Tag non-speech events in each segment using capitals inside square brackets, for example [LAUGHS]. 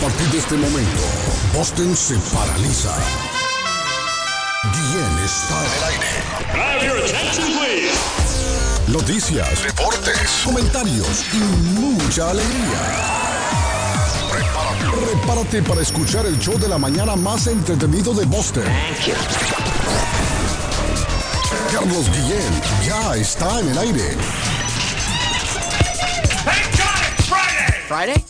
partir de este momento, Boston se paraliza. Guillén está en el aire. Have your attention, please. Noticias, deportes, comentarios y mucha alegría. Prepárate, prepárate para escuchar el show de la mañana más entretenido de Boston. Carlos Guillén ya está en el aire. Thank God it's Friday.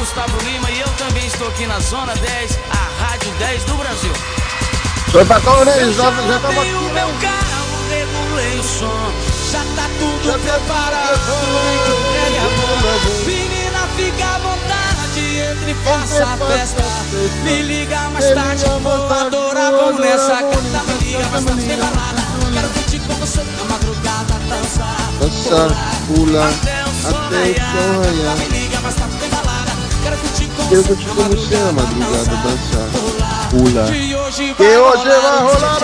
Gustavo Lima e eu também estou aqui na Zona 10, a Rádio 10 do Brasil. Oi, patrão, né? Já, já estamos aqui. meu carro, regulei o som, já tá tudo preparado. Entregue a. Menina, fica à vontade, entre e faça a festa. Me liga mais tarde, vou adorar, vamos nessa gata. Me liga mais tarde, tem balada. Quero curtir com você na madrugada, dançar. Dançar, pula, Até o sol até o sol raiar. Deus eu te pronunciar, madrugada, dançar, pula. E hoje vai rolar!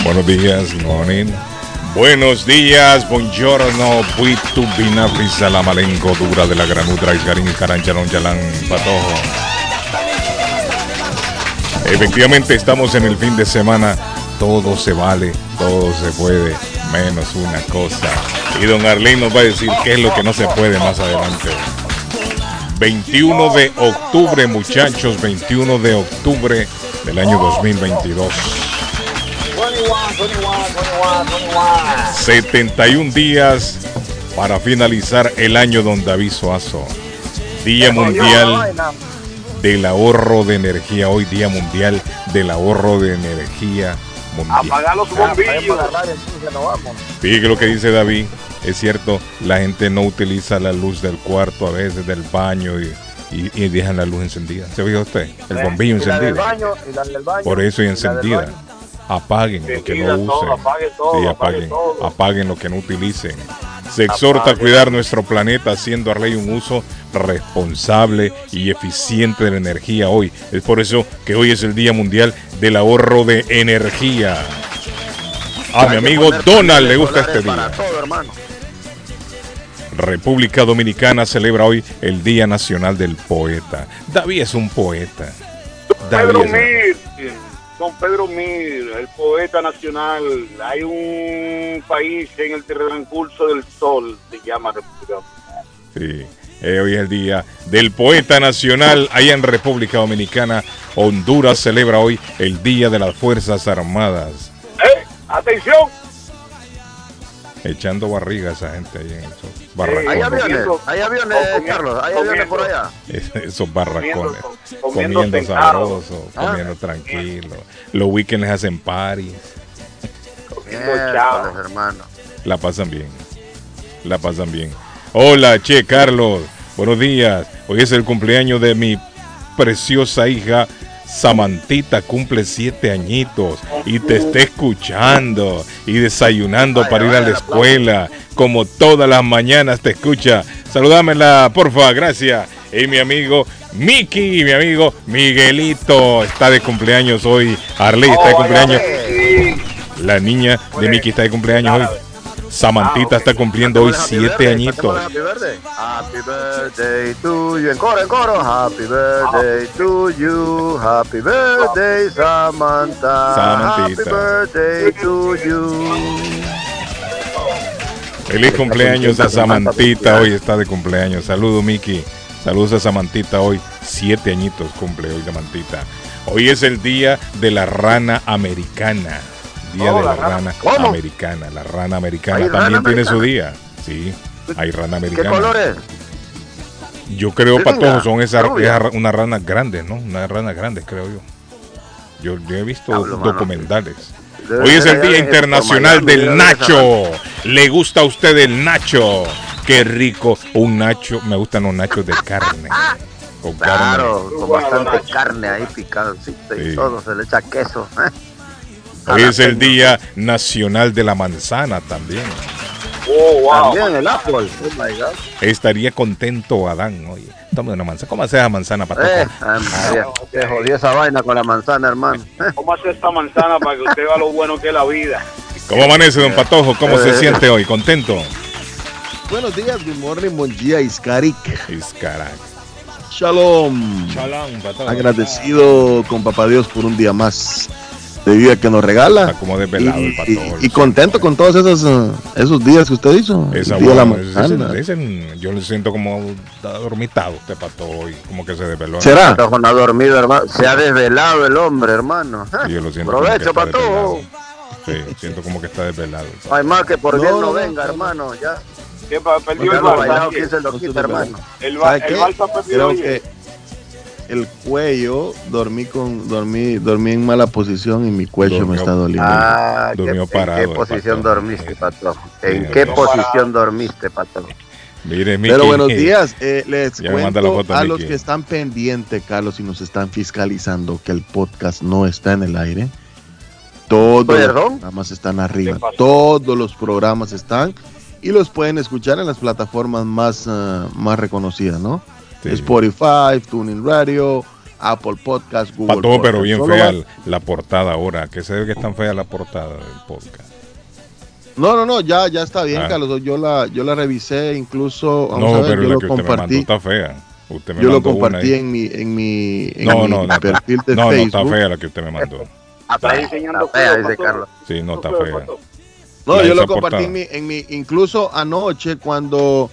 Um Buenos días, morning. Buenos días, buongiorno, buitu, brisa, la malenco, dura de la granutra, garín, caranchalón, yalán, patojo. Efectivamente, estamos en el fin de semana. Todo se vale, todo se puede, menos una cosa. Y don Arlene nos va a decir qué es lo que no se puede más adelante. 21 de octubre, muchachos, 21 de octubre del año 2022. 71 días para finalizar el año don David Soazo. Día mundial del ahorro de energía. Hoy día mundial del ahorro de energía mundial. Apagar los bombillos. Fíjate lo que dice David. Es cierto, la gente no utiliza la luz del cuarto a veces, del baño y, y- y dejan la luz encendida. ¿Se fija usted? El bombillo la del encendido. baño, baño, Por eso y y la del encendida. Apaguen lo que no usen. apague todo, Sí, apague apaguen, apaguen lo que no utilicen. Se exhorta a cuidar nuestro planeta haciendo a ley un uso responsable y eficiente de la energía hoy. Es por eso que hoy es el Día Mundial del Ahorro de Energía. A mi amigo Donald le gusta este día. República Dominicana celebra hoy el Día Nacional del Poeta. David es un poeta. David Pedro es- Mir, don Pedro Mir, el poeta nacional. Hay un país en el transcurso del sol, se llama República Dominicana. Sí, eh, hoy es el día del poeta nacional allá en República Dominicana. Honduras celebra hoy el Día de las Fuerzas Armadas. ¡Eh! ¡Atención! Echando barriga esa gente ahí en esos Hay barracones. aviones, hay aviones, Carlos, hay aviones por allá. Esos barracones. Comiendo- Comiendo, comiendo sabroso, Ah. comiendo tranquilo. Los weekends hacen parties. Miércoles, hermano. La pasan bien. La pasan bien. Hola, Che Carlos. Buenos días. Hoy es el cumpleaños de mi preciosa hija Samantita. Cumple siete añitos y te está escuchando y desayunando para ir a la escuela. Como todas las mañanas te escucha. Saludámela, porfa, gracias. Y mi amigo Miki, mi amigo Miguelito está de cumpleaños hoy. Arley está de cumpleaños. La niña de Miki está de cumpleaños hoy. Samantita está cumpliendo hoy siete añitos. Happy birthday. Happy birthday to you. En coro, en coro. Happy birthday to you. Happy birthday, Samantha. Samantita. Happy birthday to you. Feliz cumpleaños a Samantita. Hoy está de cumpleaños. Saludos, Miki. Saludos a Samantita hoy. Siete añitos cumple hoy Samantita. Hoy es el día de la rana americana. Día Oh, de la, la rana. americana. La rana americana ¿Hay también rana tiene su americana? día. Sí, hay rana ¿Qué americana. colores? Yo creo, Patojo, son esas unas ranas grandes, ¿no? Unas ranas grandes, creo yo. Yo, yo he visto documentales. Hoy es el Día Internacional del Nacho. ¿Le gusta a usted el Nacho? Qué rico. Un Nacho, me gustan los nachos de carne. Con Claro, carne. con bastante carne ahí picadita y Sí. todo, se le echa queso. ¿eh? [LAUGHS] Hoy es el. Día Nacional de la Manzana también. Oh, wow. También el Apple. Oh my God. Estaría contento Adán. Oye, tome una manzana. ¿Cómo hace esa manzana, Patojo? Eh, María, te jodí esa vaina con la manzana, hermano. ¿Cómo hace esta manzana para que usted vea lo bueno que es la vida? ¿Cómo amanece, don Patojo? ¿Cómo se Eh. siente hoy? ¿Contento? Buenos días, good morning, buen día, Iskarik. Es carajo. Shalom. Shalom, Patojo. Agradecido con Papá Dios por un día más de vida que nos regala. Está como desvelado Y, el Patojo. y- y contento con todos esos, uh, esos días que usted hizo. Esa el día de la buena, yo le siento como dormitado este pato hoy, como que se desveló. ¿Será? No ha dormido, hermano. Se ha desvelado el hombre, hermano. Eh, Sí, yo lo siento Provecho, está desvelado. Sí, siento como que está desvelado. el hay más que por No, bien no, venga, no. hermano. Ya, ¿Qué pa- perdió el hermano? El, Ba- ¿Sabe el qué? Barça perdió Creo ayer. que el cuello, dormí con, dormí, dormí en mala posición y mi cuello Durmió. me está doliendo. Ah, ¿qué- Durmió ¿en qué posición dormiste, Patojo? ¿En Sí, qué posición dormiste, Patojo? Mire, Miki. Pero buenos días, eh, les cuento foto, a los que están pendientes, Carlos, y nos están fiscalizando que el podcast no está en el aire. Todos los programas están arriba, todos los programas están y los pueden escuchar en las plataformas más, ah, más reconocidas, ¿no? Sí. Spotify, Tuning Radio, Apple Podcast, Google Patojo, pero Podcast. bien Solo fea va- la- la portada ahora. que se ve que es tan fea la portada del podcast? No, no, no, ya, ya está bien, Ah. Carlos. Yo la, yo la revisé, incluso, vamos No, a ver, pero yo la lo que usted me mandó está fea. Usted me Yo lo mandó compartí en mi, en mi, en No, mi no, no, perfil de no, no, está fea la que usted me mandó. Está diseñando fea, dice. Carlos. Sí, no está fea. No, yo lo compartí en mi, en mi, incluso anoche cuando,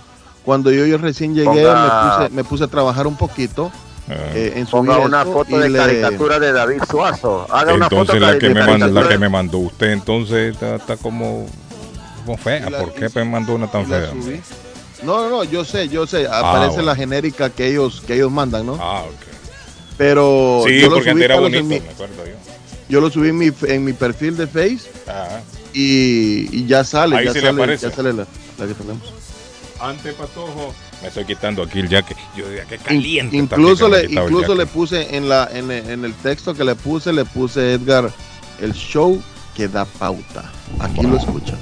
cuando yo, yo recién llegué, Ponga- me, puse, me puse a trabajar un poquito Ah. eh, en Ponga subir una foto y de le- caricatura de David Suazo. Haga una foto Entonces la de que, me mandó, caricatura la que me mandó usted entonces está, está como, como fea. La- ¿Por qué me mandó una tan fea? subí. No, no, no, yo sé, yo sé, aparece bueno. la genérica que ellos, que ellos mandan, ¿no? Ah, ok. Pero Sí, yo, lo porque subí, antes era bonito, en mi, me acuerdo yo. yo lo subí en mi, en mi perfil de Face Ah, y, y ya sale, Ahí ya sí le sale, aparece. ya sale la, la que tenemos. Antes, Patojo, me estoy quitando aquí el jaque. Yo diría que caliente. incluso le, el incluso le puse en la en, en el texto que le puse, le puse Edgar el show que da pauta. Aquí lo escuchan.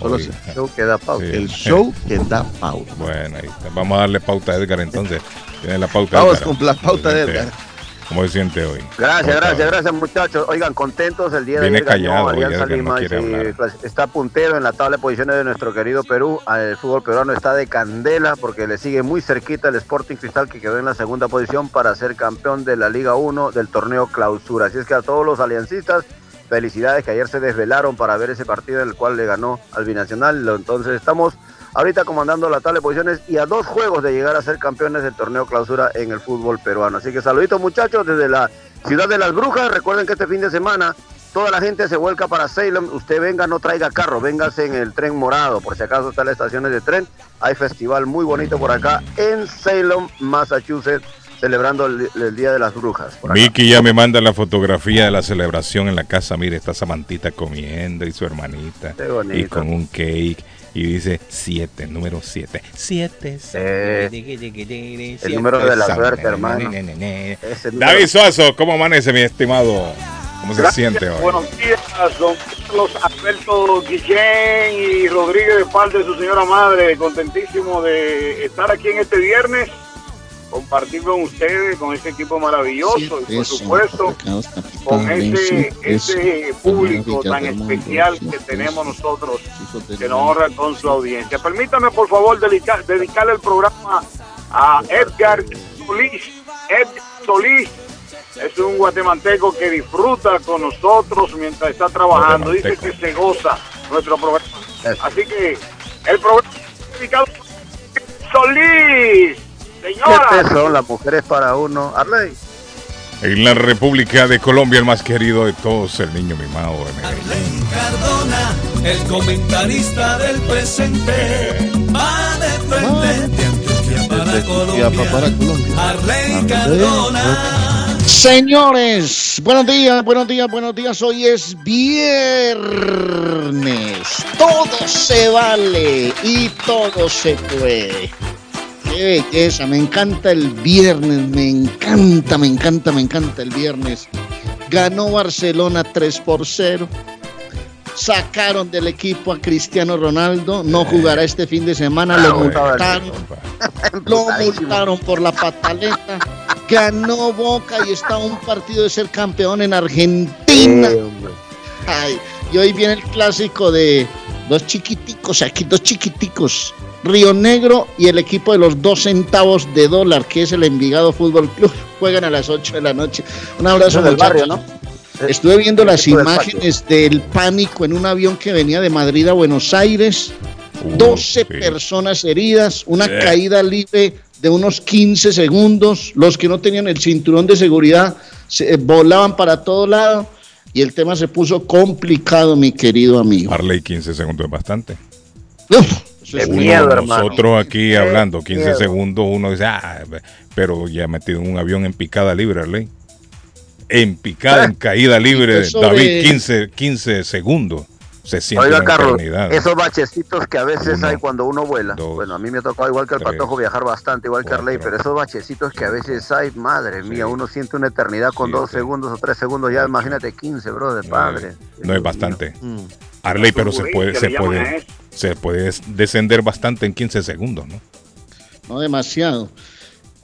Solo sé. [LAUGHS] Show que da pausa. sí. El show que [LAUGHS] da pauta. Bueno, ahí está. Vamos a darle pauta a Edgar entonces. Tiene la pauta Vamos Edgar. con la pauta de ¿Cómo se siente- Edgar. ¿Cómo se siente hoy? Gracias, ¿Cómo gracias, gracias muchachos. Oigan, contentos el día de Viene ganó callado, hoy Alianza Lima clas- está puntero en la tabla de posiciones de nuestro querido Perú. Ah, El fútbol peruano está de candela porque le sigue muy cerquita el Sporting Cristal que quedó en la segunda posición para ser campeón de la Liga 1 del torneo clausura. Así es que a todos los aliancistas, felicidades que ayer se desvelaron para ver ese partido en el cual le ganó al Binacional. Entonces estamos ahorita comandando la tabla de posiciones y a dos juegos de llegar a ser campeones del torneo clausura en el fútbol peruano. Así que saluditos muchachos desde la ciudad de las brujas. Recuerden que este fin de semana toda la gente se vuelca para Salem. Usted venga, no traiga carro, véngase en el tren morado. Por si acaso están las estaciones de tren. Hay festival muy bonito por acá en Salem, Massachusetts, celebrando el, el Día de las Brujas. Miki ya me manda la fotografía de la celebración en la casa. Mire, está Samantita comiendo y su hermanita. Qué bonito. Y con un cake. Y dice 7, número 7. 7. el número de la suerte, hermano. David Suazo, ¿cómo amanece, mi estimado? ¿Cómo se Gracias, siente hoy? Buenos días, don Carlos Alberto Guillén y Rodríguez de parte de su señora madre. Contentísimo de estar aquí en este viernes, compartir con ustedes, con este equipo maravilloso y por supuesto con ese, ese público tan especial que tenemos nosotros que nos honra con su audiencia. Permítame por favor dedicar, dedicarle el programa a Edgar Solís. Edgar Solís es un guatemalteco que disfruta con nosotros mientras está trabajando. Dice que se goza nuestro programa. Así que el programa es dedicado a Solís Señora. ¿Qué son las mujeres para uno? Arley. En la República de Colombia, el más querido de todos, el niño mimado de Medellín. Arley Cardona, el comentarista del presente, va de frente de Antioquia para Colombia. Para Colombia. Arley Cardona. Señores, buenos días, buenos días, buenos días. Hoy es viernes. Todo se vale y todo se puede. Qué belleza, me encanta el viernes, me encanta, me encanta, me encanta el viernes. Ganó Barcelona 3 por 0. Sacaron del equipo a Cristiano Ronaldo, no jugará este fin de semana, lo multaron. Lo multaron por la pataleta. Ganó Boca y está un partido de ser campeón en Argentina. Ay, y hoy viene el clásico de dos chiquiticos, aquí dos chiquiticos. Río Negro y el equipo de los dos centavos de dólar, que es el Envigado Fútbol Club. [LAUGHS] Juegan a las 8 de la noche. Un abrazo del barrio, ¿no? Estuve viendo El las del imágenes del pánico en un avión que venía de Madrid a Buenos Aires. Uh, 12 sí. personas heridas, una Sí. caída libre de unos 15 segundos. Los que no tenían el cinturón de seguridad se, eh, volaban para todo lado y el tema se puso complicado, mi querido amigo. Arley, 15 segundos es bastante. Uf, eso es Uno, miedo, hermano. nosotros aquí Qué hablando 15 miedo. segundos, uno dice, ah, pero ya metido en un avión en picada libre, Arley. En picada, [LAUGHS] en caída libre, David, de- 15, 15 segundos. Se siente Oiga, una Carlos, eternidad. esos bachecitos que a veces Uno, hay cuando uno vuela. dos, bueno, a mí me ha tocado igual que el tres, patojo viajar bastante, igual que. Arley, pero esos bachecitos que a veces hay, madre Sí. mía, uno siente una eternidad con Siete, dos segundos o tres segundos, ya ocho, imagínate 15, bro, de padre. no es bastante. Mm. Arley, pero se puede, se puede, se puede des- descender bastante en 15 segundos, ¿no? no demasiado.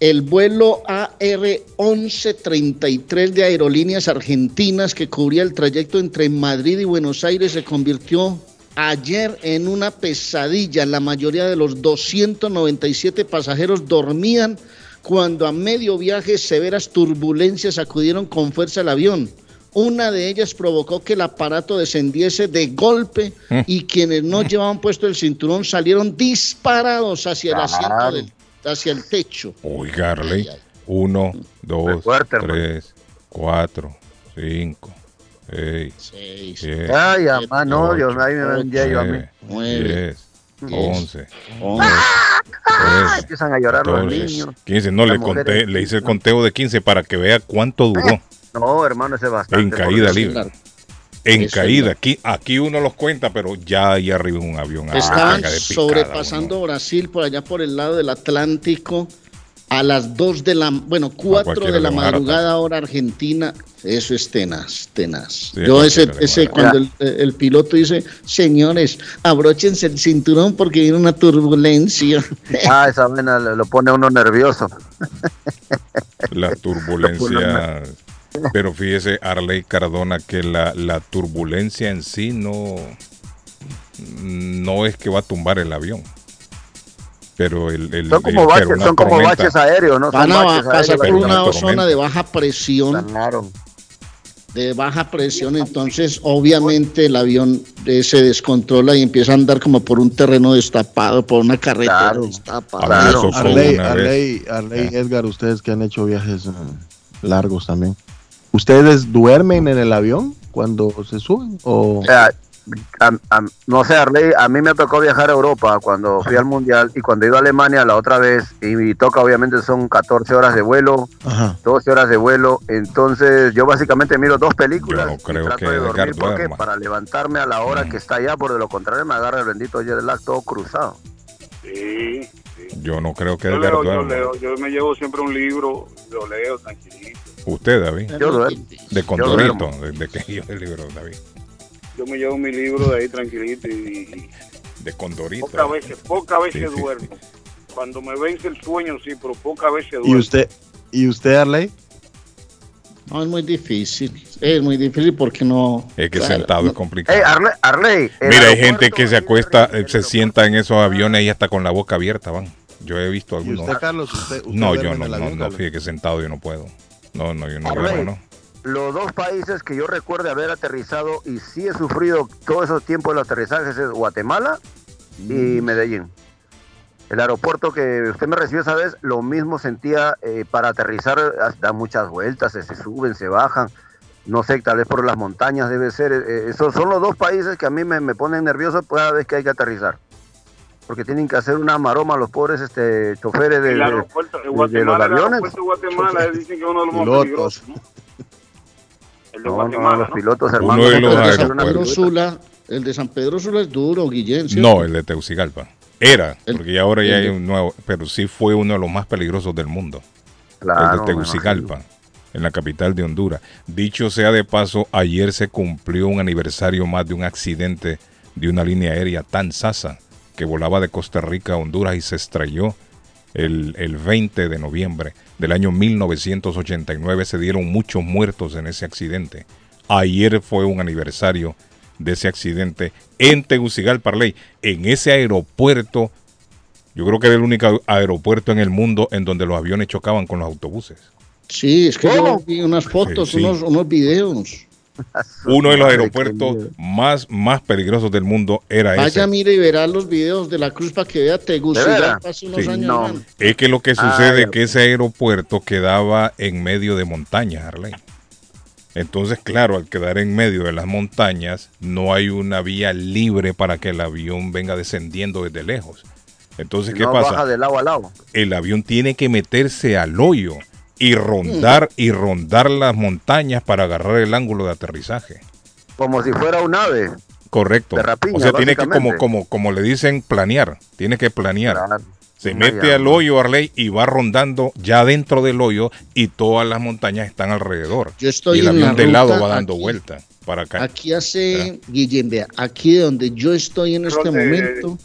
El vuelo AR-1133 de Aerolíneas Argentinas que cubría el trayecto entre Madrid y Buenos Aires se convirtió ayer en una pesadilla. La mayoría de los 297 pasajeros dormían cuando a medio viaje severas turbulencias sacudieron con fuerza el avión. Una de ellas provocó que el aparato descendiese de golpe Mm. y quienes no llevaban puesto el cinturón salieron disparados hacia el asiento del, hacia el techo. Oiga, Arley. Ay, ay. Uno, dos, fuerte, hermano. tres, cuatro, cinco, seis, Seis, siete, Ay, amá, no, Dios mío, ahí me ven ya yo a mí. nueve, nueve, diez, diez, once, once. Ah, trece, empiezan a llorar los 14, niños. 15. No, le conté, le hice el conteo de 15 para que vea cuánto duró No, hermano, ese es bastante. en caída libre. En Eso caída. Aquí, aquí uno los cuenta, pero ya ahí arriba en un avión. ah, Estaban sobrepasando uno. Brasil por allá por el lado del Atlántico a las 2 de la, bueno, 4 cualquiera de la madrugada hora argentina. Eso es tenaz, tenaz. Sí, Yo ese, ese cuando el, el piloto dice, señores, abróchense el cinturón porque viene una turbulencia. [LAUGHS] Ah, esa vaina lo pone uno nervioso. La [LAUGHS] turbulencia. Pero fíjese, Arley Cardona, que la, la turbulencia en sí no, no es que va a tumbar el avión. Pero el. el- Son como el- baches, son como tormenta- baches aéreos, ¿no? Van a baches pasar aéreos. por una una zona de baja presión. Claro. de baja presión, entonces obviamente el avión eh, se descontrola y empieza a andar como por un terreno destapado, por una carretera Claro. destapada. Claro. Arley. Arley, Arley, Edgar, ustedes que han hecho viajes eh, largos también. ¿Ustedes duermen en el avión cuando se suben? O... A- a- no sé, Arley, a mí me tocó viajar a Europa cuando fui al Mundial y cuando he ido a Alemania la otra vez y mi toca obviamente son 14 horas de vuelo, Ajá. 12 horas de vuelo, entonces yo básicamente miro dos películas Yo no y creo trato que de dormir porque para levantarme a la hora que está allá, por de lo contrario me agarra el bendito jet lag todo cruzado. Sí, Yo no creo que yo Edgar leo, yo leo, yo me llevo siempre un libro, lo leo tranquilito. Usted, David. Yo duermo. De Condorito. De, de que [LAUGHS] yo el libro, David. Yo me llevo mi libro de ahí tranquilito y, De y Condorito. pocas veces, pocas veces Sí, sí, duermo. Cuando me vence el sueño, sí, pero pocas veces ¿Y duermo. usted, ¿Y usted, Arley? No, es muy difícil, es muy difícil porque no... Es que claro, sentado no- es complicado. Hey, Arley, Arley, Mira, hay gente que se acuesta, eh, se sienta en esos aviones y hasta con la boca abierta, van. Yo he visto ¿Y algunos. usted, Carlos? ¿Usted, usted No, yo no, no, no, fíjate que sentado yo no puedo. No, no, yo no Arley, no. Los dos países que yo recuerdo haber aterrizado y sí he sufrido todos esos tiempos de los aterrizajes es Guatemala y Mm. Medellín. El aeropuerto que usted me recibió esa vez, lo mismo sentía eh, para aterrizar, da muchas vueltas, se, se suben, se bajan. No sé, tal vez por las montañas debe ser. eh, esos son los dos países que a mí me, me ponen nervioso cada vez que hay que aterrizar. Porque tienen que hacer una maroma los pobres este, choferes de, El los Guatemala, el aviones. aeropuerto de Guatemala, [LAUGHS] eh, dicen que es uno de los más Pilotos. peligrosos. ¿no? El de No, no, Guatemala, los pilotos, hermano. Uno de los El de todos- San Pedro. Sula, el de San Pedro Sula es duro, Guillén. No, el de Teucigalpa. Era, El- porque ya ahora ya el hay un nuevo, pero sí fue uno de los más peligrosos del mundo. Claro, el de Tegucigalpa, en la capital de Honduras. Dicho sea de paso, ayer se cumplió un aniversario más de un accidente de una línea aérea tan sasa que volaba de Costa Rica a Honduras y se estrelló el, el 20 de noviembre del año 1989. Se dieron muchos muertos en ese accidente. Ayer fue un aniversario de ese accidente en Tegucigalpa, Ley. En ese aeropuerto, yo creo que era el único aeropuerto en el mundo en donde los aviones chocaban con los autobuses. Sí, es que yo ¿Cómo? vi unas fotos, Sí, sí. Unos, unos videos. Uno de los aeropuertos más, más peligrosos del mundo era Vaya, ese. mire y verá los videos de la cruz para que vea ¿De Tegucigalpa hace unos Sí. años. No. Es que lo que sucede Ay, es que ese aeropuerto quedaba en medio de montañas, Arley. Entonces, claro, al quedar en medio de las montañas, no hay una vía libre para que el avión venga descendiendo desde lejos. Entonces, ¿qué no, pasa? baja de lado a lado. el avión tiene que meterse al hoyo y rondar y rondar las montañas para agarrar el ángulo de aterrizaje. Como si fuera un ave. Correcto. De rapiña, o sea, tiene que, como, como, como le dicen, planear. Tiene que planear. Claro. Se Vaya, mete al hoyo, Arley, y va rondando ya dentro del hoyo y todas las montañas están alrededor. Yo estoy y el en avión la de lado va dando aquí. vuelta para acá. Aquí hace, Guillén, vea, aquí donde yo estoy en este momento,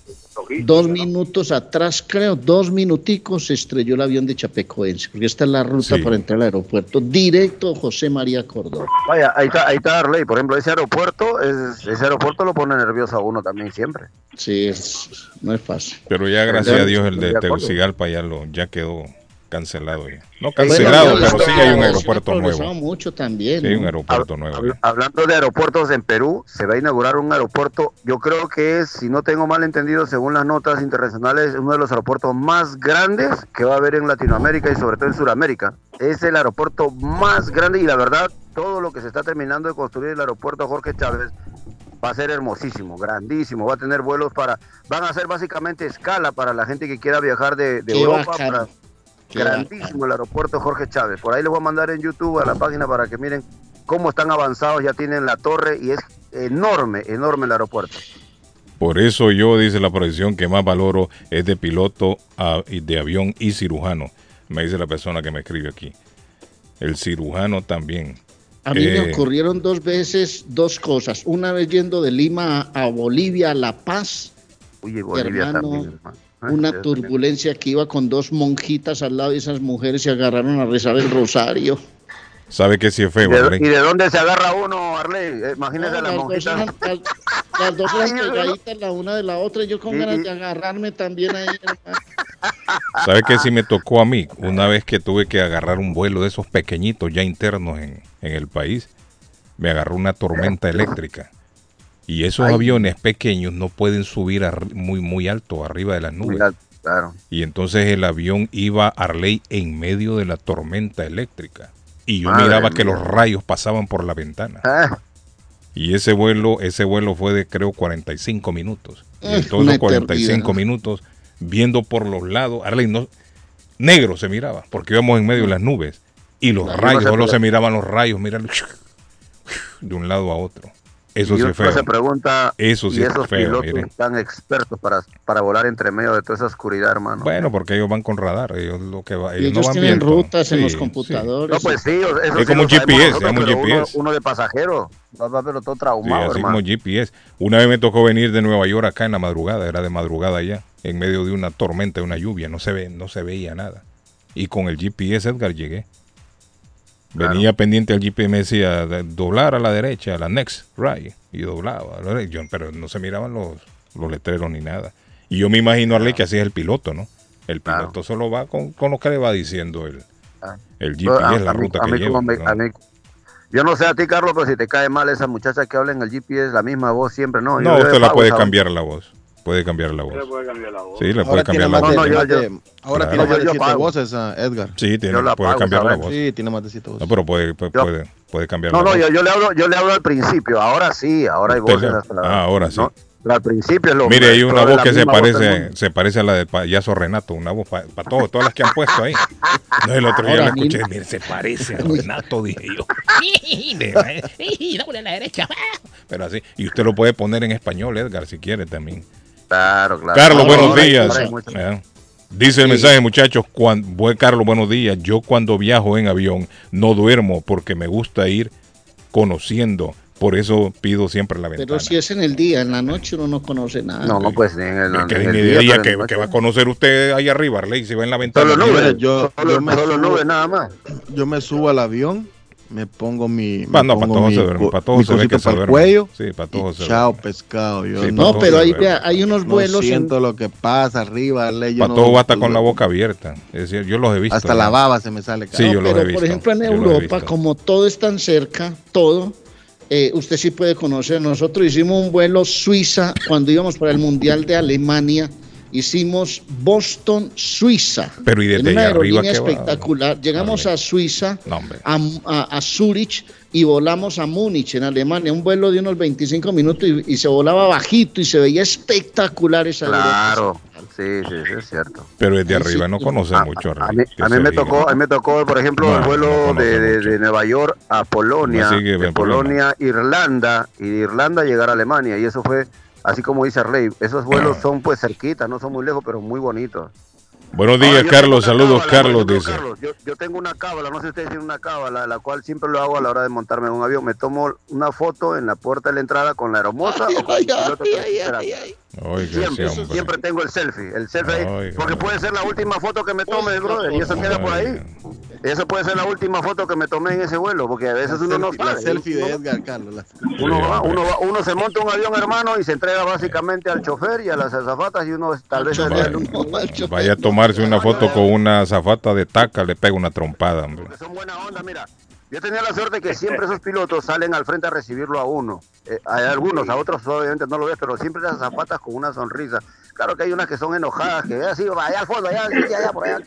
dos ¿no? minutos atrás, creo, dos minuticos, se estrelló el avión de Chapecoense, porque esta es la ruta Sí. para entrar al aeropuerto, directo José María Córdoba. Vaya, ahí está, ahí está Arley. Por ejemplo, ese aeropuerto, es- ese aeropuerto lo pone nervioso a uno también siempre. Sí, es- no es fácil. Pero ya, gracias a Dios, el de. Tegucigalpa ya, lo, ya quedó cancelado. Ya. No cancelado, pero sí hay un aeropuerto nuevo. mucho también. Sí hay ¿no? un aeropuerto Hab- nuevo. hab- hablando de aeropuertos en Perú, se va a inaugurar un aeropuerto, yo creo que es, si no tengo mal entendido, según las notas internacionales, uno de los aeropuertos más grandes que va a haber en Latinoamérica y sobre todo en Sudamérica. Es el aeropuerto más grande y la verdad, todo lo que se está terminando de construir el aeropuerto Jorge Chávez va a ser hermosísimo, grandísimo, va a tener vuelos para, van a ser básicamente escala para la gente que quiera viajar de, Europa para- Qué grandísimo el aeropuerto Jorge Chávez. Por ahí les voy a mandar en YouTube a la página para que miren cómo están avanzados, ya tienen la torre y es enorme, enorme el aeropuerto. Por eso yo, dice la profesión que más valoro es de piloto a- de avión y cirujano. Me dice la persona que me escribe aquí. El cirujano también. A mí me Eh, ocurrieron dos veces dos cosas. Una vez yendo de Lima a, a Bolivia, a La Paz, Oye, Bolivia Hermano, también. hermano. Ay, una turbulencia que iba con dos monjitas al lado y esas mujeres se agarraron a rezar el rosario. ¿Sabe que si es ¿Y feo, de, Arley? y de dónde se agarra uno, Arley? Eh, Imagínese No, las las, dos monjitas. eran, las, las dos [LAUGHS] no. pegaditas la una de la otra y yo con ganas de agarrarme también ahí. hermano. ¿Sabe que si me tocó a mí? Una vez que tuve que agarrar un vuelo de esos pequeñitos ya internos en, en el país, me agarró una tormenta eléctrica. Y esos Ay. aviones pequeños no pueden subir muy, muy alto arriba de las nubes. Mira, claro. Y entonces el avión iba a Arley en medio de la tormenta eléctrica. Y yo Madre miraba que los rayos pasaban por la ventana. Ah, Y ese vuelo, ese vuelo fue de creo 45 minutos. Y en todos los 45 eternidad. minutos, viendo por los lados, Arley no, negro se miraba, porque íbamos en medio de las nubes. Y los rayos, solo se miraban los rayos, míralo, de un lado a otro. Eso y sí uno es feo. se pregunta, Eso sí y es esos feo, pilotos mire. tan expertos para, para volar entre medio de toda esa oscuridad, hermano. Bueno, porque ellos van con radar, ellos lo que va, Y ellos no ellos van tienen viento. rutas en Sí, los sí. computadores. No, pues sí, eso Es sí como un GPS, nosotros, un pero uno- GPS. Uno, de pasajero, va, va, pero todo Sí, traumado, así hermano. como GPS. Una vez me tocó venir de Nueva York acá en la madrugada, era de madrugada ya, en medio de una tormenta, de una lluvia, no se ve, no se veía nada. Y con el GPS Edgar llegué. Venía pendiente al GPS me decía de- doblar a la derecha, a la next right, y doblaba, yo- pero no se miraban los, los letreros ni nada. Y yo me imagino Arley que así es el piloto, ¿no? El Claro. piloto solo va con, con lo que le va diciendo el, Ah. el GPS, a- la a ruta que lleva. me- ¿no? mí- yo no sé a ti, Carlos, pero si te cae mal esa muchacha que habla en el GPS, la misma voz siempre, no. No, yo- usted la puede cambiar la voz. Puede cambiar la voz. Le puede cambiar la voz. Sí, le Ahora puede tiene cambiar la voz. No, no, yo- ahora Claro. tiene más de siete voces, ah, Edgar. Sí, tiene, puede pago, cambiar la voz. Sí, tiene más de siete voces. No, pero puede, puede, Yo- puede, puede cambiar No, la no, voz. yo, yo le hablo, yo le hablo al principio. Ahora sí, ahora hay voces. le- hasta la- Ah, ahora sí. no, al principio es lo Mire, hay una voz que se voz parece, se parece a la del payaso Renato, una voz para todos, todas las que han puesto ahí. No, el otro día la escuché, mire, se parece a Renato, dije yo. [LAUGHS] Dámosle a la derecha. Pero así, y usted lo puede poner en español, Edgar, si quiere también. Claro, claro. Carlos, buenos días. Eh, Dice el mensaje, muchachos, cuando, buen Carlos, buenos días. Yo cuando viajo en avión no duermo porque me gusta ir conociendo. Por eso pido siempre la ventana. Pero si es en el día, en la noche uno no conoce nada. No, no, pues en el, Es que en el día, que, va a conocer usted ahí arriba, Arley, si va en la ventana. Solo nubes, yo- solo, yo me solo nada más. Yo me subo al avión, me pongo mi. Me no, para pongo todos se duerme, para todos se ve cosito que se para el duerme. cuello. Sí, para y todos se Chao, pescado. Yo Sí, no, No, todo pero se hay, hay unos no vuelos en- siento lo que pasa arriba. Para no- todo va hasta con la boca abierta. Es decir, yo los he visto. Hasta ya. la baba se me sale. Sí, No, yo los pero he visto. por ejemplo en Europa, como todo es tan cerca, todo, eh, usted sí puede conocer. Nosotros hicimos un vuelo Suiza cuando íbamos para el Mundial de Alemania. Hicimos Boston, Suiza. Pero, ¿y desde en una allá arriba aerolínea va? espectacular. Llegamos a Suiza, No, a, a, a Zurich y volamos a Múnich, en Alemania. Un vuelo de unos 25 minutos y, y se volaba bajito y se veía espectacular esa Claro, sí, sí, sí, es cierto. Pero desde Ahí arriba sí. no conoce A, mucho. a mí, a mí me tocó, a mí me tocó, por ejemplo, No, el vuelo de, de- Nueva York a Polonia, No sigue de el problema. Polonia, Irlanda y de Irlanda llegar a Alemania y eso fue, así como dice Rey, esos vuelos son pues cerquitas, no son muy lejos, pero muy bonitos. Buenos días, Ahora, yo Carlos. Saludos, cábala, Carlos, ejemplo, dice. Carlos, yo, yo tengo una cábala, no sé si ustedes tienen una cábala, la cual siempre lo hago a la hora de montarme en un avión. Me tomo una foto en la puerta de la entrada con la aeromoza o con el piloto que Siempre, siempre tengo el selfie, el selfie porque puede ser la última foto que me tome, brother, y eso queda por ahí. Eso puede ser la última foto que me tomé en ese vuelo, porque a veces uno no la sabe. selfie de uno, Edgar, Carlos. la- uno va- uno va- uno se monta un avión, hermano, y se entrega básicamente al chofer y a las azafatas, y uno tal vez único. no, al chofer. Vaya a tomarse una foto con una zafata de taca, le pega una trompada, hombre. son buena onda, mira. Yo tenía la suerte que siempre esos pilotos salen al frente a recibirlo a uno. Eh, hay algunos, a otros obviamente no lo ves, pero siempre las zapatas con una sonrisa. Claro que hay unas que son enojadas, que así, allá al fondo, allá, allá, allá, por allá.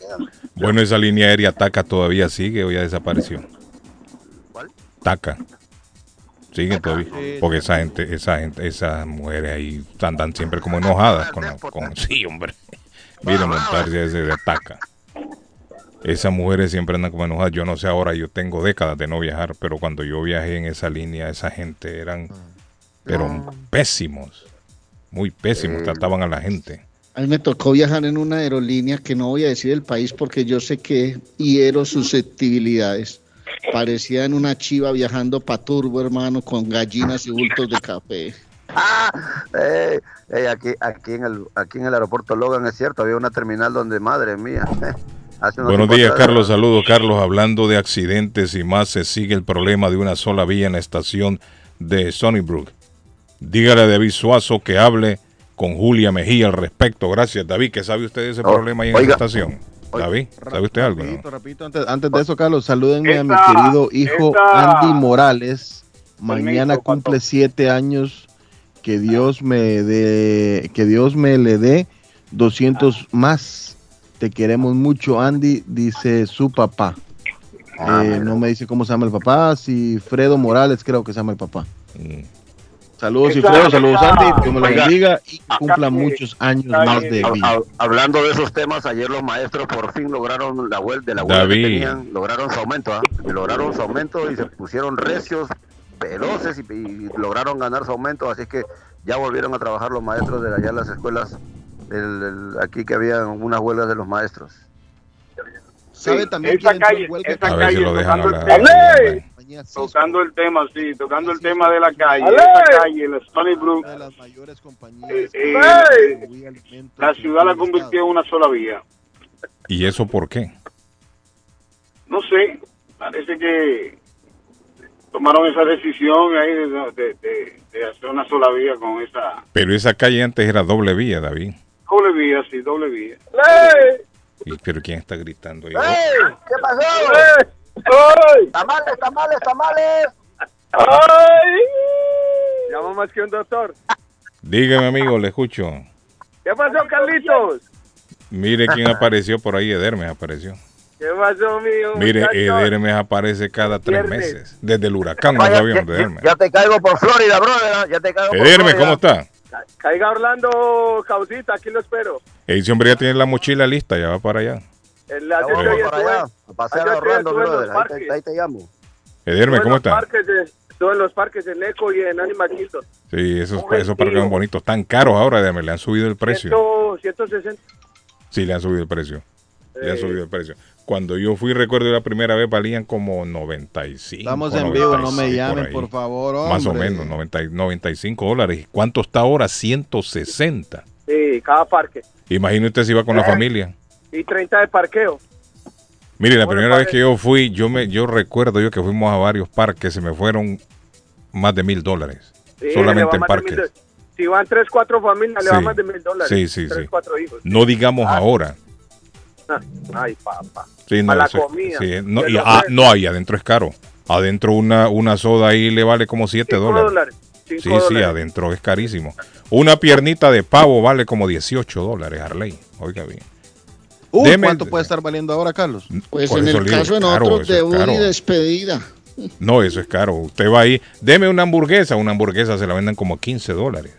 Bueno, esa línea aérea Taca todavía sigue o ya desapareció. ¿Cuál? Taca. Sigue todavía. Porque esa gente, esa gente, esas mujeres ahí andan siempre como enojadas con, la- con sí, hombre. Mire montarse ese de Taca. Esas mujeres siempre andan como enojadas. Yo no sé ahora, yo tengo décadas de no viajar, pero cuando yo viajé en esa línea, esa gente eran, pero pésimos. Muy pésimos, trataban a la gente. A mí me tocó viajar en una aerolínea que no voy a decir el país porque yo sé que hiero susceptibilidades. Parecía en una chiva viajando para Turbo, hermano, con gallinas y bultos de café. Eh, eh, aquí, aquí, en el, aquí en el aeropuerto Logan es cierto, había una terminal donde, madre mía. [LAUGHS] Buenos días, Carlos. Saludos, Carlos. Hablando de accidentes y más, se sigue el problema de una sola vía en la estación de Sunnybrook. Dígale a David Suazo que hable con Julia Mejía al respecto. Gracias, David. ¿Qué sabe usted de ese Oh, problema ahí en oiga. esa estación? David, ¿sabe usted algo? no? Rapidito, rapidito, antes, antes de eso, Carlos, salúdenme a mi querido hijo esta- Andy Morales. Mañana Permiso, cumple Pato. siete años. Que Dios me dé, que Dios me le dé 200 más. Te queremos mucho, Andy, dice su papá. Ah, Eh, no me dice cómo se llama el papá, si Fredo Morales creo que se llama el papá. Mm. Saludos, Fredo, saludos, Andy, que me lo bendiga y que cumpla Acá- muchos años acá- más de vida. hab- Hablando de esos temas, ayer los maestros por fin lograron la vuelta de la huelga que tenían, lograron su aumento, ¿ah? Y lograron su aumento y se pusieron recios, veloces y, y lograron ganar su aumento, así que ya volvieron a trabajar los maestros de allá en las escuelas, del- aquí que había unas huelgas de los maestros. ¿Sabe Sí, también esa calle- huelga? esa A ver si calle lo tocando el tema. Tocando el sí, tocando el tema de la calle. ¡Ale! Esa calle, la Stony Brook, una de las mayores compañías Eh, que eh, distribuye alimentos la en ciudad la el convirtió en una sola vía. ¿Y eso por qué? No sé, parece que tomaron esa decisión ahí de, de- de- de hacer una sola vía con esa Pero esa calle antes era doble vía, David. Doble vía, sí, doble vía. ¿Y, ¿Pero quién está gritando ahí? ¿Qué pasó? Tamales, tamales, tamales. Llama más que un doctor. Dígame, amigo, le escucho. ¿Qué pasó, Carlitos? Mire quién apareció por ahí, Edermes apareció. ¿Qué pasó, mío? Mire? Edermes aparece cada tres meses. Desde el huracán no ya, de Edermes. ya te caigo por Florida, brother. Ya te caigo por Edermes, Florida. ¿cómo está? Ca- Caiga Orlando, Causita, aquí lo espero. Ese hombre ya tiene la mochila lista, ya va para allá. En la Ya yo vamos estoy para allá, a pasear Allá a Orlando, brother. Ahí te, ahí te llamo. Edermes, ¿cómo está? está? Parques de, estuve en los parques en Eco y en Animal Kingdom. Sí, esos, esos parques son bonitos. Están caros ahora, Edermes. Le han subido el precio. 100, 160. Sí, le han subido el precio. Eh. subido el precio. Cuando yo fui, recuerdo la primera vez, valían como 95. Estamos en vivo, no 96, me llamen, por favor, Más o menos, 90 y- 95 dólares. ¿Y ¿Cuánto está ahora? 160. Sí, cada parque. Imagínate usted si va con la familia. Y 30 de parqueo. Mire, la primera vez que yo fui, yo me, yo recuerdo yo que fuimos a varios parques, se me fueron más de mil dólares. Sí, solamente en de parques. Si van 3, 4 familias, le va Sí. más de mil dólares. Sí, sí, 3, sí. 4 hijos. No digamos ahora. [LAUGHS] Ay, papá. Sí, no, a la eso- comida. sí, no, De y- ah, no, ahí adentro es caro. Adentro una, una soda ahí le vale como 7 cinco dólares. Sí, sí, adentro es carísimo. Una piernita de pavo vale como 18 dólares, Harley. Oiga bien. Uy, Deme- ¿Cuánto puede estar valiendo ahora, Carlos? Pues Por en el caso de nosotros, debut caro. y despedida. No, eso es caro. Usted va ahí, deme una hamburguesa. Una hamburguesa se la venden como 15 dólares.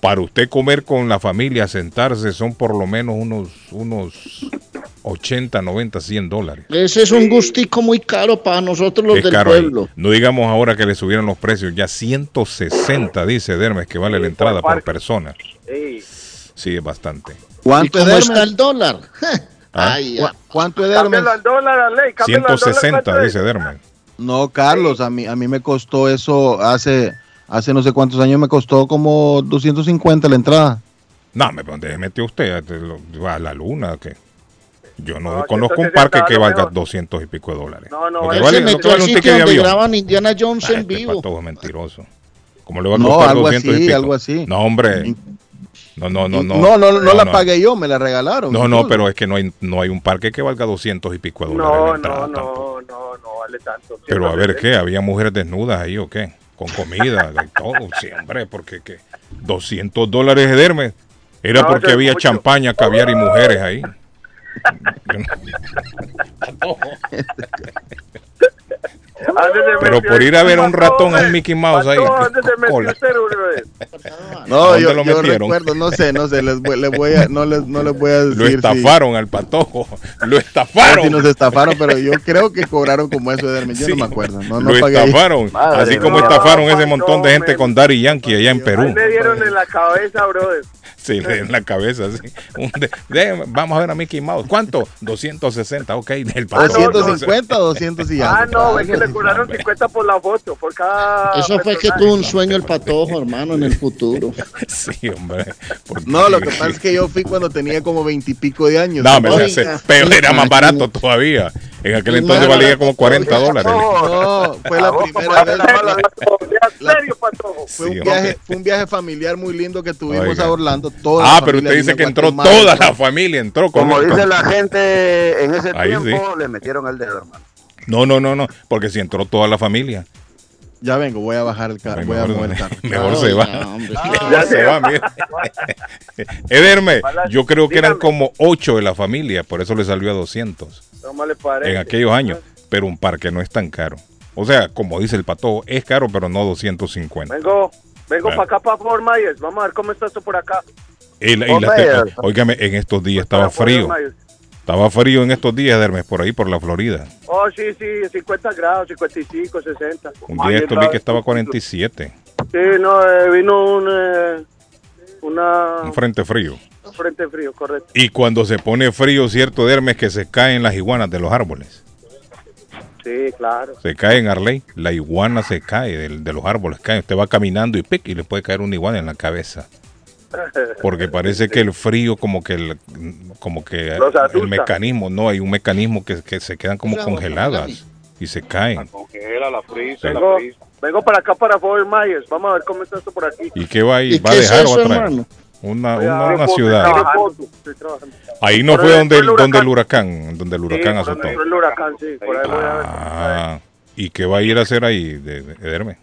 Para usted comer con la familia, sentarse, son por lo menos unos, unos 80, 90, 100 dólares. Ese es un gustico muy caro para nosotros los es del caro ahí. pueblo. No digamos ahora que le subieron los precios. Ya 160, dice Dermes, que vale la entrada por persona. Sí. Sí, es bastante. ¿Y ¿Cuánto cómo está el dólar? [LAUGHS] ¿Ah? Ay, ¿Cu- ¿Cuánto? Cámbialo al dólar, a ley. cámbialo al dólar, 160, ¿cuánto es? dice Dermes. No, Carlos, a mí, a mí me costó eso hace, hace no sé cuántos años, me costó como 250 la entrada. No, me ¿dónde metió usted? ¿Te lo- ¿Va a la luna o qué? Yo no, No, conozco un 160 parque que valga mejor. 200 y pico de dólares. No, no, que vale, que metió vale al un sitio ticket de donde avión. graban Indiana Jones Ah, en este vivo. mentiroso. ¿Cómo le va a No, costar algo 200 y así, pico? algo así. No, hombre. No, no, no, no. no, no, no la pagué yo, me la regalaron. No, no, pero es que no hay, no hay un parque que valga 200 y pico de dólares. la No, entrada no, no, no, no vale tanto. Pero a ver qué, había mujeres desnudas ahí o qué, con comida, de todo, sí, hombre, porque que 200 dólares de Dermes era No, porque había mucho. champaña, caviar y mujeres ahí. [LAUGHS] Pero por ir a ver a un ratón, a un Mickey Mouse ahí. No, ¿Dónde yo, lo yo metieron? recuerdo, no sé, no sé, les voy, les voy a, no, les, no les voy a decir Lo si- estafaron al patojo, lo si, estafaron. nos estafaron, pero yo creo que cobraron como eso de yo Sí, no me acuerdo, no, no lo pagué ahí. estafaron, Madre así como No, estafaron ese montón de gente con Daddy Yankee allá en Perú. Ahí le dieron en la cabeza, brother. Sí, en la cabeza, sí. Un de- de- vamos a ver a Mickey Mouse. ¿Cuánto? 260, ok. Del patojo. 250 o 200 y Ah, algo. no, es que le cobraron 50 por la foto, por cada. Eso fue que tuvo un sueño el patojo, hermano, en el futuro. [LAUGHS] Sí, hombre. No, lo que pasa es que yo fui cuando tenía como veintipipico de años. No, me Oiga, hace, pero era más barato todavía. En aquel Y entonces valía como 40 todavía. dólares. No, fue la A vos, primera vez. ¿En serio, patojo? Fue Sí, un, hombre. viaje, fue un viaje familiar muy lindo que tuvimos Oiga. a Orlando. Toda la Ah, pero usted dice que entró toda la familia, entró con Como dice la gente en ese Ahí tiempo, le metieron el dedo, hermano. No, no, no, no, porque si entró toda la familia. Ya vengo, voy a bajar el carro. Voy a mejor mover el carro. mejor Ay, se va. ya, hombre. Mejor se va, mira. Ederme, yo creo que eran como 8 de la familia, por eso le salió a 200 ¿Cómo le parece? en aquellos años. Pero un parque no es tan caro. O sea, como dice el pato, es caro, pero no 250. Vengo, vengo para acá, para Fort Myers. Vamos a ver cómo está esto por acá. Oh, óigame, en estos días estaba Para Fort frío. Estaba frío en estos días, Hermes, por ahí, por la Florida. Oh, sí, sí, 50 grados, 55, 60. Un día esto vi que estaba 47, Sí, no, eh, vino un, eh, una, un frente frío. un frente frío, correcto. Y cuando se pone frío, cierto, Hermes, que se caen las iguanas de los árboles. Sí, claro. Se cae en Arley, la iguana se cae del- de, los árboles, cae. Usted va caminando y pic, y le puede caer una iguana en la cabeza. Porque [LAUGHS] parece que el frío, como que el, como que el mecanismo, no, hay un mecanismo que, que se quedan como congeladas y se caen. Congela la frisa, Vengo, la frisa. vengo para acá, para Fort Myers. Vamos a ver cómo está esto por aquí. ¿Y qué va a, ir? ¿Y va a dejar o va a traer? hermano? Una, a- una, ciudad. Ahí no fue donde, el, donde el huracán. donde el huracán azotó. donde fue el huracán, sí. Por ahí voy a ver. Ah, ¿y qué va a ir a hacer ahí, de, de- Ederme?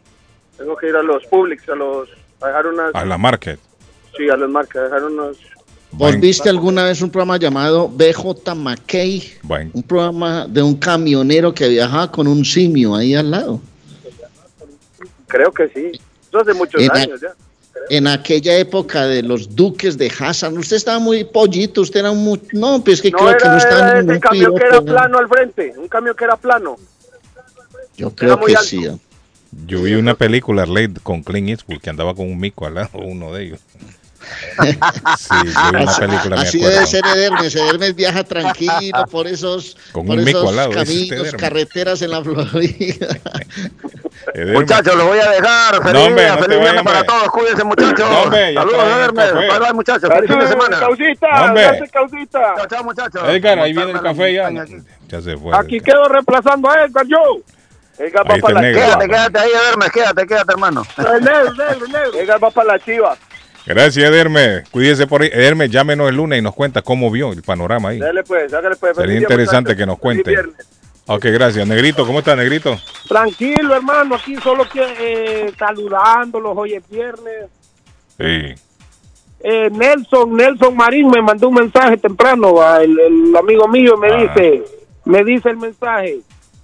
Tengo que ir a los Publix, a los, a dejar unas, A la market. Sí, a las marcas, dejaron unos... ¿Vos viste alguna vez un programa llamado BJ McKay? Bueno, Un programa de un camionero que viajaba con un simio ahí al lado. Creo que sí. Eso hace muchos En a- años ya. En aquella época de los duques de Hassan, usted estaba muy pollito, usted era muy... No, pues que No creo era, que no estaba era en camión que era plano al frente, un camión que era plano. Yo creo que alto. sí. yo vi una película Arley, con Clint Eastwood que andaba con un mico al lado, uno de ellos. Sí, una Así- película, Así debe ser Edermes. Edermes viaja tranquilo por esos, Con por esos lado, caminos, carreteras en la Florida. Muchachos, los voy a dejar. Feliz No, hombre, feliz viernes para todos. Cuídense, muchachos. No, hombre, ya Saludos, el Edermes. Bye, bye, muchachos. Feliz fin de semana. Causita, Hombre. gracias, Causita. Chao, chao, muchachos. Edgar, ahí viene el café ya. Ya se fue. Aquí quedo reemplazando a Edgar, yo. Edgar va para el la negro. Quédate, quédate ahí, Edermes. Quédate, quédate, hermano. El negro, negro, negro. Edgar va para la chiva. Gracias, Ederme. Cuídese por ahí. Ederme, llámenos el lunes y nos cuenta cómo vio el panorama ahí. Dale pues, hágale pues. Sería día, interesante que nos cuente. Ok, gracias. Negrito, ¿cómo está, Negrito? Tranquilo, hermano, aquí solo que eh, saludándolos, hoy es viernes. Sí. Eh, Nelson, Nelson Marín me mandó un mensaje temprano, el, el amigo mío me Ah. dice, me dice el mensaje,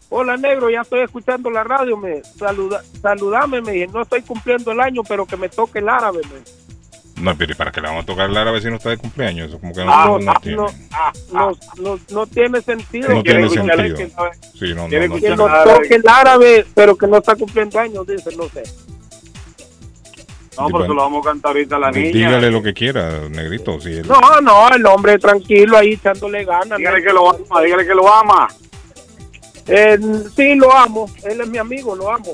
hola negro, ya estoy escuchando la radio, me saluda, saludame, me dije, no estoy cumpliendo el año, pero que me toque el árabe, me. No, pero ¿y para qué le vamos a tocar el árabe si no está de cumpleaños? Eso como que no, Ah, no, no, tiene, no, ah, no, no, no tiene sentido. no tiene que, sentido. que- Sí, no, no, que no nos tiene. toque el árabe, pero que no está cumpliendo años, dice, no sé. No, pero se lo vamos a cantar ahorita a la niña. Dígale lo que quiera, Negrito. Si él- No, no, el hombre tranquilo ahí echándole ganas. Dígale que lo ama, dígale que lo ama. Eh, sí, lo amo. Él es mi amigo, lo amo.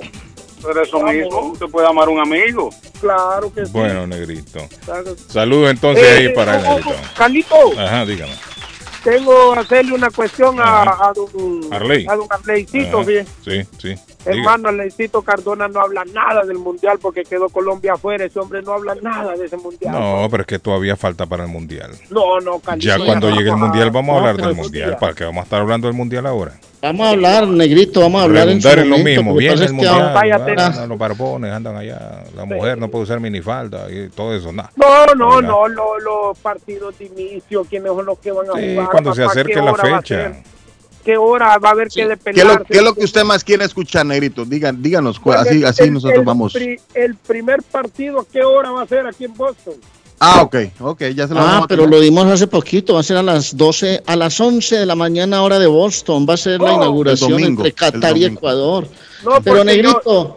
Pero eso mismo, usted puede amar a un amigo. Claro que sí. Bueno, Negrito. Claro. Saludos entonces Eh, ahí para el oh, Negrito. Carlito, Ajá, dígame. tengo que hacerle una cuestión a, a don Arley. a don Arleycito, Ajá, bien. Sí, sí. Hermano, Arleycito Cardona no habla nada del mundial porque quedó Colombia afuera. Ese hombre no habla nada de ese mundial. No, pero es que todavía falta para el mundial. no, no Carlito. Ya cuando llegue el mundial vamos a hablar del mundial. ¿Para qué vamos a estar hablando del mundial ahora? Vamos a hablar, negrito, vamos a hablar en su en lo momento. mismo. pasa el mundial. los barbones andan allá. La mujer no puede usar minifalda y todo eso. Nada. No, no, no, lo- los partidos de inicio, quiénes son los que van a Sí, jugar. cuando se acerque ¿qué la hora va a fecha. ¿Qué hora va a haber que de ¿Qué es, lo, qué es lo que usted más quiere escuchar, Negrito? Digan, díganos, cu- así, El- así el- nosotros el vamos. pri- el primer partido, ¿a qué hora va a ser aquí en Boston? Ah, ok, ok, ya se lo Ah, pero lo dimos hace poquito, va a ser a las 12, a las 11 de la mañana hora de Boston, va a ser la Oh, inauguración el domingo, entre Qatar y. Ecuador. No, Pero Negrito,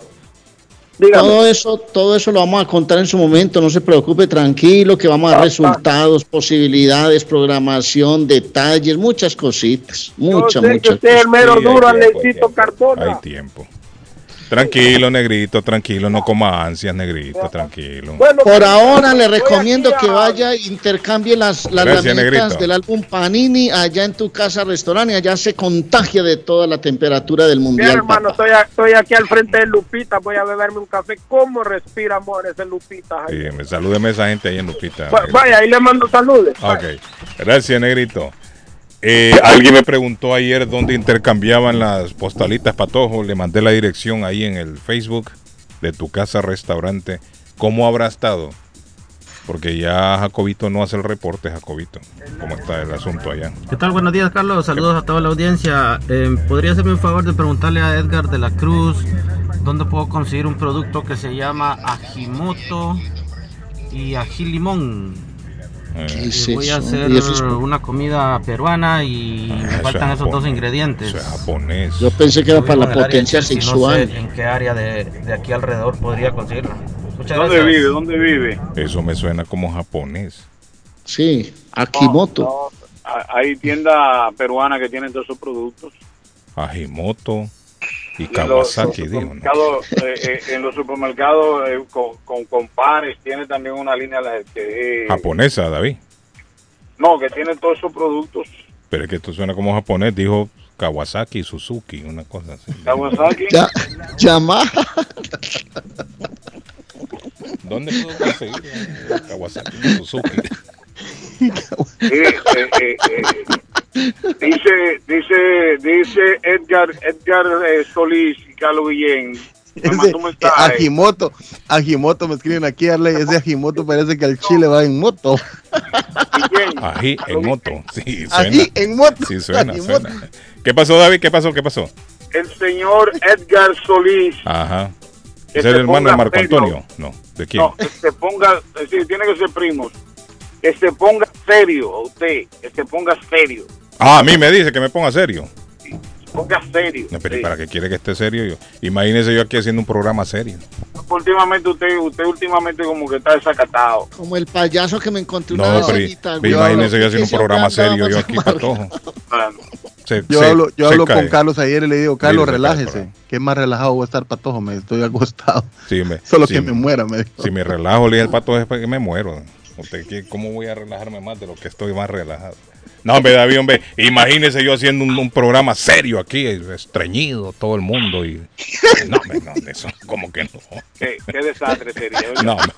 Dígame. todo eso, todo eso lo vamos a contar en su momento, no se preocupe, tranquilo, que vamos a dar resultados, posibilidades, programación, detalles, muchas cositas, Yo muchas, que muchas. usted es el mero duro, Alexito. Cardona. Hay tiempo. Tranquilo, negrito, tranquilo, no coma ansias, negrito, tranquilo. Bueno, Por ahora le recomiendo que vaya, intercambie las, las Gracias, Negrito. del álbum Panini allá en tu casa restaurante, allá se contagia de toda la temperatura del Bien, mundial. hermano, papá. estoy, a- estoy aquí al frente de Lupita, voy a beberme un café. ¿Cómo respira, amor, ese Lupita? Sí, me salúdeme a esa gente ahí en Lupita. Va- Vaya, ahí le mando saludos. Ok, gracias, negrito. Eh, alguien me preguntó ayer dónde intercambiaban las postalitas patojo. Le mandé la dirección ahí en el Facebook de tu casa restaurante. ¿Cómo habrá estado? Porque ya Jacobito no hace el reporte, Jacobito. ¿Cómo está el asunto allá? ¿Qué tal? Buenos días, Carlos. Saludos a toda la audiencia. Eh, ¿Podría hacerme un favor de preguntarle a Edgar de la Cruz dónde puedo conseguir un producto que se llama Ajimoto y Ají Eh, ¿Qué Y es voy a hacer ¿Y eso es- una comida peruana y me eso es faltan esos dos ingredientes. Eso es japonés. Yo pensé que era para la potencia sexual. No sé en qué área de, de aquí alrededor podría conseguirla. Muchas ¿Dónde gracias. vive? ¿Dónde vive? Eso me suena como japonés. Sí, Akimoto. No, hay tiendas peruanas que tienen todos esos productos. Ajimoto y Y en los Kawasaki, dijo. eh, eh, en los supermercados eh, con, con, con pares tiene también una línea que, eh, Japonesa, David. no que tiene todos esos productos Pero es que esto suena como japonés. Dijo Kawasaki, Suzuki, una cosa así. Kawasaki Ya, Yamaha. ¿Dónde puedo conseguir eh, Kawasaki y Suzuki? Sí, eh, eh, eh, dice dice dice Edgar Edgar eh, Solís y Carlos Guillén un mensaje. Ajimoto, Ajimoto me escriben aquí, Arley, ese Ajimoto parece que el Chile va en moto. Ají en moto. Sí, suena. Ají en moto. Sí, suena, suena. ¿Qué pasó, David? ¿Qué pasó? ¿Qué pasó? El señor Edgar Solís. Ajá. ¿Es el hermano de Marco serio. Antonio? No. ¿De quién? No, que se ponga, es decir, tiene que ser primos. Que se ponga serio, a usted, que se ponga serio. Ah, a mí me dice que me ponga serio. Ponga serio. No, pero ¿y sí. ¿para qué quiere que esté serio yo? Imagínese yo aquí haciendo un programa serio. Últimamente usted, usted últimamente como que está desacatado. Como el payaso que me encontré No, una vez pero imagínese yo haciendo un programa serio yo aquí, patojo. Se- Yo se- hablo, yo se hablo cae. con Carlos ayer y le digo, Carlos, relájese. Que más relajado voy a estar, patojo, me estoy acostado. Sí, me- [LAUGHS] Solo que me muera, me dijo. Si me relajo, le dije al pato es que me muero. Usted, ¿qué- ¿Cómo voy a relajarme más de lo que estoy más relajado? No, hombre, David, hombre, imagínese yo haciendo un, un programa serio aquí, estreñido, todo el mundo. y No, hombre, no, eso, como que no. Qué, qué desastre sería. No, hombre.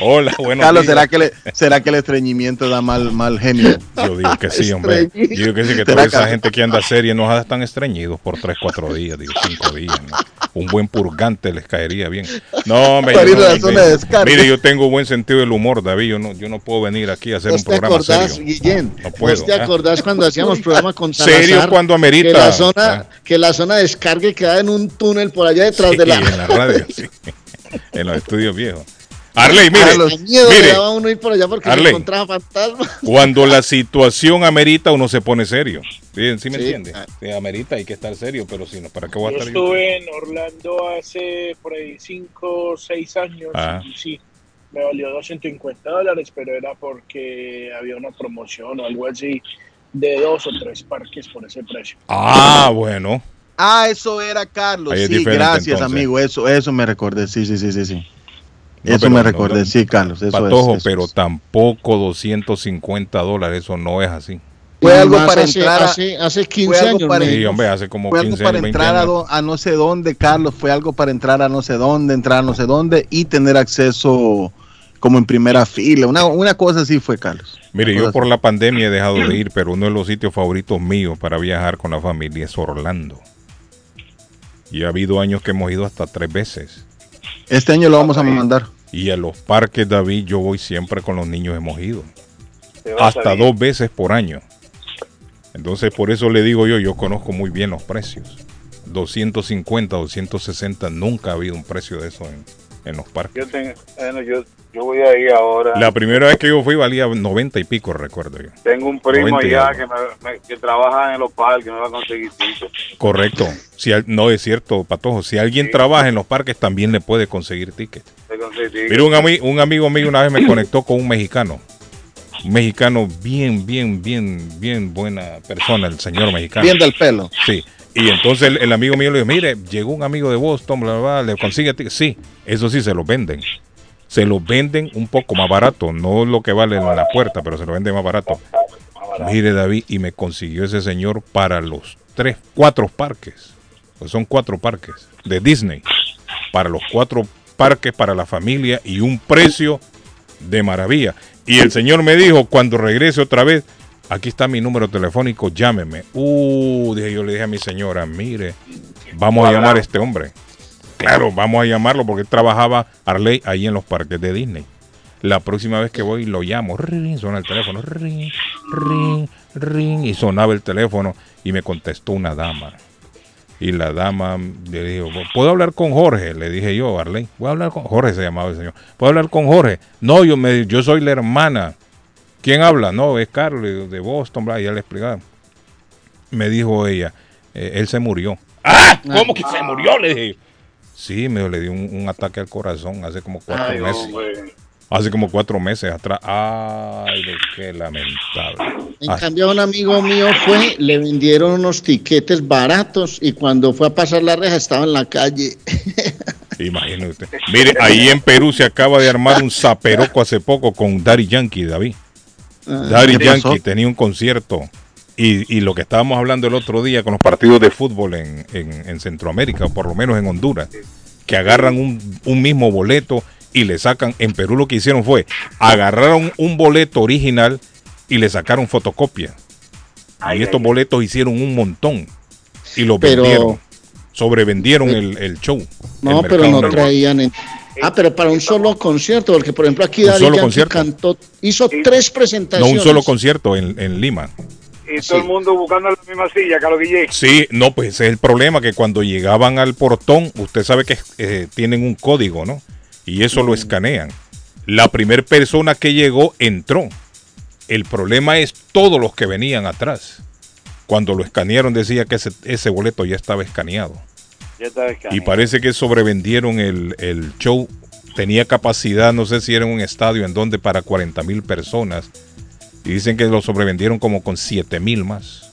Hola, buenos Carlos, días. ¿será que, le, ¿será que el estreñimiento da mal, mal genio? Yo digo que sí, hombre. Yo digo que sí, que ¿Será toda esa gente que anda seria no están estreñidos por 3, 4 días, digo, 5 días. ¿no? Un buen purgante les caería bien. No, [LAUGHS] hombre. Para yo ir a no, la hombre. zona de descarga. Mire, yo tengo buen sentido del humor, David. Yo no, yo no puedo venir aquí a hacer un ¿Vos te programa acordás, serio. Guillén? No puedo. ¿Vos te ¿ah? acordás cuando hacíamos programa con Salazar? Serio cuando amerita. Que la zona, Ah. que la zona de descargue queda en un túnel por allá detrás Sí, de la... en la radio, sí. [LAUGHS] En los estudios viejos. Arley, mire, miedo mire, daba a uno ir por allá porque se Arley. encontraba fantasma. [LAUGHS] cuando la situación amerita, uno se pone serio. ¿Sí, sí me Sí. entiende? Sí, amerita, hay que estar serio, pero si no, ¿para qué voy a Yo estar yo? estuve en Orlando hace por ahí 5 o 6 años Ah. y sí, me valió 250 dólares, pero era porque había una promoción o algo así de dos o tres parques por ese precio. Ah, bueno. Ah, eso era Carlos. Ahí es Sí, diferente, gracias, entonces. amigo. Eso, eso me recordé. Sí, sí, sí, sí, sí. No, eso pero me recordé. no. sí, Carlos. Eso Patojo, es, eso pero es. tampoco 250 dólares, eso no es así. Fue algo para hace, entrar a- hace, hace 15 fue algo años. para-. Sí, hombre, hace como Fue algo 15 para años, 20 entrar a, años. do- a no sé dónde, Carlos. Fue algo para entrar a no sé dónde, entrar a no sé dónde y tener acceso como en primera fila. Una, una cosa así fue, Carlos. Mire, yo por así. la pandemia he dejado de ir, pero uno de los sitios favoritos míos para viajar con la familia es Orlando. Y ha habido años que hemos ido hasta tres veces. Este año lo vamos a mandar. Y a los parques, David, yo voy siempre con los niños, hemos ido. Hasta dos veces por año. Entonces, por eso le digo yo, yo conozco muy bien los precios. 250, 260, nunca ha habido un precio de eso en, en los parques. Yo, tengo, bueno, yo, yo voy a ir ahora. La primera vez que yo fui valía 90 y pico, recuerdo yo. Tengo un primo 90 y allá que, me, me- que trabaja en los parques, me va a conseguir tickets. Correcto. Si al- no es cierto, Patojo. Si alguien trabaja en los parques, también le puede conseguir tickets. Mira, un, ami- un amigo mío una vez me conectó con un mexicano. Un mexicano bien, bien, bien, bien buena persona, el señor mexicano. Bien del pelo. Sí. Y entonces el, amigo mío le dijo, mire, llegó un amigo de Boston, bla, bla, bla, le consigue. Sí, eso sí, se los venden. Se los venden un poco más barato, no lo que vale en la puerta, pero se lo venden más barato. Mire, David, y me consiguió ese señor para los tres, cuatro parques. Pues son cuatro parques de Disney. Para los cuatro parques, para la familia y un precio de maravilla. Y el señor me dijo, cuando regrese otra vez, aquí está mi número telefónico, llámeme. Uh, dije, yo le dije a mi señora, mire, vamos a llamar a este hombre. Claro, vamos a llamarlo porque él trabajaba Arley ahí en los parques de Disney. La próxima vez que voy lo llamo, ring, suena el teléfono, ring, ring, ring, y sonaba el teléfono y me contestó una dama. Y la dama le dijo, ¿puedo hablar con Jorge? Le dije yo, Arley, voy a hablar con Jorge, se llamaba el señor. ¿Puedo hablar con Jorge? No, yo, me, yo soy la hermana. ¿Quién habla? No, es Carlos de Boston, bla, ya le explicaba. Me dijo ella, "Eh, él se murió. ¡Ah! ¿Cómo que se murió? Le dije. Sí, me le dio un, un ataque al corazón hace como cuatro Ay, meses. hombre. Hace como cuatro meses atrás. Ay, de qué lamentable. En Ah, cambio, un amigo mío fue, le vendieron unos tiquetes baratos y cuando fue a pasar la reja estaba en la calle. [LAUGHS] Imagínese usted. [LAUGHS] Mire, ahí en Perú se acaba de armar un zaperoco hace poco con Daddy Yankee, David. Daddy ¿qué pasó? Yankee tenía un concierto. Y, y lo que estábamos hablando el otro día con los partidos de fútbol en, en- en Centroamérica, o por lo menos en Honduras, que agarran un, un mismo boleto y le sacan, en Perú lo que hicieron fue, agarraron un boleto original y le sacaron fotocopia. y estos boletos hicieron un montón y los Pero, vendieron. Sobrevendieron el, el show. No, el pero no traían. Ah, pero para un solo concierto, porque por ejemplo aquí Daddy Yankee cantó, hizo tres No, presentaciones. un solo concierto en, en Lima. Y todo el mundo buscando la misma silla, Carlos Guillén. Sí, no, pues ese es el problema, que cuando llegaban al portón, usted sabe que eh, tienen un código, ¿no? Y eso lo escanean. La primera persona que llegó entró. El problema es todos los que venían atrás. Cuando lo escanearon decía que ese, ese boleto ya estaba escaneado. Y parece que sobrevendieron el, el show. Tenía capacidad, no sé si era un estadio en donde para 40 mil personas. Y dicen que lo sobrevendieron como con 7 mil más.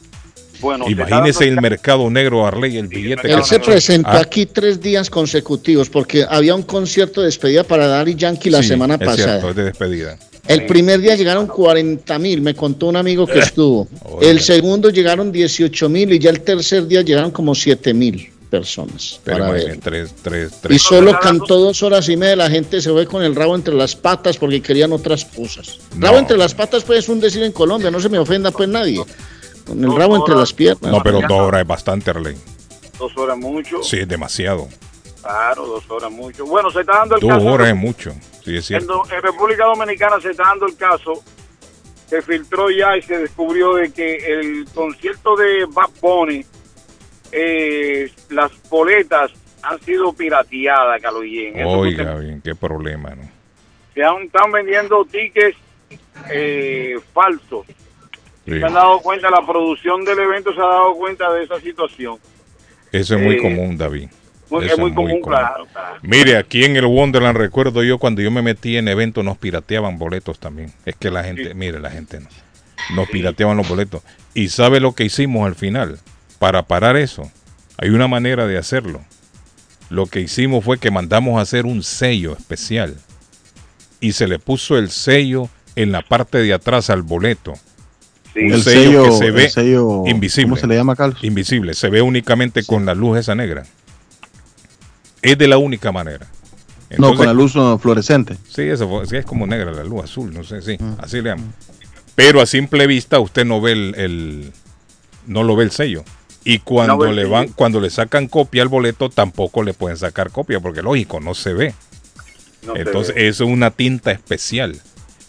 Bueno, Imagínese el mercado negro, Arley, el billete Él se presentó Ah, aquí tres días consecutivos porque había un concierto de despedida para Daddy Yankee la sí, semana es pasada. cierto, es de despedida. El primer día llegaron 40 mil, me contó un amigo que estuvo. Oiga. El segundo llegaron 18 mil y ya el tercer día llegaron como 7 mil personas. Pero para imagínese, ver. tres, tres, Y solo cantó dos horas y media, la gente se fue con el rabo entre las patas porque querían otras cosas. Rabo entre las patas pues es un decir en Colombia, no se me ofenda pues nadie. Con el rabo entre las piernas. No, pero dos horas es bastante, Arley. Dos horas mucho. Sí, es demasiado. Claro, dos horas mucho. Bueno, se está dando el Dos caso. horas es mucho. Sí, es En, cierto. en República Dominicana se está dando el caso. Se filtró ya y se descubrió de que el concierto de Bad Bunny, eh, las boletas han sido pirateadas. Eso Oiga, bien, qué problema, ¿no? se han- están vendiendo tickets eh, falsos. Sí. Se han dado cuenta, la producción del evento se ha dado cuenta de esa situación. Eso es muy Eh, común, David. Muy- Eso es muy común, claro, claro. Mire, aquí en el Wonderland recuerdo yo cuando yo me metí en eventos nos pirateaban boletos también. Es que la gente, mire, la gente no. Nos pirateaban los boletos. ¿Y sabe lo que hicimos al final? Para parar eso, hay una manera de hacerlo. Lo que hicimos fue que mandamos a hacer un sello especial y se le puso el sello en la parte de atrás al boleto. Un El sello, sello- que se ve sello, invisible. ¿cómo se le llama, Carlos? Invisible, se ve únicamente con la luz esa negra. Es de la única manera. no, con la luz fluorescente. Sí, eso es como negra la luz azul, no sé, sí, así le llaman. Pero a simple vista usted no ve el, el- no lo ve el sello. Y cuando No le van, cuando le sacan copia al boleto, tampoco le pueden sacar copia, porque lógico, no se ve. No Entonces, ve. eso es una tinta especial.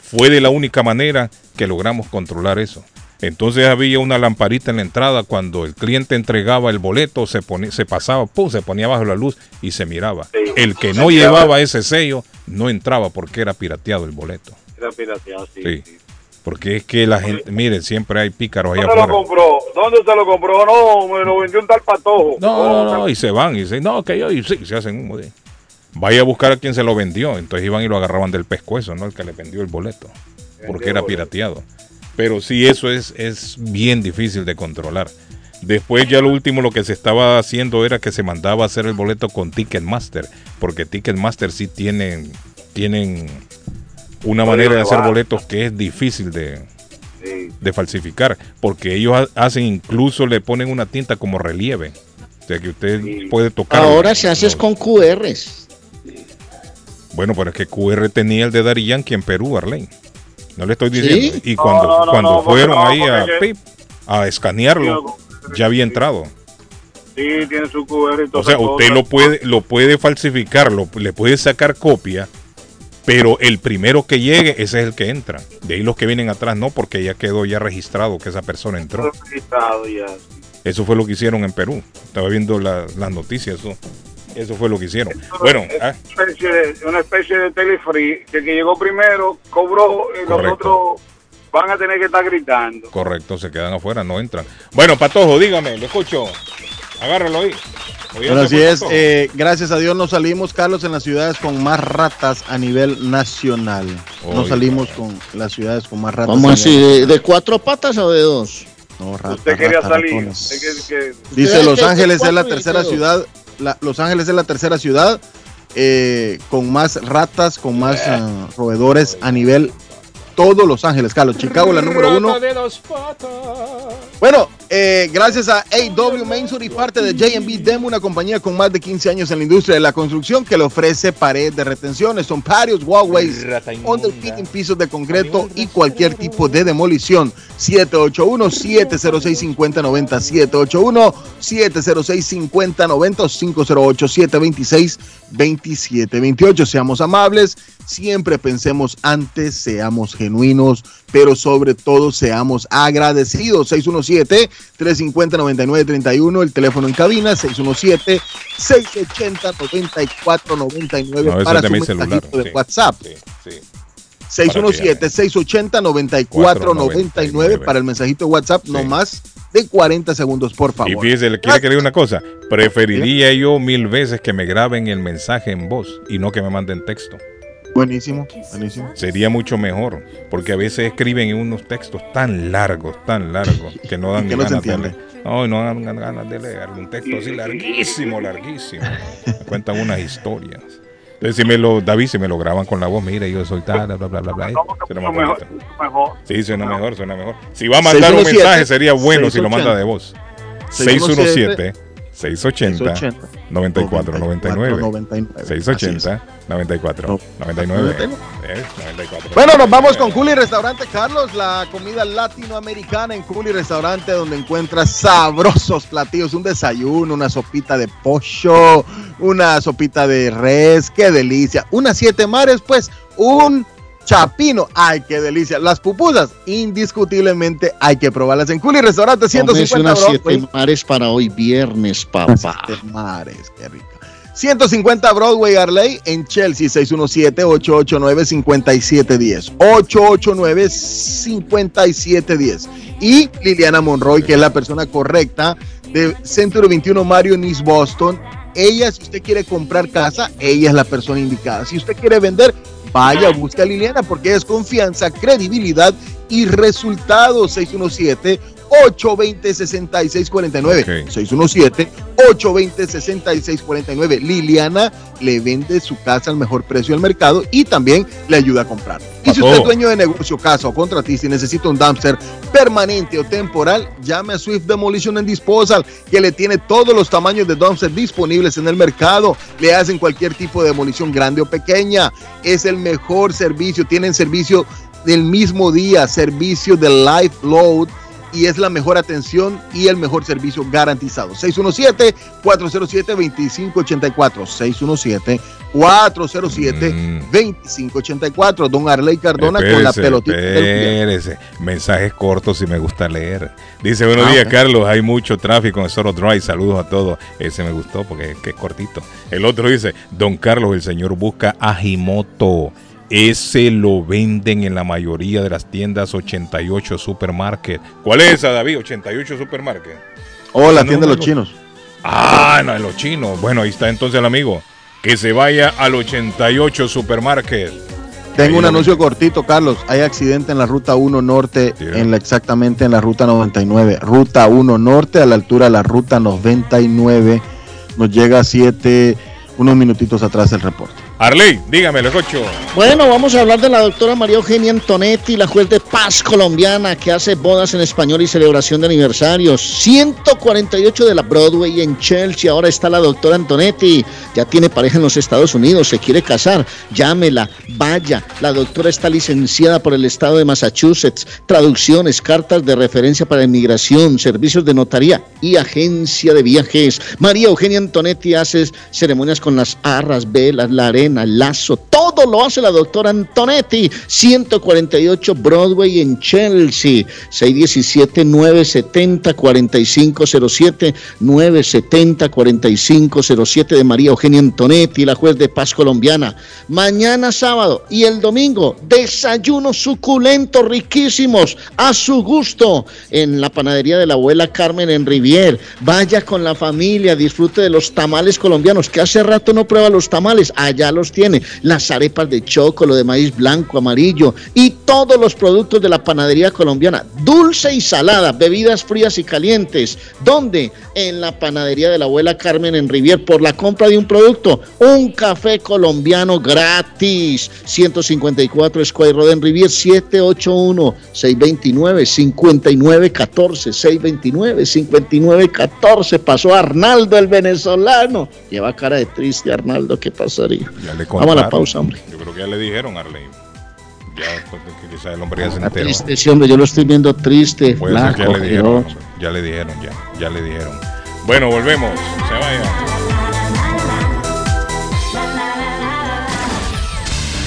Fue de la única manera que logramos controlar eso. Entonces había una lamparita en la entrada cuando el cliente entregaba el boleto, se ponía, se pasaba, pum, se ponía bajo la luz y se miraba. El que no llevaba ese sello no entraba porque era pirateado el boleto. Era pirateado, sí. Sí. Porque es que la gente, miren, siempre hay pícaros allá ¿Dónde lo afuera. compró? ¿Dónde se lo compró? No, me lo vendió un tal patojo. No, no, no, y se van y dicen, no, que yo, y sí, se hacen humo de. Vaya a buscar a quien se lo vendió. Entonces iban y lo agarraban del pescuezo, ¿no? El que le vendió el boleto. Porque era pirateado. Pero sí, eso es, es bien difícil de controlar. Después ya lo último lo que se estaba haciendo era que se mandaba a hacer el boleto con Ticketmaster. Porque Ticketmaster sí tienen, tienen una manera de hacer boletos que es difícil de, de falsificar. Porque ellos ha- hacen, incluso le ponen una tinta como relieve. O sea que usted puede tocar. Ahora se hace es con QRs. Bueno, pero es que QR tenía el de Dari Yankee en Perú, Arlene. No le estoy ¿Sí? diciendo. Y cuando, no, no, cuando no, fueron no, ahí a, pip, a escanearlo, ya había entrado. Sí, tiene su QR y todo. O sea, usted lo puede, lo puede falsificar, lo- le puede sacar copia, pero el primero que llegue, ese es el que entra. De ahí los que vienen atrás no, porque ya quedó ya registrado que esa persona entró. registrado ya. Eso fue lo que hicieron en Perú. Estaba viendo la- las noticias, eso, eso fue lo que hicieron. Bueno, ah, Una especie de, una especie de telefree que el que llegó primero cobró y los otros van a tener que estar gritando. correcto, se quedan afuera, no entran. Bueno, Patojo, dígame, le escucho. Agárralo ahí. Bueno, así es. Eh, gracias a Dios no salimos, Carlos, en las ciudades con más ratas a nivel nacional. No salimos con las ciudades con más ratas. ¿Cómo así? ¿De, de cuatro patas o de dos? No, ratas, Usted quería salir. ratones. usted que- que- Dice Usted Los Ángeles es la tercera ciudad. la- Los Ángeles es la tercera ciudad eh, con más ratas, con más ah, roedores a nivel todos Los Ángeles. Carlos, Chicago la número uno. Bueno, Eh, gracias a AW Mainsur y parte de JB Demo, una compañía con más de 15 años en la industria de la construcción que le ofrece pared de retenciones, son patios, walkways, underfitting, pisos de concreto y cualquier tipo de demolición. 781-706-5090, 706-5090, 508-726-2728. Seamos amables, siempre pensemos antes, seamos genuinos, pero sobre todo seamos agradecidos. 617-350-9931, el teléfono en cabina, 617-680-9499 No, para su mensajito celular, de sí. WhatsApp. Sí, sí. 617-680-9499 para el mensajito de WhatsApp, no más de 40 segundos, por Y favor. fíjese, le quiere que le diga una cosa. Preferiría yo mil veces que me graben el mensaje en voz y no que me manden texto. Buenísimo, buenísimo. Sería mucho mejor, porque a veces escriben en unos textos tan largos, tan largos, que no dan [LAUGHS] Que ni no se ganas de leer. No, no dan ganas de leer un texto así larguísimo, larguísimo. Me [LAUGHS] cuentan unas historias. Entonces, si me lo, David, si me lo graban con la voz, mire, yo soy tal, bla, bla, bla, bla, bla. Suena más Mejor, mejor. Sí, suena mejor, suena mejor. Si va a mandar un 617, mensaje, sería bueno si lo manda 680. de voz. 617, 617 680 94 99 99. 680 94 99 Eh, 94 Bueno, nos vamos con Culi Restaurante, Carlos, la comida latinoamericana en Culi Restaurante, donde encuentras sabrosos platillos, un desayuno, una sopita de pollo, una sopita de res, qué delicia, unas siete mares, pues, un chapino, ay, qué delicia, las pupusas, indiscutiblemente hay que probarlas en Culi Restaurante, Tómese 150 unas Broadway. siete mares para hoy viernes, papá. Siete mares, qué rica. 150 Broadway Arley en Chelsea, 617-889-5710. 889-5710. Y Liliana Monroy, que es la persona correcta de Centro 21 Mario en East Boston. Ella, si usted quiere comprar casa, ella es la persona indicada. Si usted quiere vender, vaya, busca a Liliana porque es confianza, credibilidad y resultados. 617 820-6649. 617-820-6649. Liliana le vende su casa al mejor precio del mercado y también le ayuda a comprar. Y si usted es dueño de negocio, casa o contratista y necesita un dumpster permanente o temporal, llame a Swift Demolition and Disposal, que le tiene todos los tamaños de dumpster disponibles en el mercado. Le hacen cualquier tipo de demolición grande o pequeña. Es el mejor servicio. Tienen servicio del mismo día, servicio de live load y es la mejor atención y el mejor servicio garantizado. 617-407-2584. 617-407-2584. Don Arley Cardona con la Espérese, pelotita. del espérese. Mensajes cortos si me gusta leer. Dice, buenos Ah, días. Carlos. Hay mucho tráfico en Soro Drive. Saludos a todos. Ese me gustó porque es que es cortito. El otro dice, Don Carlos, el señor busca Ajimoto. Ese lo venden en la mayoría de las tiendas 88 Supermarket. ¿Cuál es esa, David? 88 Supermarket. Oh, la No, tienda de los no. chinos. Ah, no, en los chinos. Bueno, ahí está entonces el amigo. Que se vaya al 88 Supermarket. Tengo un Ahí anuncio cortito, Carlos. Hay accidente en la ruta 1 norte, en la, exactamente en la ruta 99. Ruta 1 norte, a la altura de la ruta 99. Nos llega a 7, unos minutitos atrás el reporte. Arley, dígame, lo escucho. Bueno, vamos a hablar de la doctora María Eugenia Antonetti, la juez de paz colombiana que hace bodas en español y celebración de aniversarios. 148 de la Broadway en Chelsea. Ahora está la doctora Antonetti. Ya tiene pareja en los Estados Unidos, se quiere casar. Llámela, vaya. La doctora está licenciada por el estado de Massachusetts. Traducciones, cartas de referencia para inmigración, servicios de notaría y agencia de viajes. María Eugenia Antonetti hace ceremonias con las arras, velas, la arena, el lazo, todo lo hace la doctora Antonetti. 148 Broadway en Chelsea. 617-970-4507. 970-4507 de María Eugenia Antonetti, la juez de paz colombiana. Mañana sábado y el domingo, desayunos suculentos, riquísimos, a su gusto, en la panadería de la abuela Carmen en Rivier. Vaya con la familia, disfrute de los tamales colombianos, que hace rato no prueba los tamales. Allá los los tiene. Las arepas de chocolate, de maíz blanco, amarillo y todos los productos de la panadería colombiana, dulce y salada, bebidas frías y calientes. ¿Dónde? En la panadería de la abuela Carmen en Rivier por la compra de un producto, un café colombiano gratis. 154 Square Road en Rivier 781 629 5914 629 5914 pasó Arnaldo el venezolano. Lleva cara de triste Arnaldo, ¿qué pasaría? Ya le Vamos a la pausa, hombre. Yo creo que ya le dijeron, Arlene. Ya, pues, quizás el hombre ya se Está enteró. triste ese hombre, yo lo estoy viendo triste, Puede ser que ya flaco, le dijeron. Ya le dijeron, ya. Ya le dijeron. Bueno, volvemos. Se vaya.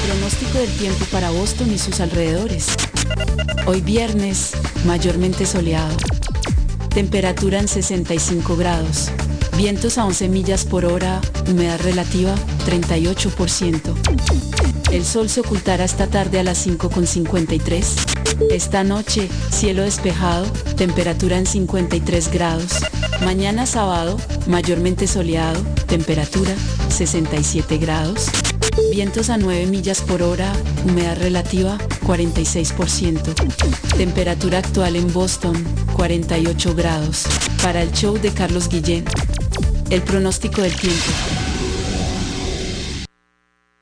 Pronóstico del tiempo para Boston y sus alrededores. Hoy viernes, mayormente soleado. Temperatura en 65 grados. Vientos a 11 millas por hora, humedad relativa 38%. El sol se ocultará esta tarde a las 5.53. Esta noche, cielo despejado, temperatura en 53 grados. Mañana sábado, mayormente soleado, temperatura 67 grados. Vientos a 9 millas por hora, humedad relativa 46%. Temperatura actual en Boston 48 grados. Para el show de Carlos Guillén. El pronóstico del tiempo.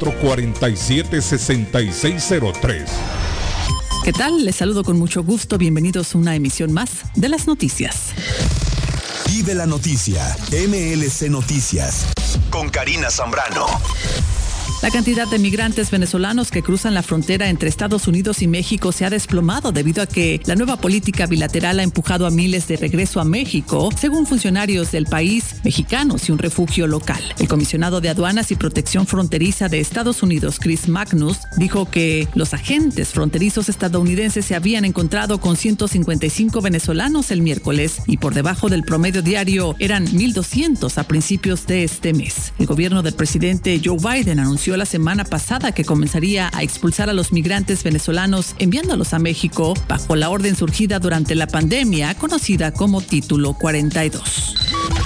617-447-6603. ¿Qué tal? Les saludo con mucho gusto. Bienvenidos a una emisión más de las noticias. Vive la noticia. MLC Noticias. Con Karina Zambrano. La cantidad de migrantes venezolanos que cruzan la frontera entre Estados Unidos y México se ha desplomado debido a que la nueva política bilateral ha empujado a miles de regreso a México, según funcionarios del país, mexicanos y un refugio local. El comisionado de Aduanas y Protección Fronteriza de Estados Unidos, Chris Magnus, dijo que los agentes fronterizos estadounidenses se habían encontrado con 155 venezolanos el miércoles y por debajo del promedio diario eran 1.200 a principios de este mes. El gobierno del presidente Joe Biden anunció la semana pasada que comenzaría a expulsar a los migrantes venezolanos enviándolos a México bajo la orden surgida durante la pandemia conocida como Título 42.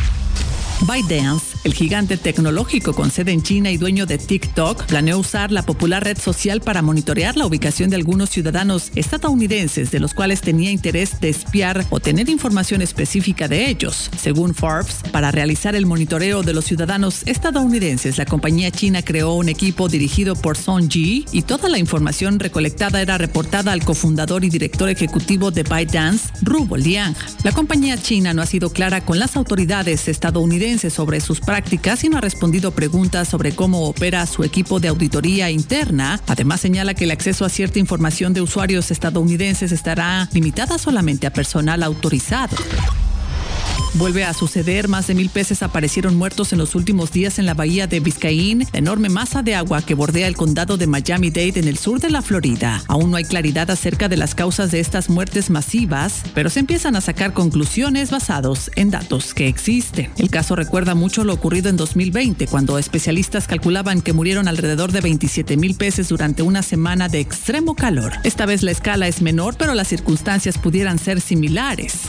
ByteDance, el gigante tecnológico con sede en China y dueño de TikTok, planeó usar la popular red social para monitorear la ubicación de algunos ciudadanos estadounidenses de los cuales tenía interés de espiar o tener información específica de ellos. Según Forbes, para realizar el monitoreo de los ciudadanos estadounidenses, la compañía china creó un equipo dirigido por Song Ji y toda la información recolectada era reportada al cofundador y director ejecutivo de ByteDance, Rubo Liang. La compañía china no ha sido clara con las autoridades estadounidenses sobre sus prácticas y no ha respondido preguntas sobre cómo opera su equipo de auditoría interna. Además señala que el acceso a cierta información de usuarios estadounidenses estará limitada solamente a personal autorizado. Vuelve a suceder, más de mil peces aparecieron muertos en los últimos días en la bahía de Biscayne, la enorme masa de agua que bordea el condado de Miami-Dade en el sur de la Florida. Aún no hay claridad acerca de las causas de estas muertes masivas, pero se empiezan a sacar conclusiones basados en datos que existen. El caso recuerda mucho lo ocurrido en 2020, cuando especialistas calculaban que murieron alrededor de 27 mil peces durante una semana de extremo calor. Esta vez la escala es menor, pero las circunstancias pudieran ser similares.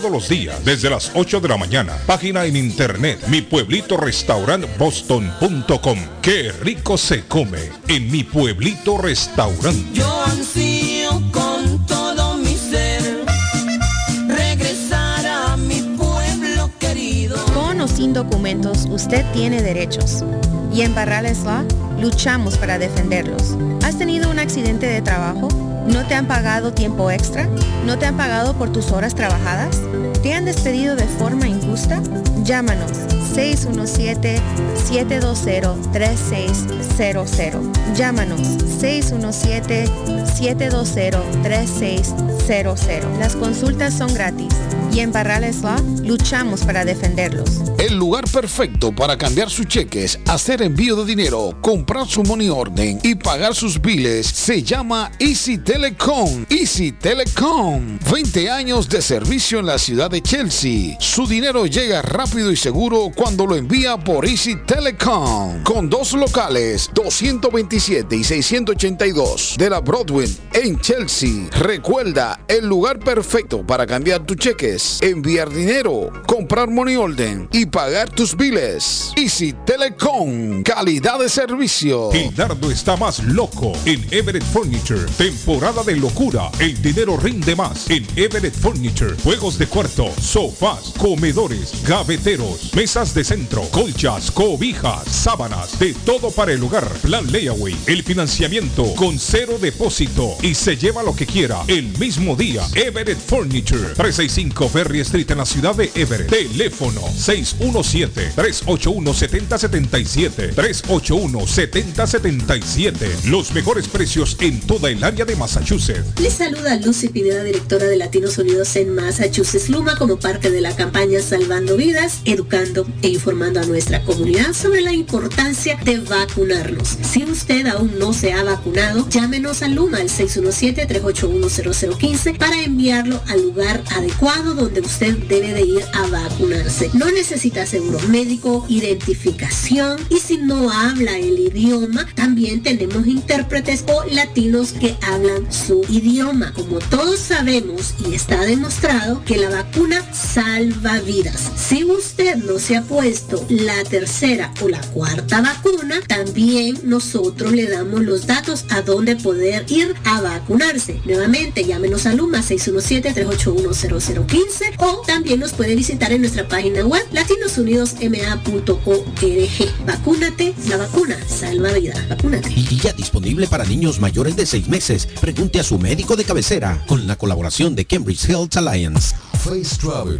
todos los días desde las 8 de la mañana, página en internet, mi pueblito restaurant boston.com, qué rico se come en mi pueblito restaurante. Yo ansío con todo mi ser regresar a mi pueblo querido. Con o sin documentos, usted tiene derechos. Y en Barrales Law luchamos para defenderlos. ¿Has tenido un accidente de trabajo? ¿No te han pagado tiempo extra? ¿No te han pagado por tus horas trabajadas? ¿Te han despedido de forma injusta? Llámanos 617-720-3600. Llámanos 617-720-3600. Las consultas son gratis y en Barrales Law luchamos para defenderlos. El lugar perfecto para cambiar sus cheques, hacer envío de dinero, comprar su money orden y pagar sus biles se llama Easy Telecom. Easy Telecom. 20 años de servicio en la ciudad de Chelsea. Su dinero llega rápido y seguro cuando lo envía por Easy Telecom. Con dos locales, 227 y 682 de la Broadway en Chelsea. Recuerda, el lugar perfecto para cambiar tus cheques, enviar dinero, comprar money order y pagar tus biles. Easy Telecom, calidad de servicio. Gildardo está más loco en Everett Furniture. Temporada de locura. El dinero rinde más en Everett Furniture. Juegos de cuarto, sofás, comedores, gaveteros, mesas de centro, colchas, cobijas, sábanas, de todo para el hogar. Plan Layaway. El financiamiento con cero depósito y se lleva lo que quiera el mismo día. Everett Furniture. 365 Ferry Street en la ciudad de Everett. Teléfono 617-381-7077. 381-7077. Los mejores precios en toda el área de Massachusetts. Les saluda Lucy Pineda, directora de Latinos Unidos en Massachusetts Luma, como parte de la campaña Salvando Vidas, educando e informando a nuestra comunidad sobre la importancia de vacunarnos. Si usted aún no se ha vacunado, llámenos a Luma al 617-381-0015 para enviarlo al lugar adecuado donde usted debe de ir a vacunarse. No necesita seguro médico, identificación y si no habla el idioma, también tenemos intérpretes o latinos que hablan su idioma. Como todos sabemos y está demostrado que la vacuna salva vidas. Si usted no se ha puesto la tercera o la cuarta vacuna, también nosotros le damos los datos a dónde poder ir a vacunarse. Nuevamente, llámenos a Luma 617-381-0015 o también nos puede visitar en nuestra página web latinosunidosma.org. Vacúnate, la vacuna salva vida. Vacúnate. Y ya disponible para niños mayores de 6 meses. Pregunte a su médico de cabecera con la colaboración de Cambridge Health Alliance. Face Travel.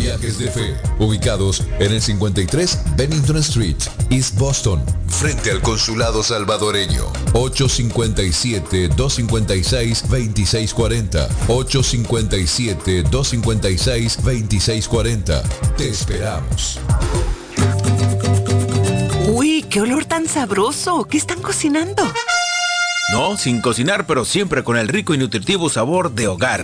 Viajes de Fe, ubicados en el 53 Bennington Street, East Boston, frente al consulado salvadoreño. 857-256-2640. 857-256-2640. Te esperamos. Uy, qué olor tan sabroso. ¿Qué están cocinando? No, sin cocinar, pero siempre con el rico y nutritivo sabor de hogar.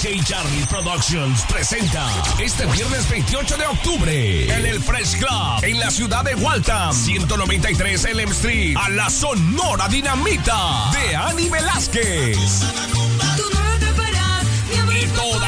DJ Charlie Productions presenta este viernes 28 de octubre en el Fresh Club en la ciudad de Waltham, 193 Elm Street, a la Sonora Dinamita de Ani Velázquez.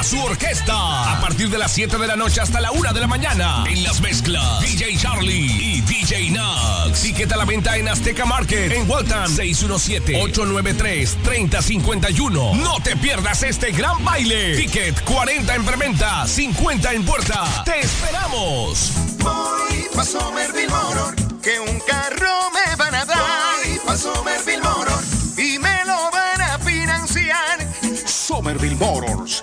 Su orquesta a partir de las 7 de la noche hasta la 1 de la mañana en las mezclas DJ Charlie y DJ Knox. Ticket a la venta en Azteca Market en Waltham 617-893-3051. No te pierdas este gran baile. Ticket 40 en preventa, 50 en puerta. ¡Te esperamos! Voy pa' Somerville Motor, que un carro me van a dar. Voy pa' Somerville Motor y me lo van a financiar. Somerville Motors.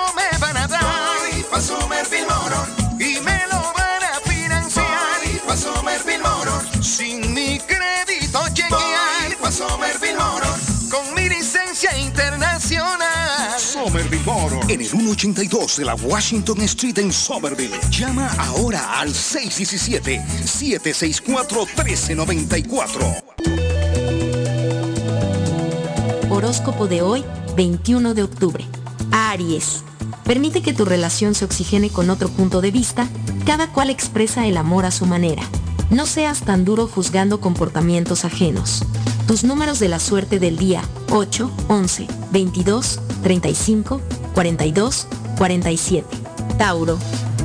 Somerville Motor. En el 182 de la Washington Street en Somerville. Llama ahora al 617-764-1394. Horóscopo de hoy, 21 de octubre. Aries. Permite que tu relación se oxigene con otro punto de vista, cada cual expresa el amor a su manera. No seas tan duro juzgando comportamientos ajenos. Tus números de la suerte del día 8, 11, 22, 35, 42, 47. Tauro.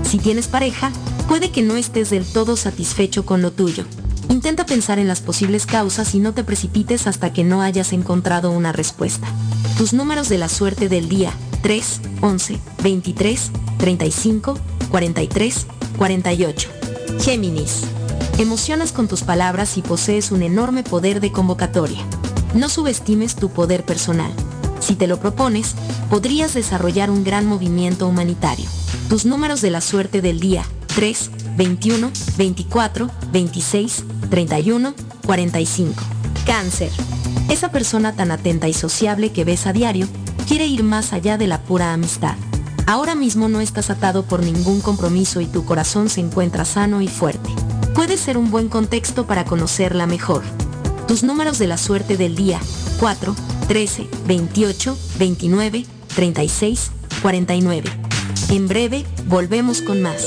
Si tienes pareja, puede que no estés del todo satisfecho con lo tuyo. Intenta pensar en las posibles causas y no te precipites hasta que no hayas encontrado una respuesta. Tus números de la suerte del día 3, 11, 23, 35, 43, 48. Géminis. Emocionas con tus palabras y posees un enorme poder de convocatoria. No subestimes tu poder personal. Si te lo propones, podrías desarrollar un gran movimiento humanitario. Tus números de la suerte del día 3, 21, 24, 26, 31, 45. Cáncer. Esa persona tan atenta y sociable que ves a diario quiere ir más allá de la pura amistad. Ahora mismo no estás atado por ningún compromiso y tu corazón se encuentra sano y fuerte. Puede ser un buen contexto para conocerla mejor. Tus números de la suerte del día 4, 13, 28, 29, 36, 49. En breve, volvemos con más.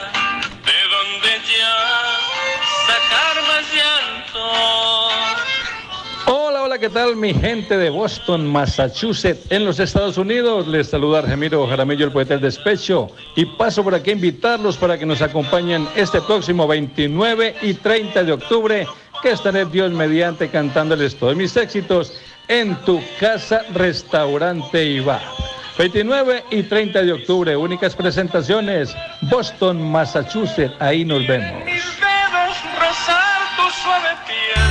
¿Qué tal mi gente de Boston, Massachusetts, en los Estados Unidos? Les saluda Argemiro Jaramillo, el poeta del despecho, y paso por aquí a invitarlos para que nos acompañen este próximo 29 y 30 de octubre, que estaré Dios mediante cantándoles todos mis éxitos en tu casa, restaurante y bar. 29 y 30 de octubre, únicas presentaciones, Boston, Massachusetts, ahí nos vemos. Mis dedos rozar tu suave piel.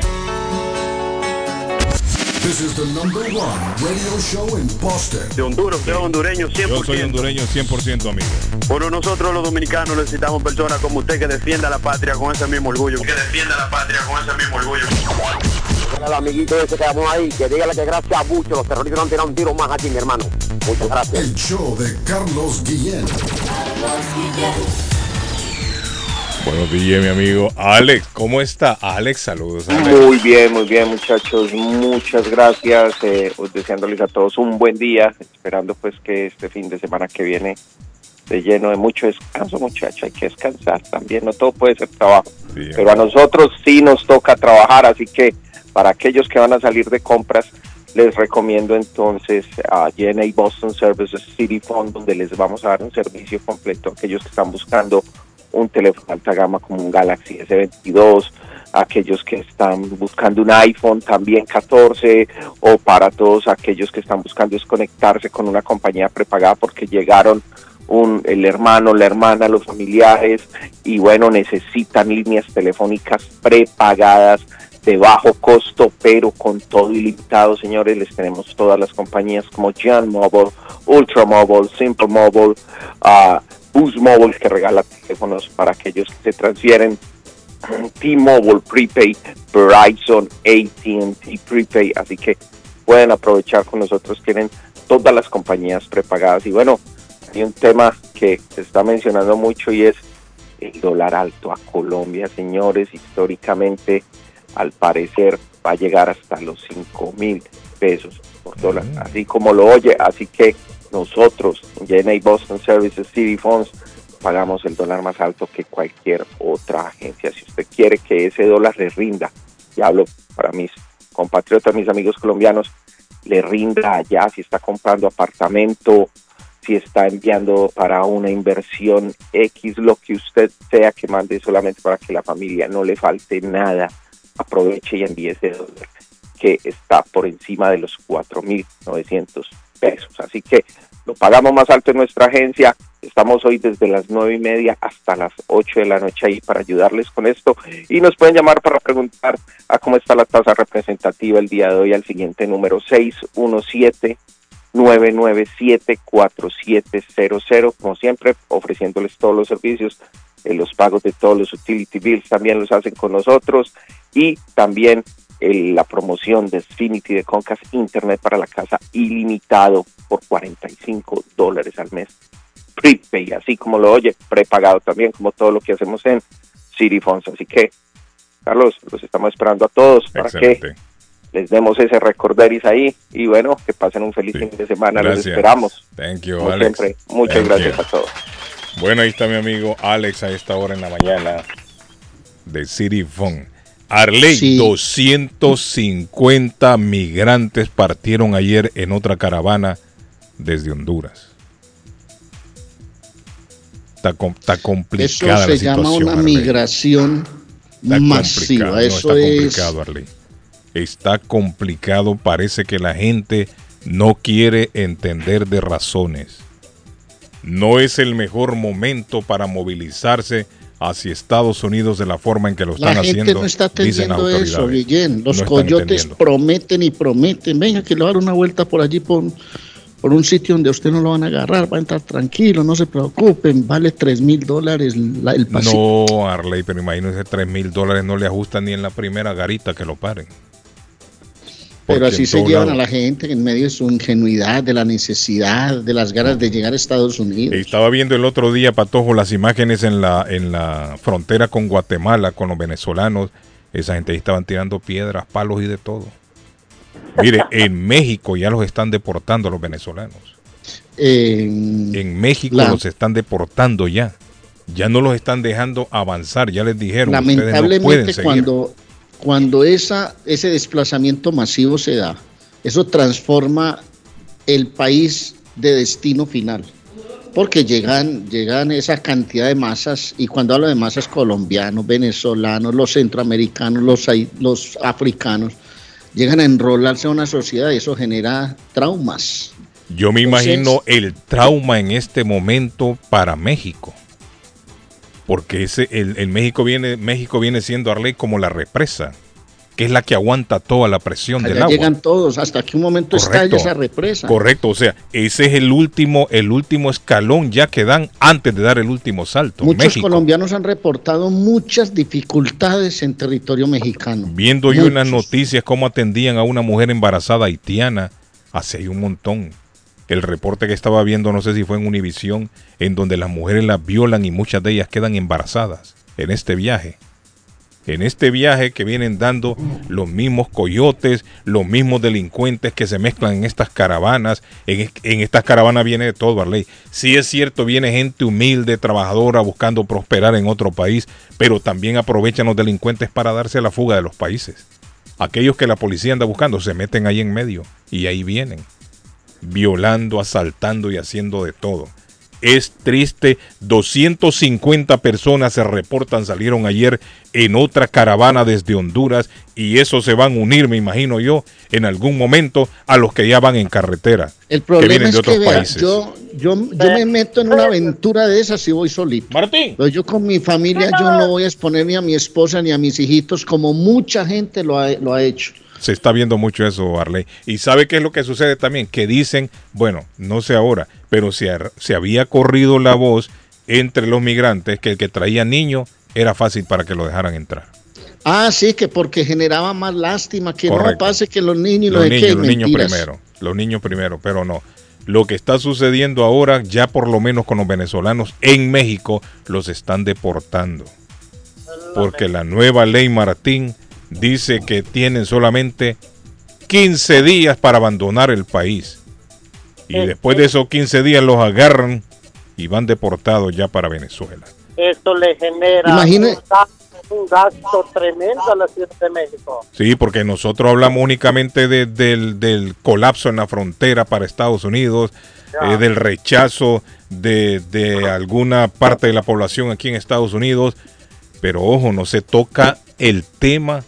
This is the number one radio show in Boston. De Honduras, usted es hondureño 100%. Yo soy hondureño 100% amigo. Bueno, nosotros los dominicanos necesitamos personas como usted que defienda la patria con ese mismo orgullo. Que defienda la patria con ese mismo orgullo. Al amiguito ese que vamos ahí, que dígale que gracias a Bucho los terroristas no han tirado un tiro más aquí, mi hermano. Muchas gracias. El show de Carlos Guillén. Buenos días, mi amigo. Alex, ¿cómo está? Alex, saludos. Alex. Muy bien, muy bien, muchachos. Muchas gracias. Eh, pues, deseándoles a todos un buen día. Esperando pues que este fin de semana que viene esté lleno de mucho descanso, muchachos. Hay que descansar también. No todo puede ser trabajo. Pero a nosotros sí nos toca trabajar. Así que para aquellos que van a salir de compras, les recomiendo entonces a JNA Boston Services City Phone, donde les vamos a dar un servicio completo a aquellos que están buscando un teléfono de alta gama como un Galaxy S22, aquellos que están buscando un iPhone también 14 o para todos aquellos que están buscando desconectarse con una compañía prepagada porque llegaron un, el hermano, la hermana, los familiares y bueno, necesitan líneas telefónicas prepagadas de bajo costo, pero con todo ilimitado, señores. Les tenemos todas las compañías como Gian Mobile, Ultra Mobile, Simple Mobile, uh, Boost Mobile que regala teléfonos para aquellos que se transfieren. [CLEARS THROAT] T-Mobile Prepaid, Verizon, AT&T Prepaid, así que pueden aprovechar con nosotros. Tienen todas las compañías prepagadas y bueno, hay un tema que se está mencionando mucho y es el dólar alto a Colombia, señores. Históricamente, al parecer, va a llegar hasta los 5 mil pesos por dólar, así como lo oye. Así que nosotros, JNA Boston Services City Funds, pagamos el dólar más alto que cualquier otra agencia. Si usted quiere que ese dólar le rinda, y hablo para mis compatriotas, mis amigos colombianos, le rinda allá si está comprando apartamento, si está enviando para una inversión X, lo que usted sea que mande solamente para que la familia no le falte nada, aproveche y envíe ese dólar que está por encima de los 4.900 pesos. Así que lo pagamos más alto en nuestra agencia. Estamos hoy desde las nueve y media hasta las 8 de la noche ahí para ayudarles con esto. Y nos pueden llamar para preguntar a cómo está la tasa representativa el día de hoy al siguiente número 617 997-4700, como siempre, ofreciéndoles todos los servicios eh, los pagos de todos los utility bills también los hacen con nosotros y también el- la promoción de Xfinity de Concast Internet para la casa ilimitado por 45 dólares al mes. Prepay, así como lo oye, prepagado también, como todo lo que hacemos en City Phones. Así que, Carlos, los estamos esperando a todos para que les demos ese recorderis ahí y bueno, que pasen un feliz fin de semana. Los esperamos. Thank you, Como Alex. siempre, muchas Thank gracias you. a todos. Bueno, ahí está mi amigo Alex a esta hora en la mañana de City Phone. Arley, Sí. 250 migrantes partieron ayer en otra caravana desde Honduras. Está, está Eso complicada se la llama situación. una Arley. migración Está masiva. no, Eso está es. complicado, Arley. Está complicado, parece que la gente no quiere entender de razones. No es el mejor momento para movilizarse hacia Estados Unidos de la forma en que lo están La gente haciendo. no está atendiendo eso. Guillén. Los No coyotes prometen y prometen. Venga, que le va a dar una vuelta por allí, por, por un sitio donde a usted no lo van a agarrar. Va a entrar tranquilo, no se preocupen. Vale 3 mil dólares la- el paseo. No, Arley, pero imagínense, 3 mil dólares no le ajustan ni en la primera garita que lo paren. Pero así se llevan lado- a la gente en medio de su ingenuidad, de la necesidad, de las ganas de llegar a Estados Unidos. Estaba viendo el otro día, Patojo, las imágenes en la, en la frontera con Guatemala, con los venezolanos. Esa gente ahí estaban tirando piedras, palos y de todo. Mire, en México ya los están deportando los venezolanos. En, En México La- los están deportando ya. Ya no los están dejando avanzar. Ya les dijeron, ustedes no pueden Lamentablemente cuando, cuando esa, ese desplazamiento masivo se da, eso transforma el país de destino final. Porque llegan, llegan esa cantidad de masas, y cuando hablo de masas colombianos, venezolanos, los centroamericanos, los, africanos, llegan a enrolarse a una sociedad y eso genera traumas. Yo me Entonces- imagino el trauma en este momento para México. Porque ese, el, el México viene, México viene siendo Arley como la represa, que es la que aguanta toda la presión del agua. llegan todos, hasta que un momento estalla esa represa. Correcto, o sea, ese es el último, el último escalón ya que dan antes de dar el último salto. Muchos México. colombianos han reportado muchas dificultades en territorio mexicano. Viendo yo unas noticias cómo atendían a una mujer embarazada haitiana, hace un montón. El reporte que estaba viendo, no sé si fue en Univisión, en donde las mujeres las violan y muchas de ellas quedan embarazadas en este viaje. En este viaje que vienen dando los mismos coyotes, los mismos delincuentes que se mezclan en estas caravanas. En, en estas caravanas viene de todo, Arley. Sí es cierto, viene gente humilde, trabajadora, buscando prosperar en otro país, pero también aprovechan los delincuentes para darse a la fuga de los países. Aquellos que la policía anda buscando se meten ahí en medio y ahí vienen, violando, asaltando y haciendo de todo. Es triste, 250 personas se reportan salieron ayer en otra caravana desde Honduras y eso se van a unir, me imagino yo, en algún momento a los que ya van en carretera, El problema es de otros que vea, países. yo, yo, yo me meto en una aventura de esas y voy solito. Martín. Pero yo con mi familia yo no voy a exponer ni a mi esposa ni a mis hijitos como mucha gente lo ha, lo ha hecho. Se está viendo mucho eso, Arley. Y sabe qué es lo que sucede también, que dicen, bueno, no sé ahora, pero se, se había corrido la voz entre los migrantes que el que traía niños era fácil para que lo dejaran entrar. Ah, sí, que porque generaba más lástima, que no pase que los niños y los los niños, los niños primero, los niños primero, pero no. Lo que está sucediendo ahora, ya por lo menos con los venezolanos en México, los están deportando. Porque la nueva ley Martín dice que tienen solamente 15 días para abandonar el país. Y después de esos 15 días los agarran y van deportados ya para Venezuela. Esto le genera Imagine- un, gasto, un gasto tremendo a la Ciudad de México. Sí, porque nosotros hablamos únicamente de- del, del colapso en la frontera para Estados Unidos, eh, del rechazo de, de alguna parte de la población aquí en Estados Unidos, pero ojo, no se toca el tema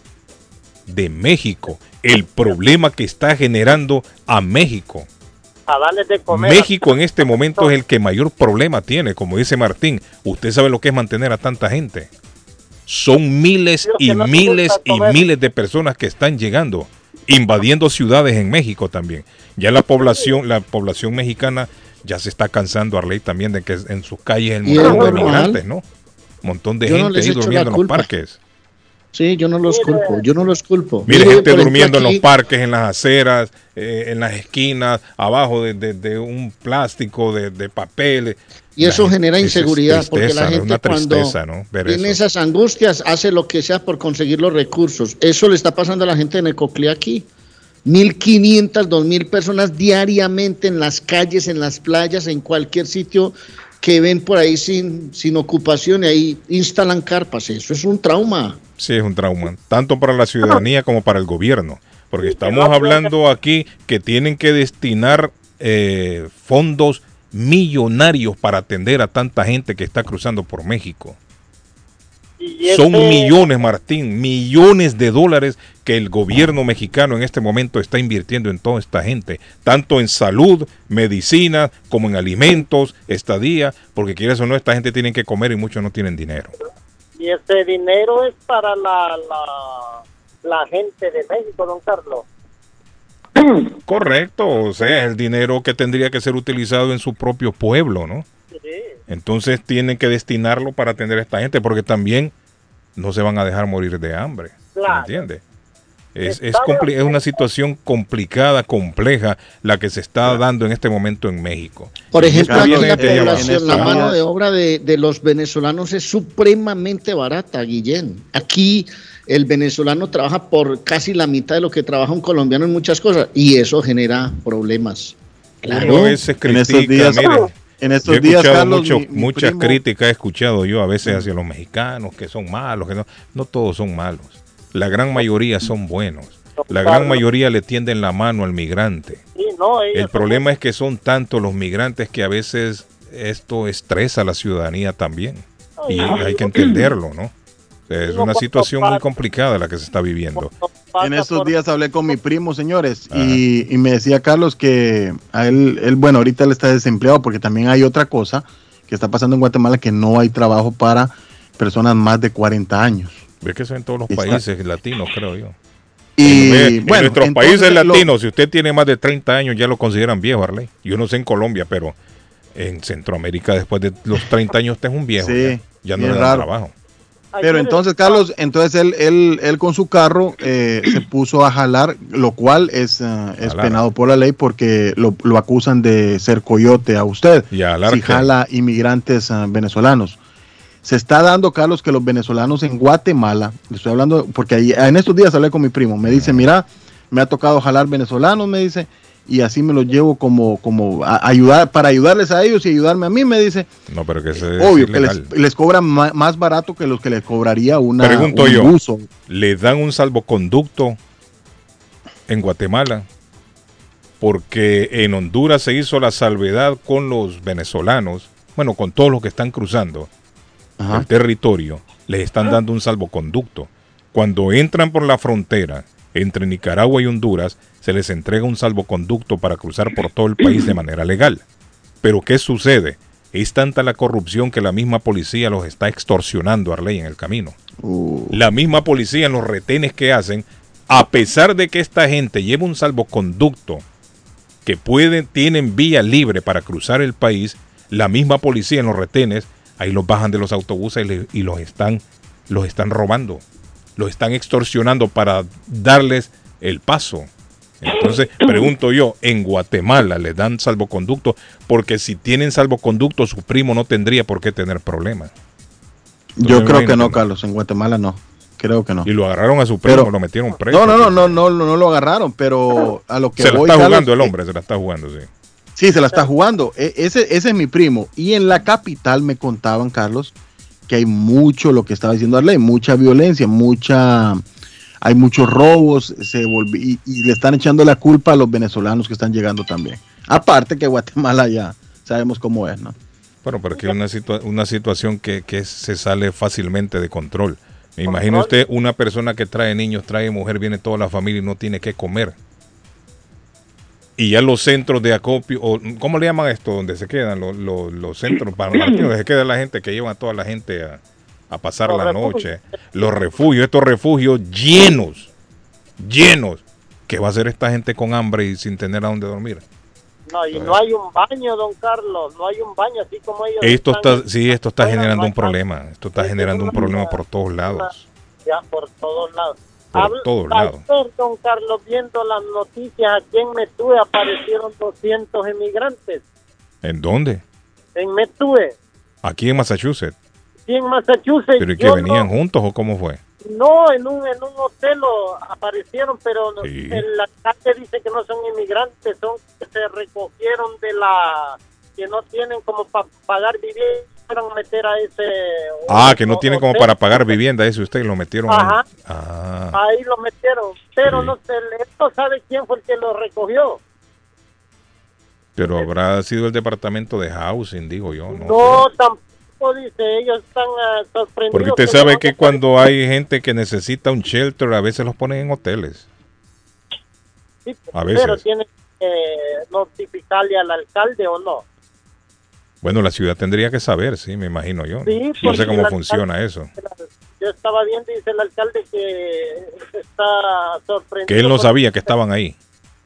de México, el problema que está generando a México. A darles de comer. México en este momento es el que mayor problema tiene, como dice Martín. Usted sabe lo que es mantener a tanta gente. Son miles y no miles y miles de personas que están llegando, invadiendo ciudades en México también. Ya la población, la población mexicana ya se está cansando, Arley, también de que en sus calles el montón de migrantes, ¿no? Un montón de Yo no gente les ahí durmiendo en los parques. Sí, yo no los culpo, yo no los culpo. Mire, Yo, gente durmiendo en los parques, en las aceras, eh, en las esquinas, abajo de, de- de un plástico, de, de papel. Y eso La genera es inseguridad porque tristeza, la gente una cuando tristeza, ¿no? Tiene eso. esas angustias hace lo que sea por conseguir los recursos. Eso le está pasando a la gente de Necoclí aquí. 1.500, 2.000 personas diariamente en las calles, en las playas, en cualquier sitio que ven por ahí sin, sin ocupación y ahí instalan carpas. Eso es un trauma. Sí, es un trauma, tanto para la ciudadanía como para el gobierno, porque estamos hablando aquí que tienen que destinar eh, fondos millonarios para atender a tanta gente que está cruzando por México. Son este- millones, Martín, millones de dólares que el gobierno mexicano en este momento está invirtiendo en toda esta gente, tanto en salud, medicina, como en alimentos, estadía, porque quieres o no, esta gente tiene que comer y muchos no tienen dinero. Y ese dinero es para la, la, la gente de México, don Carlos. [CLEARS THROAT] Correcto, o sea, el dinero que tendría que ser utilizado en su propio pueblo, ¿no? Entonces tienen que destinarlo para atender a esta gente, porque también no se van a dejar morir de hambre, ¿me Claro. Es, es, compli- es una situación complicada, compleja, la que se está dando en este momento en México. Por ejemplo, aquí la población, la mano de obra de, de los venezolanos es supremamente barata, Guillén. Aquí el venezolano trabaja por casi la mitad de lo que trabaja un colombiano en muchas cosas y eso genera problemas. Claro. a veces En estos critica, días- mire, en estos yo he días, Carlos, mucho- mi- mi muchas primo- críticas he escuchado yo a veces hacia los mexicanos que son malos, que no, no todos son malos. La gran mayoría son buenos. La gran mayoría le tienden la mano al migrante. El problema es que son tantos los migrantes que a veces esto estresa a la ciudadanía también. Y hay que entenderlo, ¿no? Es una situación muy complicada la que se está viviendo. En estos días hablé con mi primo, señores, y, y me decía Carlos que a él, él, bueno, ahorita él está desempleado porque también hay otra cosa que está pasando en Guatemala que no hay trabajo para personas más de 40 años. Ve que eso en todos los Exacto. países latinos, creo yo. Y en bueno, nuestros entonces países lo- latinos, si usted tiene más de 30 años, ya lo consideran viejo, Arley. Yo no sé en Colombia, pero en Centroamérica, después de los 30 años, usted es un viejo. Sí, ya ya no le dan trabajo. Pero entonces, Carlos, entonces él, él, él con su carro eh, se puso a jalar, lo cual es, eh, es penado por la ley porque lo, lo acusan de ser coyote a usted. ¿Y a si jala inmigrantes eh, venezolanos. Se está dando, Carlos, que los venezolanos en Guatemala, le estoy hablando, porque ahí, en estos días hablé con mi primo, me dice, mira, me ha tocado jalar venezolanos, me dice, y así me los llevo como, como a ayudar, para ayudarles a ellos y ayudarme a mí, me dice, No, pero que eso es obvio, que les, les cobran más barato que los que les cobraría una, Pregunto un yo. ¿le dan un salvoconducto en Guatemala? Porque en Honduras se hizo la salvedad con los venezolanos, bueno, con todos los que están cruzando Ajá. el territorio, les están dando un salvoconducto. Cuando entran por la frontera entre Nicaragua y Honduras, se les entrega un salvoconducto para cruzar por todo el país de manera legal. Pero ¿qué sucede? Es tanta la corrupción que la misma policía los está extorsionando a ley en el camino. Uh. La misma policía en los retenes que hacen, a pesar de que esta gente lleva un salvoconducto que pueden, tienen vía libre para cruzar el país, la misma policía en los retenes, ahí los bajan de los autobuses y, los están, los están robando, los están extorsionando para darles el paso. Entonces, [CLEARS THROAT] pregunto yo, en Guatemala le dan salvoconducto, porque si tienen salvoconducto, su primo no tendría por qué tener problemas. Yo creo que no. Carlos, en Guatemala no, creo que no. Y lo agarraron a su primo, Pero- lo metieron preso. No, no, no, no, no, no, no lo agarraron, pero a lo que Se la voy, está Carlos, jugando el eh, hombre, se la está jugando, sí. Sí, se la está jugando. E- ese, ese es mi primo. Y en la capital me contaban, Carlos, que hay mucho, lo que estaba diciendo Arley, mucha violencia, mucha, hay muchos robos, se volvi- y, y le están echando la culpa a los venezolanos que están llegando también. Aparte que Guatemala ya sabemos cómo es, ¿no? Bueno, pero que es una, situa- una situación que, que se sale fácilmente de control. Me imagino usted una persona que trae niños, trae mujer, viene toda la familia y no tiene que comer. Y ya los centros de acopio, o, ¿cómo le llaman esto? Donde se quedan los, los- los centros para donde se queda la gente que llevan a toda la gente a, a pasar Los la refugios. noche. Los refugios, estos refugios llenos, llenos. ¿Qué va a hacer esta gente con hambre y sin tener a dónde dormir? no, y no hay un baño, don Carlos, no hay un baño, así como ellos. Esto están está, sí, esto está generando un problema. Esto está generando un problema por todos lados. Ya por todos lados. Por Habla- todos lados. ayer, don Carlos, viendo las noticias, aquí en Metúe aparecieron 200 inmigrantes. ¿En dónde? En Metúe, Aquí en Massachusetts. aquí en Massachusetts. ¿Pero y que venían no- juntos o cómo fue? No, en un, en un hotel aparecieron, pero Sí. el alcalde dice que no son inmigrantes, son que se recogieron de la... que no tienen como para pagar vivienda, fueron a meter a ese... Ah, que no tienen como para pagar vivienda, eso usted lo metieron. ahí. Ajá. Ah, Ahí lo metieron, pero no sé, esto sabe quién fue el que lo recogió. pero habrá sido el departamento de housing, digo yo. No, No, tampoco dice, ellos están ah, sorprendidos. Porque usted que sabe no- que cuando hay gente que necesita un shelter, a veces los ponen en hoteles. Sí, a veces. Pero tiene que notificarle al alcalde o no. Bueno, la ciudad tendría que saber, sí, me imagino yo. Sí, no sé porque cómo funciona alcalde- eso. Yo estaba viendo, dice el alcalde, que está sorprendido. Que él no sabía que estaban ahí.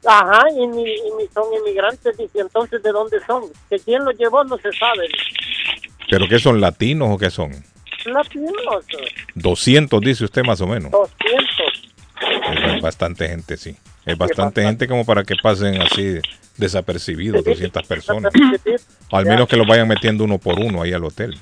Ajá, y ni, y ni son inmigrantes, dice, entonces, ¿de dónde son? Que quién los llevó no se sabe. ¿Pero qué son latinos o qué son? Latinos, 200, dice usted más o menos. 200. Es bastante gente, sí. Es bastante gente como para que pasen así desapercibidos 200 personas. Al menos que los vayan metiendo uno por uno ahí al hotel.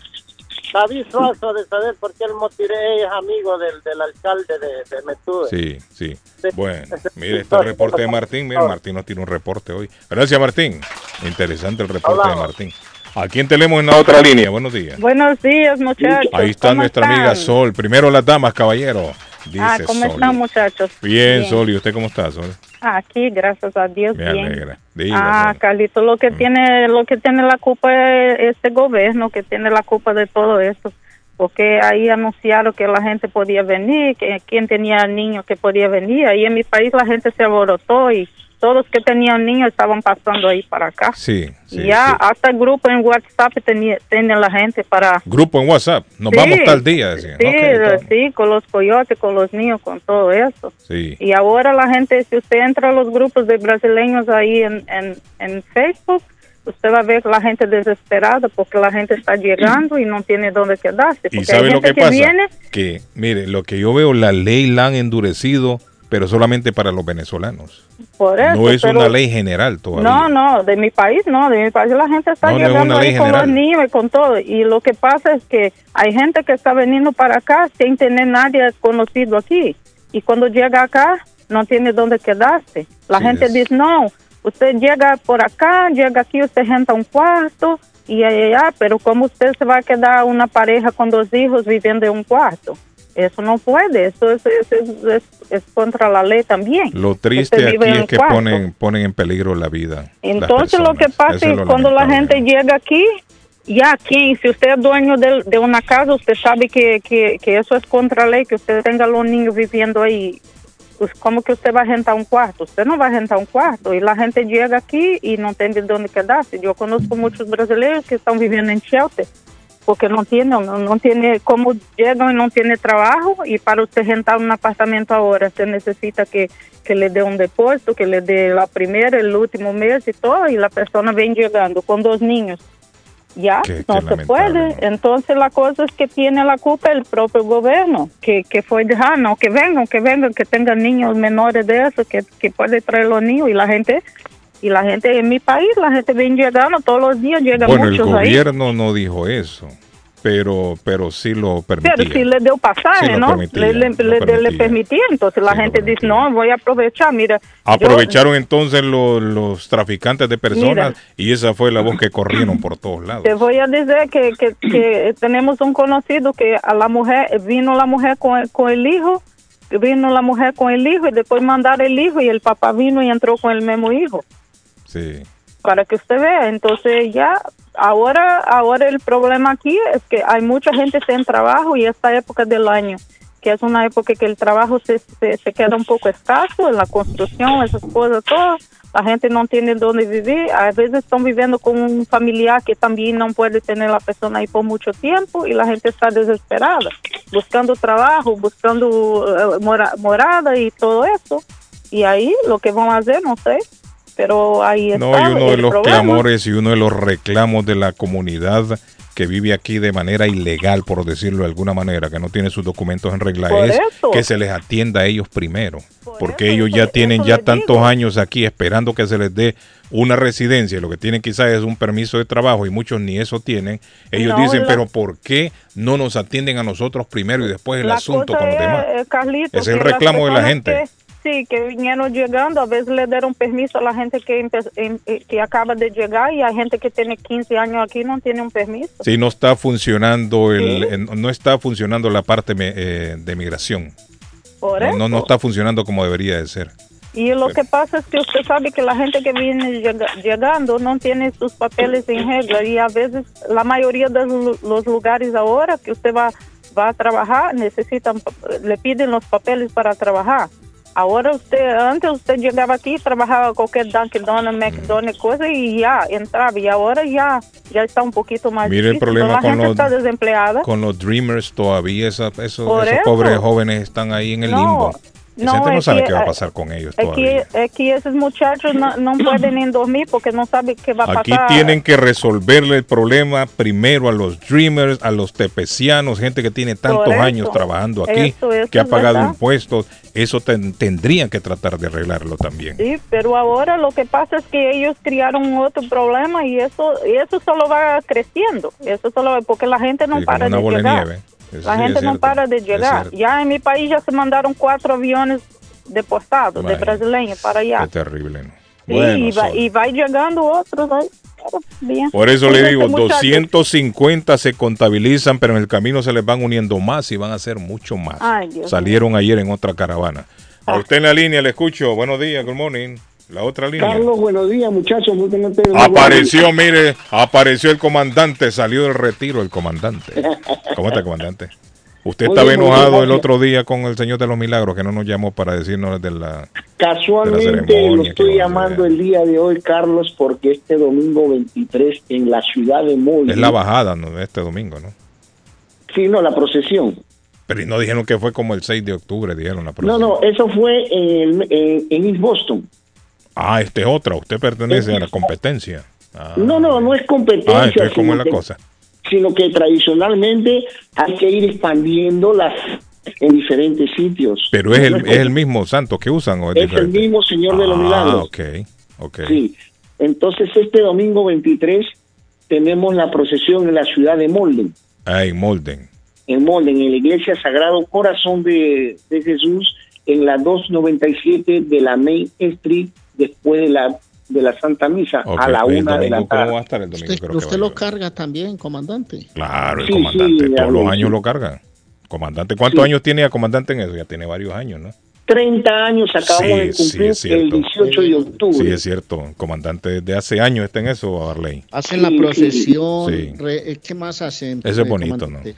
David Suazo de saber por qué el Motiré es amigo del, del alcalde de, de Metúe. Sí, sí. Bueno, mire este reporte de Martín. Mire, Martín nos tiene un reporte hoy. Gracias, Martín. Interesante el reporte de Martín. ¿A quién tenemos en la otra línea? Buenos días. Buenos días, muchachos. Ahí está ¿Cómo nuestra amiga? Sol. Primero las damas, caballero. Dice Ah, ¿cómo están, muchachos? Bien, Sol. ¿Y usted cómo está, Sol? Aquí, gracias a Dios, Me bien. alegra. Diga, Ah, Sol. Carlito, lo que tiene, lo que tiene la culpa es este gobierno que tiene la culpa de todo esto, porque ahí anunciaron que la gente podía venir, que quien tenía niños que podía venir. Ahí en mi país la gente se aborotó y todos que tenían niños estaban pasando ahí para acá. Sí, sí, ya sí. hasta el grupo en WhatsApp tenía, tiene la gente para Grupo en WhatsApp. Nos Sí, vamos tal día, decían. Sí, sí, con los coyotes, con los niños, con todo eso. sí. Y ahora la gente, si usted entra a los grupos de brasileños ahí en, en, en Facebook, usted va a ver la gente desesperada porque la gente está llegando y no tiene dónde quedarse. ¿Y sabe hay lo que pasa? viene, Que, mire, lo que yo veo, la ley la han endurecido, pero solamente para los venezolanos. por eso. no es pero- una ley general todavía. No, no, de mi país no, de mi país la gente está No, no es llegando ahí con los niños y con todo. Y lo que pasa es que hay gente que está veniendo para acá sin tener nadie conocido aquí. Y cuando llega acá, no tiene dónde quedarse. La Sí, gente es- dice, no, usted llega por acá, llega aquí, usted renta un cuarto y allá, pero ¿cómo usted se va a quedar una pareja con dos hijos viviendo en un cuarto? Eso no puede, eso es, es, es- es- contra la ley también. Lo triste aquí es que cuarto. ponen, ponen en peligro la vida. Entonces lo que pasa Eso es cuando la gente llega aquí, ya aquí, si usted es dueño de, de una casa, usted sabe que, que, que eso es contra ley, que usted tenga los niños viviendo ahí. Pues, ¿Cómo que usted va a rentar un cuarto? Usted no va a rentar un cuarto. Y la gente llega aquí y no tiene dónde quedarse. Yo conozco muchos brasileños que están viviendo en shelter porque no tiene, no, no tiene cómo llegan y no tiene trabajo y para usted rentar un apartamento ahora usted necesita que, que le dé un depósito, que le dé la primera, el último mes y todo y la persona ven llegando con dos niños. Ya, Qué- no qué se puede. Entonces la cosa es que tiene la culpa el propio gobierno, que, que fue dejar, no, que vengan, que vengan, que tengan niños menores de eso, que, que puede traer los niños y la gente, y la gente en mi país, la gente ven llegando todos los días, llegan Bueno, el muchos ahí. gobierno no dijo eso, pero, pero sí lo permitía. Pero si le dio pasaje, Sí, ¿no? permitía, le, le, le- le permitía. permitía. Entonces la gente dice, no, voy a aprovechar. Mira, yo- Aprovecharon entonces lo- los traficantes de personas Mira. y esa fue la voz que corrieron por todos lados. te voy a decir que, que, que tenemos un conocido que a la mujer, vino la mujer con, el- con el hijo, vino la mujer con el hijo y después mandar el hijo y el papá vino y entró con el mismo hijo. Sí. para que usted vea. Entonces ya, ahora, ahora el problema aquí es que hay mucha gente sin trabajo y esta época del año, que es una época que el trabajo se, se, queda un poco escaso en la construcción, esas cosas, todo. La gente no tiene dónde vivir. A veces están viviendo con un familiar que también no puede tener la persona ahí por mucho tiempo y la gente está desesperada, buscando trabajo, buscando eh, mora- morada y todo eso. Y ahí lo que vamos a hacer, no sé, pero ahí está No, y uno de los problema. clamores y uno de los reclamos de la comunidad que vive aquí de manera ilegal, por decirlo de alguna manera, que no tiene sus documentos en regla, Por es eso. que se les atienda a ellos primero. porque ellos ya tienen ya tantos años aquí esperando que se les dé una residencia. Lo que tienen quizás es un permiso de trabajo y muchos ni eso tienen. Ellos No, dicen, la- pero ¿por qué no nos atienden a nosotros primero y después el La asunto con los demás? eh, es el reclamo de la gente. que- sí, que vinieron llegando, a veces le dieron permiso a la gente que, em- eh, que acaba de llegar y hay gente que tiene 15 años aquí no tiene un permiso. Sí, no está funcionando el, no está funcionando la parte eh, de migración. Por No, eso. no, no está funcionando como debería de ser. Y lo que pasa es que usted sabe que la gente que viene llega- llegando no tiene sus papeles en regla y a veces la mayoría de los lugares ahora que usted va, va a trabajar necesitan, le piden los papeles para trabajar. Ahora usted, antes usted llegaba aquí, trabajaba cualquier Dunkin' Donuts, McDonald's, cosa y ya entraba. Y ahora ya, ya está un poquito más Mire el problema la con gente los- está desempleada. Con los Dreamers todavía esa- esos, esos eso. pobres jóvenes están ahí en el No, limbo. No, gente no es sabe que, qué va a pasar con ellos Aquí, todavía. aquí esos muchachos no, no [CLEARS THROAT] pueden ni dormir porque no saben qué va a Aquí pasar. tienen que resolverle el problema primero a los Dreamers, a los tepecianos, gente que tiene tantos eso, años trabajando aquí, eso, eso que ha pagado verdad. impuestos. Eso ten- tendrían que tratar de arreglarlo también. Sí, pero ahora lo que pasa es que ellos criaron otro problema y eso y eso solo va creciendo. Eso solo va- porque la gente no Sí, para de llegar. la sí, gente no para de llegar. Ya en mi país ya se mandaron cuatro aviones deportados de brasileños para allá. Qué terrible, ¿no? Sí, Bueno, y, va, y va llegando otros ahí. Por eso le digo, muchacho- 250 se contabilizan, pero en el camino se les van uniendo más y van a ser mucho más. Ay, Dios Salieron ayer en otra caravana. A usted en la línea le escucho. Buenos días, good morning. La otra línea. Carlos, buenos días, muchachos. Muy bien, ustedes. Apareció, mire, apareció el comandante, salió del retiro el comandante. ¿Cómo está, comandante? Usted estaba enojado el otro día con el Señor de los Milagros, que no nos llamó para decirnos de la... Casualmente de la ceremonia lo estoy llamando el día de hoy, Carlos, porque este domingo 23 en la ciudad de Molde. Es la bajada ¿no? de este domingo, ¿no? Sí, no, la procesión. Pero no dijeron que fue como el 6 de octubre, dijeron la No, próxima. no, eso fue en, en, en East Boston. Ah, este es otra, usted pertenece a la competencia. Ah, No, no, no es competencia. Ah, ¿cómo sino es la cosa? Sino que tradicionalmente hay que ir expandiéndolas en diferentes sitios. Pero es No el, es el mismo santo que usan o es, es el mismo Señor de los Ah, Milagros. ok, ok. Sí. Entonces, este domingo 23 tenemos la procesión en la ciudad de Molden. Ah, en Molden. en Molden, en la iglesia Sagrado Corazón de, de Jesús, en la 297 de la Main Street, después de la de la Santa Misa, a la el una de la domingo, ¿cómo tarde. va a estar el domingo? Usted, Creo usted lo carga también, comandante. Claro, el Sí, comandante, sí, todos los años sí. lo carga. Comandante, ¿cuántos Sí. años tiene ya comandante en eso? Ya tiene varios años, ¿no? 30 años acabamos de Sí, sí, cumplir el cierto. 18 de octubre. Sí, es cierto. Comandante de hace años está en eso, Barley. Hacen la procesión. Sí. re- eh, ¿Qué más hacen? Ese es eh, bonito, comandante?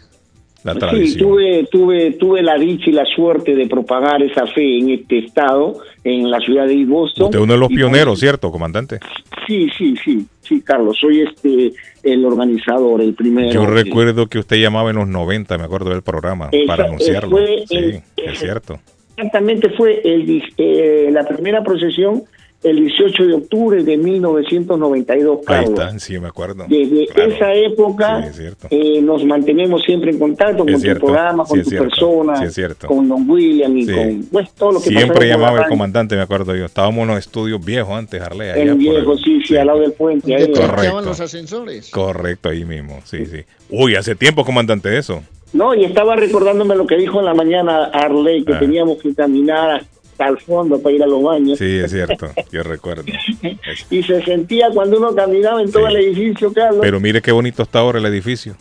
La Sí, tradición. tuve, tuve, tuve la dicha y la suerte de propagar esa fe en este estado, en la ciudad de Boston. Usted es uno de los Y- pioneros, ¿cierto, comandante? Sí, sí, sí, sí, Carlos, soy este el organizador, el primero. Yo recuerdo que usted llamaba en los 90, me acuerdo del programa, Esa- para eh, anunciarlo. fue Sí, el- es cierto. Exactamente fue el, eh, la primera procesión el 18 de octubre de 1992, Ahí Carlos. está, sí, me acuerdo. Desde Claro. esa época Sí, es eh, nos mantenemos siempre en contacto Es con cierto, tu programa, sí, con es tu cierto, persona, sí, con Don William y Sí. con pues, todo lo que Siempre llamaba el comandante, me acuerdo yo. Estábamos en los estudios viejos antes, Harley. allá El viejo, sí, sí, al lado del puente. ahí. Correcto. los ascensores. Correcto, ahí mismo, sí, sí. Uy, hace tiempo, comandante, eso. No, y estaba recordándome lo que dijo en la mañana Arley, que Ah. teníamos que caminar hasta el fondo para ir a los baños. Sí, es cierto, yo recuerdo. [LAUGHS] Y se sentía cuando uno caminaba en todo el edificio, Carlos. Pero mire qué bonito está ahora el edificio.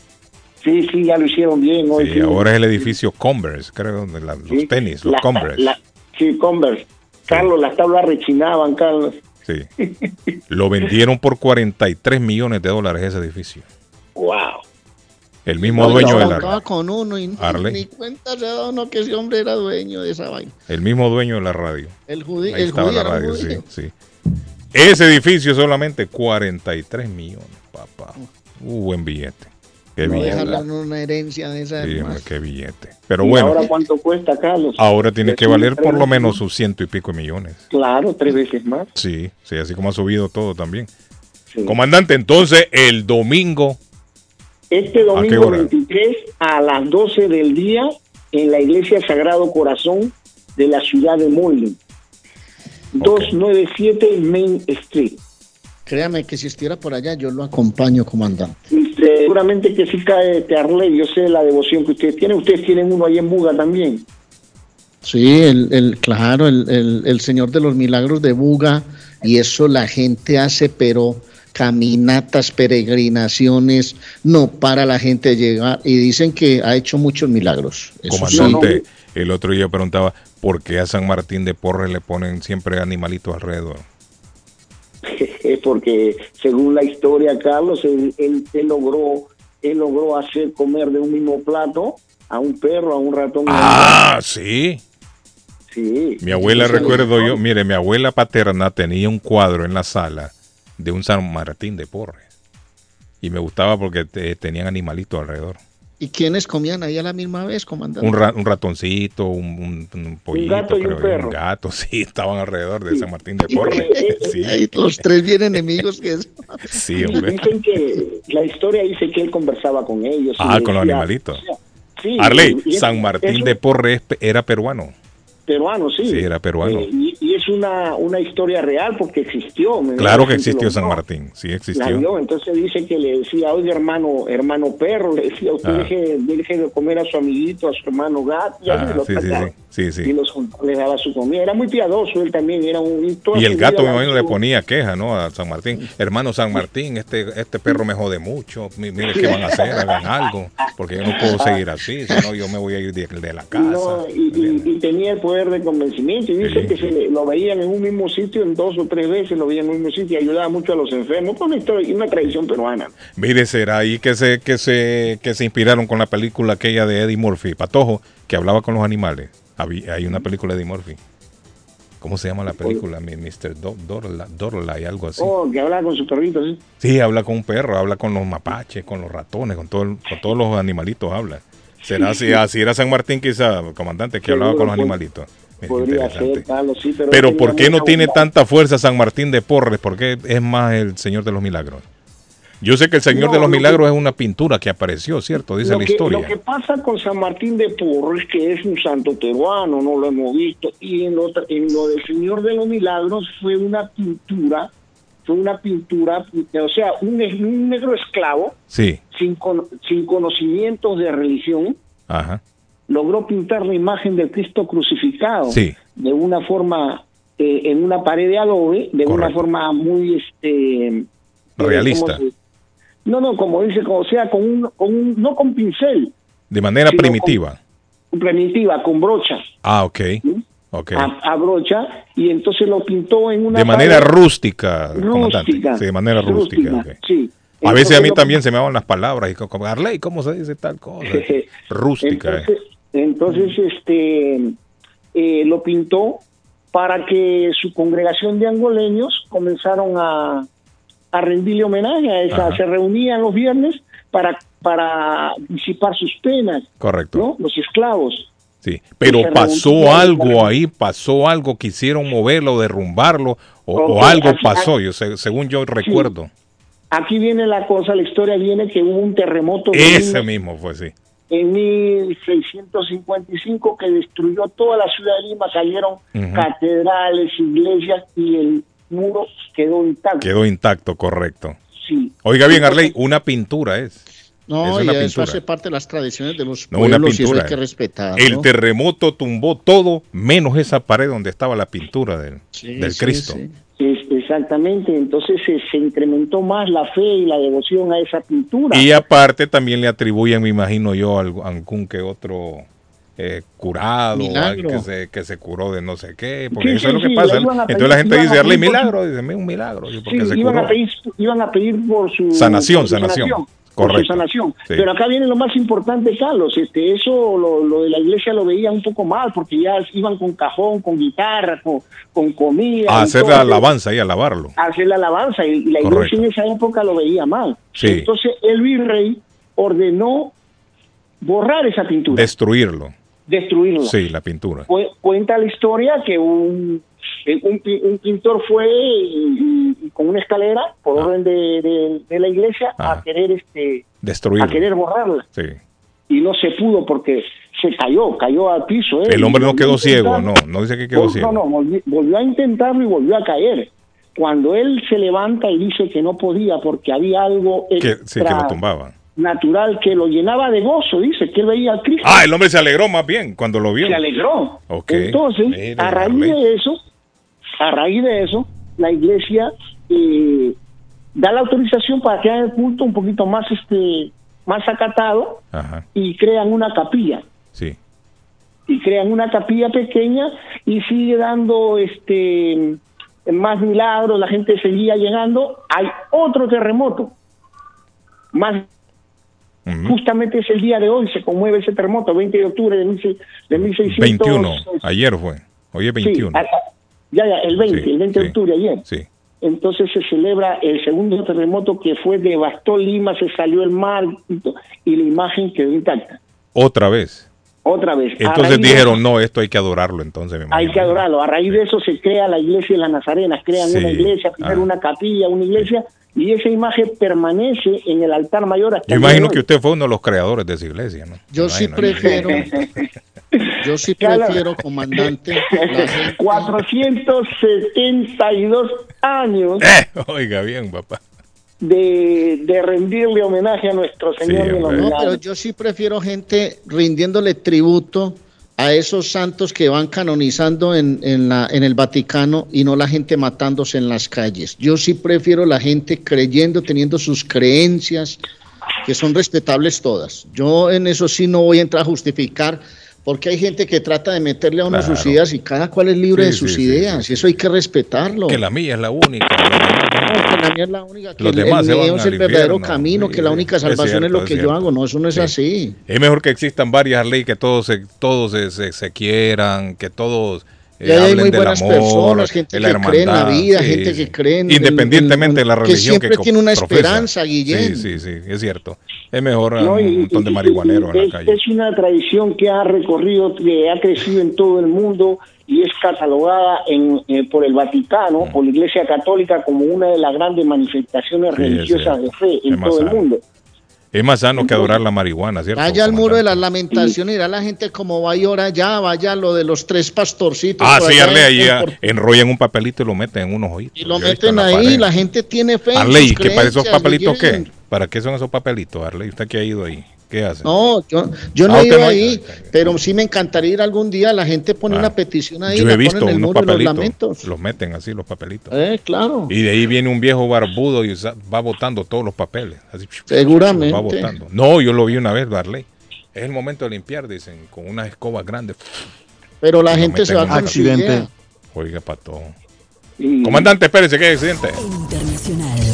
Sí, sí, ya lo hicieron bien hoy. Sí, ahora es el edificio Converse, creo, de la- los tenis, los La- Converse. la- sí, Converse. Carlos, las tablas rechinaban, Carlos. Sí. [LAUGHS] Lo vendieron por 43 millones de dólares ese edificio. Wow. El mismo No, dueño yo de hablaba la con uno y Arley. ni cuenta se dado uno que ese hombre era dueño de esa vaina. el mismo dueño de la radio. El judío. Ahí El estaba judío la radio, sí, judío. sí. Ese edificio solamente 43 millones, papá. Uh, buen billete. Qué no billete. dejarle una herencia de esa. Sí, qué billete. Pero ¿Y bueno, ahora cuánto cuesta, Carlos? ahora tiene que valer por lo menos sus ciento y pico de millones. Claro, tres veces más. Sí, sí, así como ha subido todo también. Comandante, entonces el domingo, Este domingo hora? 23 a las 12 del día en la iglesia Sagrado Corazón de la ciudad de Moreland. 297 Main Street. Créame que si estuviera por allá, yo lo acompaño, comandante. Y seguramente que sí cae Tearley, yo sé la devoción que ustedes tienen. Ustedes tienen uno ahí en Buga también. Sí, el, el- claro, el, el- el Señor de los Milagros de Buga, y eso la gente hace, pero caminatas, peregrinaciones, no para la gente llegar, y dicen que ha hecho muchos milagros. Eso sí. comandante, el otro día preguntaba por qué a San Martín de Porres le ponen siempre animalitos alrededor. Es [LAUGHS] porque según la historia, Carlos, él, él- él logró él logró hacer comer de un mismo plato a un perro, a un ratón. Ah, sí. Sí. Mi abuela, recuerdo yo, mire, mi abuela paterna tenía un cuadro en la sala de un San Martín de Porres. Y me gustaba porque te- tenían animalitos alrededor. ¿Y quiénes comían ahí a la misma vez, comandante? Un, ra- un ratoncito, un, un- un pollito, gato y un creo, perro. gato, [LAUGHS] sí, estaban alrededor de San Martín de [LAUGHS] Porres. [LAUGHS] Sí, los tres bien enemigos que es. sí, hombre. Dicen que la historia dice que él conversaba con ellos. Ah, con los decía- animalitos. Sí, Arley, y- y es- San Martín de Porres era peruano. Peruano, sí. Sí, era peruano. Eh, y, y es una, una historia real porque existió. Claro la que existió San. Martín, sí existió. vio, entonces dice que le decía, oye hermano, hermano perro, le decía, usted Ah. deje, deje de comer a su amiguito, a su hermano gato, y, Ah, sí, sí, sí, sí, sí. y los les daba su comida. Era muy piadoso él también, era un... Y el gato, me imagino, le ponía queja, ¿no? A San Martín. Hermano San Martín, este, este perro me jode mucho. Mi- Mire qué van a hacer, hagan algo. Porque yo no puedo [LAUGHS] seguir así, si no yo me voy a ir de, de la casa. no, y, y- y tenía el poder de convencimiento y dice Sí, que se le- lo veían en un mismo sitio en dos o tres veces lo veían en un mismo sitio y ayudaba mucho a los enfermos con una historia y una tradición peruana Mire, será ahí que se, que se, que se inspiraron con la película aquella de Eddie Murphy, Patojo, que hablaba con los animales. Había- hay una película de Eddie Murphy. ¿Cómo se llama la película? Mr. Do- Dorla- Dorla y algo así. oh que hablaba con su perrito ¿sí? Sí, habla con un perro, habla con los mapaches, con los ratones, con, todo el- con todos los animalitos habla. ¿Será así? [LAUGHS] Así era San Martín quizá, comandante, que hablaba con los animalitos. Es podría ser Carlos sí pero, Pero ¿por qué no tiene tanta fuerza San Martín de Porres? ¿Por qué es más el Señor de los Milagros? Yo sé que el Señor No, de los lo que- Milagros es una pintura que apareció, ¿cierto? Dice la que, historia. lo que pasa con San Martín de Porres es que es un santo peruano, no lo hemos visto. Y en lo, en lo del Señor de los Milagros fue una pintura, fue una pintura, o sea, un, un negro esclavo Sí, sin, cono- sin conocimientos de religión, ajá. logró pintar la imagen del Cristo crucificado Sí. de una forma, eh, en una pared de adobe, de una forma muy, este... eh, Realista. ¿cómo se- No, no, como dice, como sea, con un, con un- no con pincel, De manera primitiva. primitiva, con brocha, Ah, ok. A, a brocha, y entonces lo pintó en una De manera pared rústica, rústica. Sí, de manera rústica. sí. A veces a mí lo- también se me van las palabras. Y co- como, Arley, ¿cómo se dice tal cosa? [LAUGHS] Rústica. eh. Entonces, entonces, este, eh, lo pintó para que su congregación de angoleños comenzaron a, a rendirle homenaje a esa. Ajá. Se reunían los viernes para, para disipar sus penas, Correcto. ¿no? Los esclavos. Sí, pero pasó algo ahí, pasó algo, quisieron moverlo, derrumbarlo, o, o algo pasó, yo según yo recuerdo. Aquí viene la cosa, la historia viene que hubo un terremoto Ese mismo fue, sí. en 1655 que destruyó toda la ciudad de Lima, cayeron catedrales, iglesias y el muro quedó intacto. Quedó intacto, correcto. Sí. Oiga bien, Arley, una pintura es. No, Es y eso pintura. hace parte de las tradiciones de los No, una pueblos y eso pintura. hay que respetar. El ¿no? terremoto tumbó todo, menos esa pared donde estaba la pintura del, del sí, Cristo. sí. Es- exactamente, entonces se, se incrementó más la fe y la devoción a esa pintura. Y aparte también le atribuyen, me imagino yo, algo- algún que otro eh, curado, que se, que se curó de no sé qué, porque Sí, eso sí, es lo que sí, pasa. a Entonces la gente a dice, su- milagro, dice, un milagro, y porque Sí, se iban, curó. a pedir, iban a pedir por su, Sanación, por su sanación. Por su Correcto. sanación. Sí. Pero acá viene lo más importante, Carlos. Este, eso lo, lo de la iglesia lo veía un poco mal porque ya iban con cajón, con guitarra, con, con comida. A hacer todo. la alabanza y alabarlo. a hacer la alabanza y, y la Correcto. iglesia en esa época lo veía mal. Sí. Entonces el virrey ordenó borrar esa pintura, Destruirlo. Destruirla. Sí, la pintura. Cu- cuenta la historia que un, eh, un, un pintor fue y- y- y con una escalera por orden de, de- de la iglesia a querer este Destruirlo. a querer borrarla Sí. y no se pudo porque se cayó, cayó al piso. ¿eh? El hombre no quedó ciego, no, no dice que quedó ciego. No, no, volvió, a intentarlo y volvió a caer. Cuando él se levanta y dice que no podía porque había algo Que, sí, que lo tumbaba. Natural que lo llenaba de gozo, dice que él veía al Cristo. Ah, el hombre se alegró más bien cuando lo vio. Se alegró. Ok. Entonces, Mira, a raíz de eso, a raíz de eso, la iglesia eh, da la autorización para que haga el culto un poquito más este más acatado Ajá, y crean una capilla sí. y crean una capilla pequeña y sigue dando este más milagros, la gente seguía llegando, hay otro terremoto. Más justamente es el día de hoy se conmueve ese terremoto, 20 de octubre de, mil seis- de 1600 21. Ayer fue. Hoy es 21. Sí, a- a- ya, ya, el 20, Sí, el 20 de sí, octubre ayer. Sí. Entonces se celebra el segundo terremoto que fue, devastó Lima, se salió el mar y la imagen quedó intacta. Otra vez. Otra vez. Entonces dijeron, no, esto hay que adorarlo entonces. me Hay que adorarlo. A raíz de eso se crea la iglesia de las Nazarenas. Crean Sí. una iglesia, primero una capilla, una iglesia, y esa imagen permanece en el altar mayor hasta Yo imagino que usted fue uno de los creadores de esa iglesia, ¿no? Yo sí prefiero, yo sí Claro. prefiero, comandante, la gente- 472 años Oiga bien, papá. De, de rendirle homenaje a nuestro Señor de los No, pero yo sí prefiero gente rindiéndole tributo a esos santos que van canonizando en, en, la, en el Vaticano y no la gente matándose en las calles. Yo sí prefiero la gente creyendo, teniendo sus creencias, que son respetables todas. Yo en eso sí no voy a entrar a justificar, porque hay gente que trata de meterle a uno Claro. sus ideas y cada cual es libre Sí, de sus sí, sí, ideas, y eso hay que respetarlo. Que la mía es la única. No, que la mía es la única, que Los el, demás el mío es el verdadero camino, que la única salvación es, cierto, lo es que yo hago, no, eso no es Sí. así. Es mejor que existan varias leyes, que todos se, todos se, se, se quieran, que todos eh, hay muy buenas amor, personas, gente que cree en la vida, sí, gente que cree en el- Independientemente en- de la que religión siempre co- tiene una profesa. esperanza. Sí, sí, sí, es cierto. Es mejor No, un y- montón de marihuaneros en la calle. es una tradición que ha recorrido, que ha crecido en todo el mundo y es catalogada en, eh, por el Vaticano, por la Iglesia Católica, como una de las grandes manifestaciones Sí, religiosas de fe en Es todo el mundo. Es más sano que adorar la marihuana, ¿cierto? Vaya al muro de las lamentaciones, irá la gente como va y ora allá, vaya a lo de los tres pastorcitos. Ah, sí, en- ahí ah, Por- enrollan un papelito y lo meten en unos ojitos. y lo meten la ahí, pared. la gente tiene fe. en Arley, sus ¿qué para esos papelitos qué? ¿Para qué son esos papelitos, Arley? ¿Usted que ha ido ahí? ¿Qué hace? No, yo, yo no Ah, he ido no ahí, pero sí me encantaría ir algún día. La gente pone una petición ahí, Yo la he visto unos los papelitos. Los meten así, los papelitos. Eh, claro. Y de ahí viene un viejo barbudo y va botando todos los papeles. Así, Seguramente. Va botando. No, yo lo vi una vez, Darley. Es el momento de limpiar, dicen, con unas escobas grandes. Pero la gente se va su idea. Oiga, pato. Comandante, espérese, ¿qué accidente? Internacional.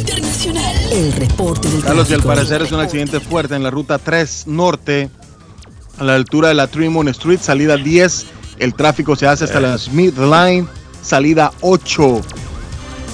Internacional. El reporte del Carlos, y al tráfico. parecer es un accidente fuerte en la ruta 3 norte, a la altura de la Tremont Street, salida 10. El tráfico se hace hasta la Smith Line, salida 8.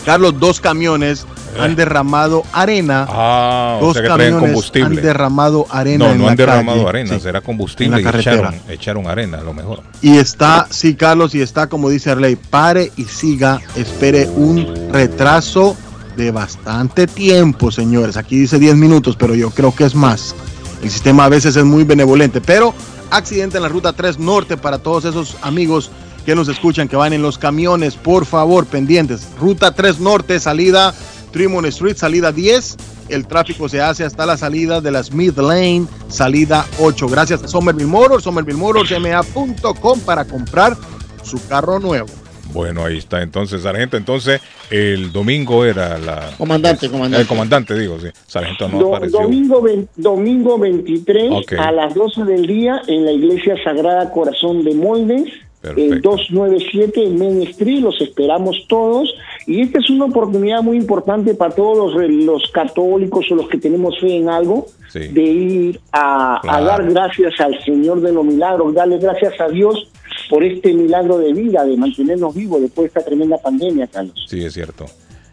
Carlos, dos camiones han derramado arena. Ah, o dos sea que traen camiones combustible. han derramado arena. No, en no la han derramado calle. arena, Sí. será en combustible la y carretera. echaron, echaron arena, a lo mejor. Y está, sí, Carlos, y está, como dice Arley, pare y siga, espere un retraso de bastante tiempo, señores. Aquí dice 10 minutos, pero yo creo que es más. El sistema a veces es muy benevolente, pero accidente en la ruta 3 norte para todos esos amigos que nos escuchan, que van en los camiones, por favor, pendientes. Ruta 3 norte, salida Tremont Street, salida 10. El tráfico se hace hasta la salida de la Smith Lane, salida 8. Gracias a Somerville Motors, Somerville Motors, ma.com para comprar su carro nuevo. Bueno, ahí está entonces, sargento. Entonces, el domingo era la. Comandante, comandante. El comandante, digo, sí. Sargento no Do- apareció. domingo, ve- domingo 23 Ok. a las 12 del día en la Iglesia Sagrada Corazón de Moldes, el 297 en Main Street, los esperamos todos. Y esta es una oportunidad muy importante para todos los, re- los católicos o los que tenemos fe en algo, Sí. de ir a, a dar gracias al Señor de los milagros, darle gracias a Dios por este milagro de vida, de mantenernos vivos después de esta tremenda pandemia, Carlos. Sí, es cierto.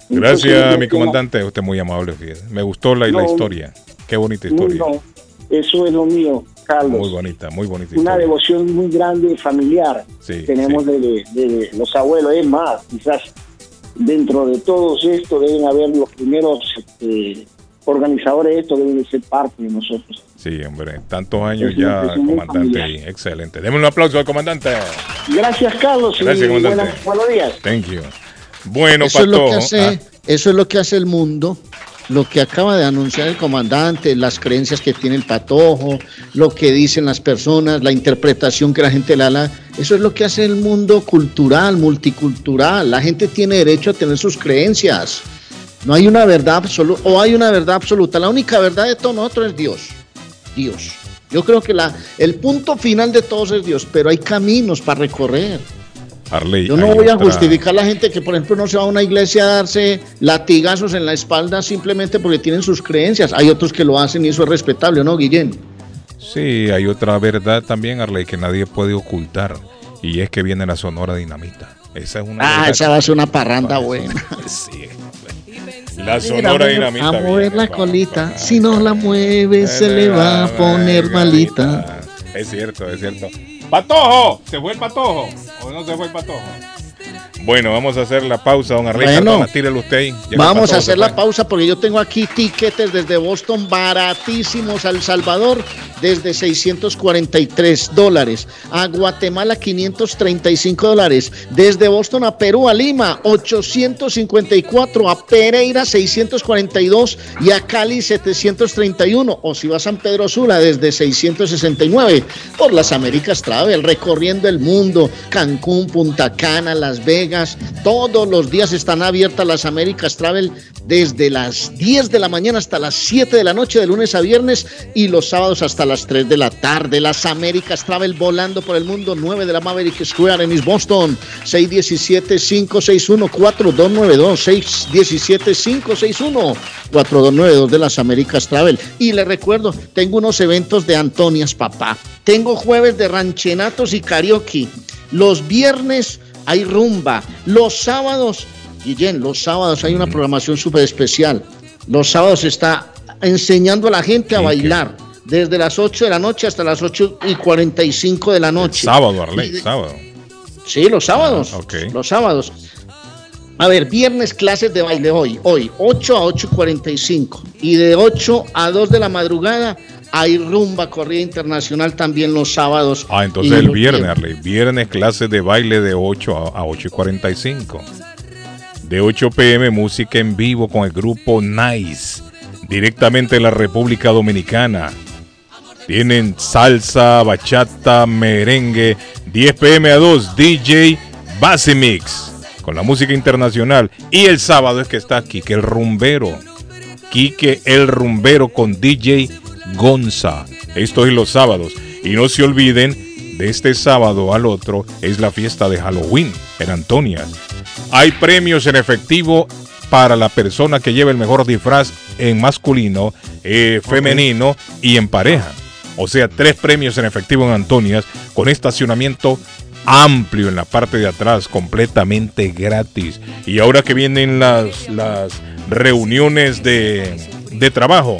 Gracias, mi comandante. Usted muy amable, fíjese. Me gustó la, la No. historia. Qué bonita historia. no, Eso es lo mío, Carlos. Muy bonita, muy bonita. Una historia. devoción muy grande y familiar Sí, tenemos de, de- de los abuelos. Es más, quizás dentro de todos esto deben haber los primeros este, organizadores de esto, deben de ser parte de nosotros. Sí, hombre, tantos años Es ya, comandante. ahí. Excelente. Deme un aplauso al comandante. Gracias, Carlos. y Gracias, comandante. buenas- buenos días. Thank you. Bueno, eso, es lo que Patojo. hace, Ah, eso es lo que hace el mundo, lo que acaba de anunciar el comandante, las creencias que tiene el patojo, lo que dicen las personas, la interpretación que la gente le da. Eso es lo que hace el mundo cultural, multicultural. La gente tiene derecho a tener sus creencias. No hay una verdad absoluta, o hay una verdad absoluta. La única verdad de todos nosotros es Dios. Dios. Yo creo que la, el punto final de todos es Dios, pero hay caminos para recorrer. Arley, Yo no voy a justificar a la gente que, por ejemplo, no se va a una iglesia a darse latigazos en la espalda simplemente porque tienen sus creencias. Hay otros que lo hacen y eso es respetable, ¿no, Guillén? Sí, hay otra verdad también, Arley, que nadie puede ocultar. Y es que viene la Sonora Dinamita. Esa es una Ah, esa va a ser una parranda buena. [LAUGHS] Sí. La Sonora a Dinamita. mover viene, la va, colita. Si no la mueve, se le va a poner malita. Es cierto, es cierto. ¡Patojo! ¿Se fue el patojo? ¿O no se fue el patojo? Bueno, vamos a hacer la pausa, don Arley. Bueno. Usted ahí. Vamos a hacer la fue. pausa porque yo tengo aquí tiquetes desde Boston baratísimos a El Salvador desde 643 dólares, a Guatemala 535 dólares, desde Boston a Perú a Lima 854, a Pereira 642 y a Cali 731 o si va a San Pedro Sula desde 669 por las Américas Travel recorriendo el mundo, Cancún, Punta Cana, Las Vegas, todos los días están abiertas las Américas Travel desde las 10 de la mañana hasta las 7 de la noche de lunes a viernes y los sábados hasta las 3 de la tarde. Las Américas Travel volando por el mundo 9 de la Maverick Square en East Boston 617-561-4292 617-561-4292 de las Américas Travel. Y le recuerdo, tengo unos eventos de Antonias Papá. Tengo jueves de ranchenatos y karaoke. Los viernes hay rumba. Los sábados, Guillén, los sábados hay una programación súper especial. Los sábados está enseñando a la gente a bailar. Desde las 8 de la noche hasta las 8 y 45 de la noche. Sábado, Arley, sábado. Sí, los sábados. Ah, ok. Los sábados. A ver, viernes clases de baile hoy. Hoy, 8 a 8 y 45. Y de 8 a 2 de la madrugada hay rumba corrida internacional también los sábados. Ah, entonces el viernes, viernes. Arley. Viernes clases de baile de 8 a, a 8 y 45. De 8 pm música en vivo con el grupo Nice. Directamente de la República Dominicana. Tienen salsa, bachata, merengue. 10 pm a 2 DJ Basimix. Con la música internacional. Y el sábado es que está Quique el Rumbero. Quique el Rumbero con DJ Gonza. Esto es los sábados. Y no se olviden, de este sábado al otro es la fiesta de Halloween en Antonias. Hay premios en efectivo para la persona que lleve el mejor disfraz en masculino, eh, femenino y en pareja. O sea, tres premios en efectivo en Antonias con estacionamiento amplio en la parte de atrás, completamente gratis. Y ahora que vienen las, las reuniones de, de trabajo,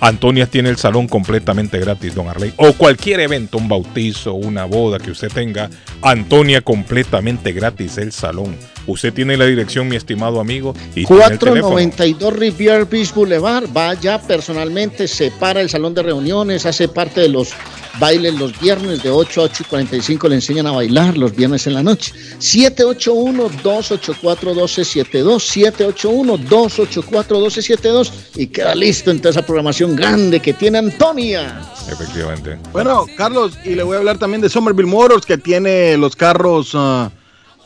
Antonias tiene el salón completamente gratis, don Arley. O cualquier evento, un bautizo, una boda que usted tenga, Antonia completamente gratis el salón. Usted tiene la dirección, mi estimado amigo, y tiene el teléfono. 492 Riviera Beach Boulevard. Vaya personalmente, separa el salón de reuniones, hace parte de los bailes los viernes de 8 a 8 y 45. Le enseñan a bailar los viernes en la noche. 781-284-1272. 781-284-1272. Y queda listo en toda esa programación grande que tiene Antonia. Efectivamente. Bueno, Carlos, y le voy a hablar también de Somerville Motors, que tiene los carros ah,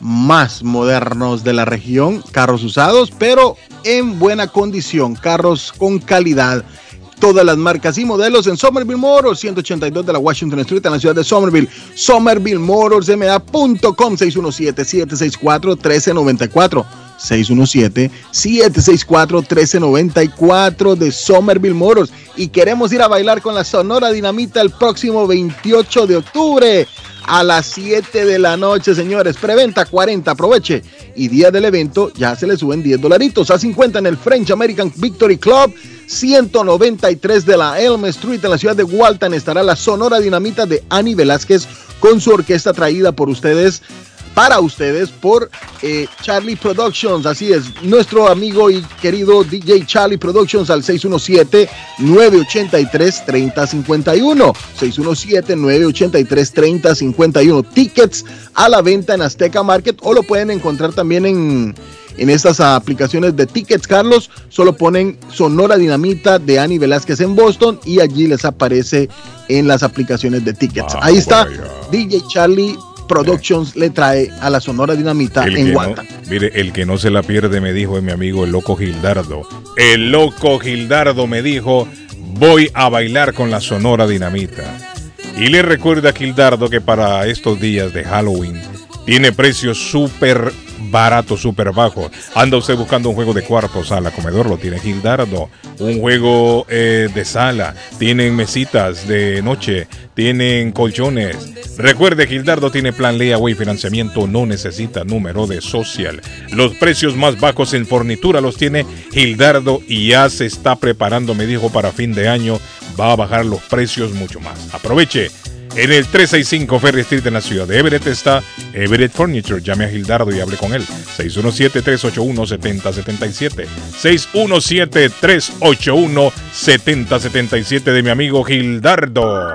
más modernos de la región, carros usados, pero en buena condición, carros con calidad. Todas las marcas y modelos en Somerville Motors, 182 de la Washington Street en la ciudad de Somerville. Somerville Motors, MA.com, 617-764-1394. 617-764-1394 de Somerville Motors. Y queremos ir a bailar con la Sonora Dinamita el próximo 28 de octubre a las 7 de la noche, señores. Preventa 40, aproveche. Y día del evento ya se le suben 10 dolaritos a 50 en el French American Victory Club 193 de la Elm Street en la ciudad de Walton estará la Sonora Dinamita de Ani Velázquez con su orquesta traída por ustedes para ustedes por eh, Charlie Productions. Así es, nuestro amigo y querido DJ Charlie Productions al 617-983-3051. 617-983-3051. Tickets a la venta en Azteca Market o lo pueden encontrar también en, en estas aplicaciones de Tickets, Carlos. Solo ponen Sonora Dinamita de Annie Velázquez en Boston y allí les aparece en las aplicaciones de Tickets. Ahí está DJ Charlie Productions le trae a la Sonora Dinamita El en Guanta. no- mire, el que no se la pierde me dijo mi amigo el loco Gildardo. El loco Gildardo me dijo, voy a bailar con la Sonora Dinamita. Y le recuerda a Gildardo que para estos días de Halloween tiene precios súper baratos, súper bajos. Anda usted buscando un juego de cuarto, sala, comedor, lo tiene Gildardo. Un juego eh, de sala, tienen mesitas de noche, tienen colchones. Recuerde, Gildardo tiene plan Layaway financiamiento, no necesita número de social. Los precios más bajos en fornitura los tiene Gildardo y ya se está preparando, me dijo, para fin de año va a bajar los precios mucho más. Aproveche. En el 365 Ferry Street en la ciudad de Everett está Everett Furniture. Llame a Gildardo y hable con él. 617-381-7077. 617-381-7077 de mi amigo Gildardo.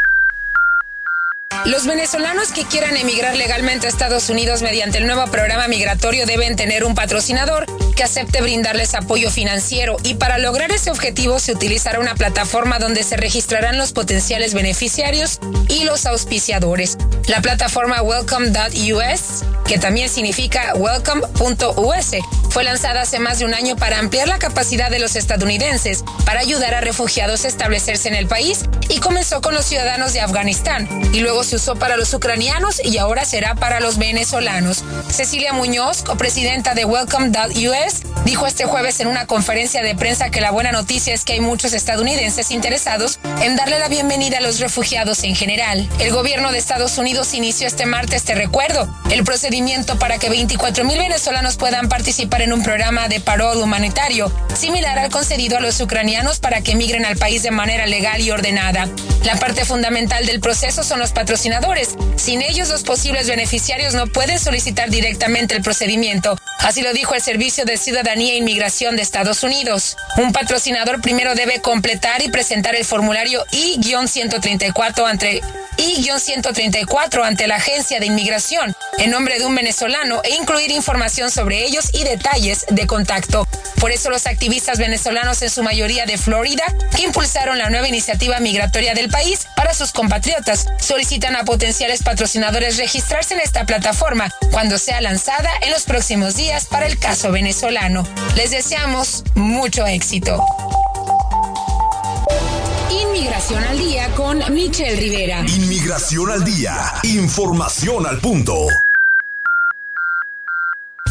Los venezolanos que quieran emigrar legalmente a Estados Unidos mediante el nuevo programa migratorio deben tener un patrocinador que acepte brindarles apoyo financiero y para lograr ese objetivo se utilizará una plataforma donde se registrarán los potenciales beneficiarios y los auspiciadores. La plataforma Welcome.us, que también significa Welcome.us, fue lanzada hace más de un año para ampliar la capacidad de los estadounidenses para ayudar a refugiados a establecerse en el país y comenzó con los ciudadanos de Afganistán y luego se usó para los ucranianos y ahora será para los venezolanos. Cecilia Muñoz, copresidenta de Welcome.us, dijo este jueves en una conferencia de prensa que la buena noticia es que hay muchos estadounidenses interesados en darle la bienvenida a los refugiados en general. El gobierno de Estados Unidos inició este martes, te recuerdo, el procedimiento para que 24 mil venezolanos puedan participar en un programa de parol humanitario, similar al concedido a los ucranianos para que emigren al país de manera legal y ordenada. La parte fundamental del proceso son los patrocinadores. Sin ellos, los posibles beneficiarios no pueden solicitar directamente el procedimiento. Así lo dijo el Servicio de Ciudadanía e Inmigración de Estados Unidos. Un patrocinador primero debe completar y presentar el formulario I-134 ante I-134 ante la Agencia de Inmigración en nombre de un venezolano e incluir información sobre ellos y detalles de contacto. Por eso los activistas venezolanos en su mayoría de Florida, que impulsaron la nueva iniciativa migratoria del país para sus compatriotas, solicitan a potenciales patrocinadores registrarse en esta plataforma cuando sea lanzada en los próximos días para el caso venezolano. Les deseamos mucho éxito. Inmigración al día con Michelle Rivera. Inmigración al día. Información al punto.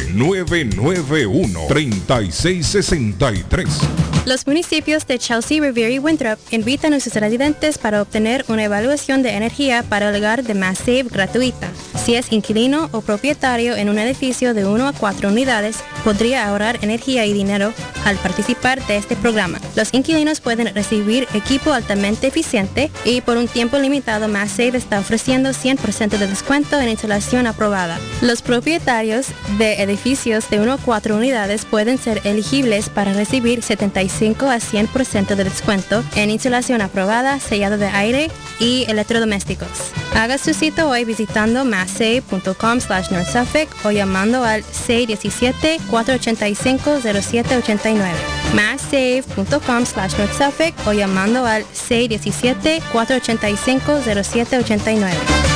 857-991-3663. Los municipios de Chelsea, Revere y Winthrop invitan a sus residentes para obtener una evaluación de energía para el hogar de Mass Save gratuita. Si es inquilino o propietario en un edificio de 1 a 4 unidades, podría ahorrar energía y dinero al participar de este programa. Los inquilinos pueden recibir equipo altamente eficiente y por un tiempo limitado Mass Save está ofreciendo 100% de descuento en instalación aprobada. Los propietarios de edificios de 1 a 4 unidades pueden ser elegibles para recibir 75 a 100% de descuento en instalación aprobada, sellado de aire y electrodomésticos. Haga su cita hoy visitando masssave.com slash Suffolk o llamando al 617-485-0789. masssave.com slash Suffolk o llamando al 617-485-0789.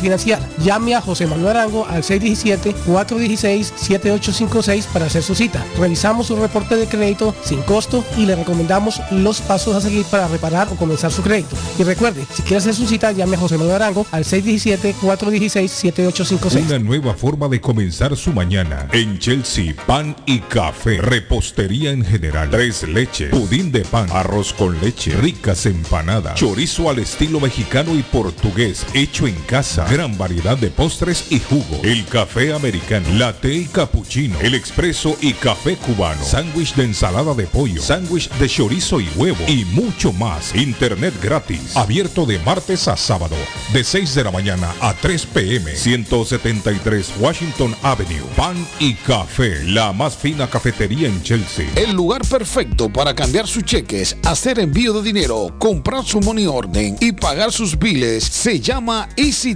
Llame a José Manuel Arango al 617-416-7856 para hacer su cita. Revisamos su reporte de crédito sin costo y le recomendamos los pasos a seguir para reparar o comenzar su crédito. Y recuerde, si quiere hacer su cita, llame a José Manuel Arango al 617-416-7856. Una nueva forma de comenzar su mañana. En Chelsea, pan y café. Repostería en general. Tres leches. Pudín de pan. Arroz con leche. Ricas empanadas. Chorizo al estilo mexicano y portugués. Hecho en casa. Gran variedad de postres y jugo. El café americano. Latte y cappuccino. El expreso y café cubano. Sándwich de ensalada de pollo. Sándwich de chorizo y huevo. Y mucho más. Internet gratis. Abierto de martes a sábado. De 6 de la mañana a 3 pm. 173 Washington Avenue. Pan y café. La más fina cafetería en Chelsea. El lugar perfecto para cambiar sus cheques, hacer envío de dinero, comprar su money orden y pagar sus biles se llama Easy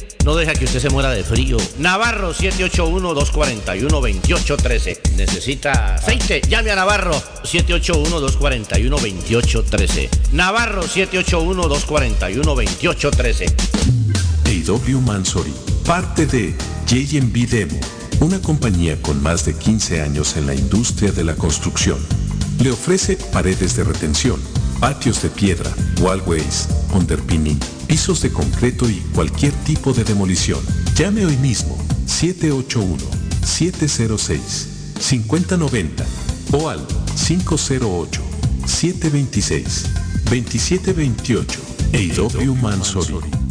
no deja que usted se muera de frío. Navarro 781-241-2813. Necesita aceite. Llame a Navarro 781-241-2813. Navarro 781-241-2813. A.W. Mansory, parte de JMB Demo, una compañía con más de 15 años en la industria de la construcción. Le ofrece paredes de retención, patios de piedra, wallways, underpinning, pisos de concreto y cualquier tipo de demolición. Llame hoy mismo 781-706-5090 o al 508-726-2728 A.W. Mansory.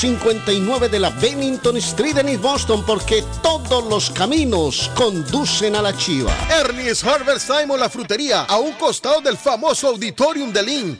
259 de la Bennington Street en East Boston porque todos los caminos conducen a la chiva. Ernie's Harvest Time la frutería, a un costado del famoso Auditorium de Lynn.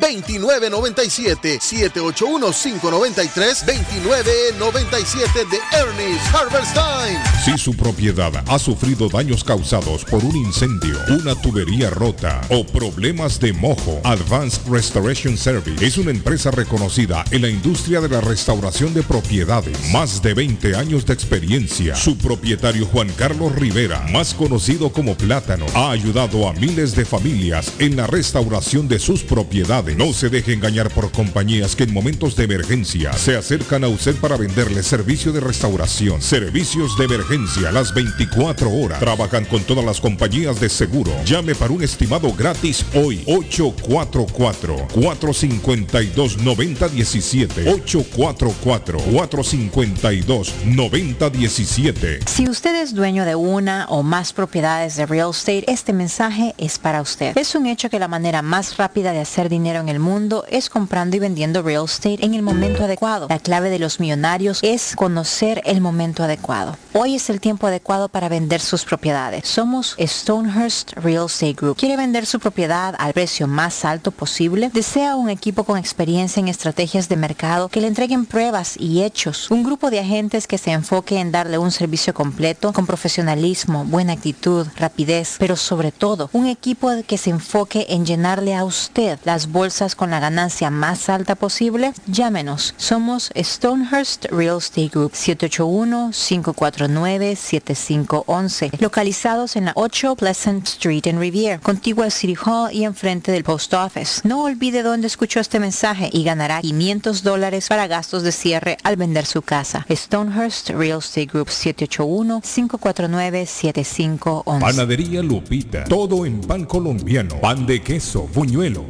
2997 781-593-2997 de Ernest Harvest Time. Si su propiedad ha sufrido daños causados por un incendio, una tubería rota o problemas de mojo, Advanced Restoration Service es una empresa reconocida en la industria de la restauración de propiedades. Más de 20 años de experiencia. Su propietario Juan Carlos Rivera, más conocido como Plátano, ha ayudado a miles de familias en la restauración de sus propiedades. No se deje engañar por compañías que en momentos de emergencia se acercan a usted para venderle servicio de restauración, servicios de emergencia las 24 horas. Trabajan con todas las compañías de seguro. Llame para un estimado gratis hoy. 844-452-9017. 844-452-9017. Si usted es dueño de una o más propiedades de real estate, este mensaje es para usted. Es un hecho que la manera más rápida de hacer dinero en el mundo es comprando y vendiendo real estate en el momento adecuado. La clave de los millonarios es conocer el momento adecuado. Hoy es el tiempo adecuado para vender sus propiedades. Somos Stonehurst Real Estate Group. ¿Quiere vender su propiedad al precio más alto posible? ¿Desea un equipo con experiencia en estrategias de mercado que le entreguen pruebas y hechos? Un grupo de agentes que se enfoque en darle un servicio completo con profesionalismo, buena actitud, rapidez, pero sobre todo un equipo que se enfoque en llenarle a usted las bolsas con la ganancia más alta posible? Llámenos. Somos Stonehurst Real Estate Group 781-549-7511, localizados en la 8 Pleasant Street en Rivier, contigua al City Hall y enfrente del Post Office. No olvide dónde escuchó este mensaje y ganará 500 dólares para gastos de cierre al vender su casa. Stonehurst Real Estate Group 781-549-7511. Panadería Lupita. Todo en pan colombiano. Pan de queso, buñuelo,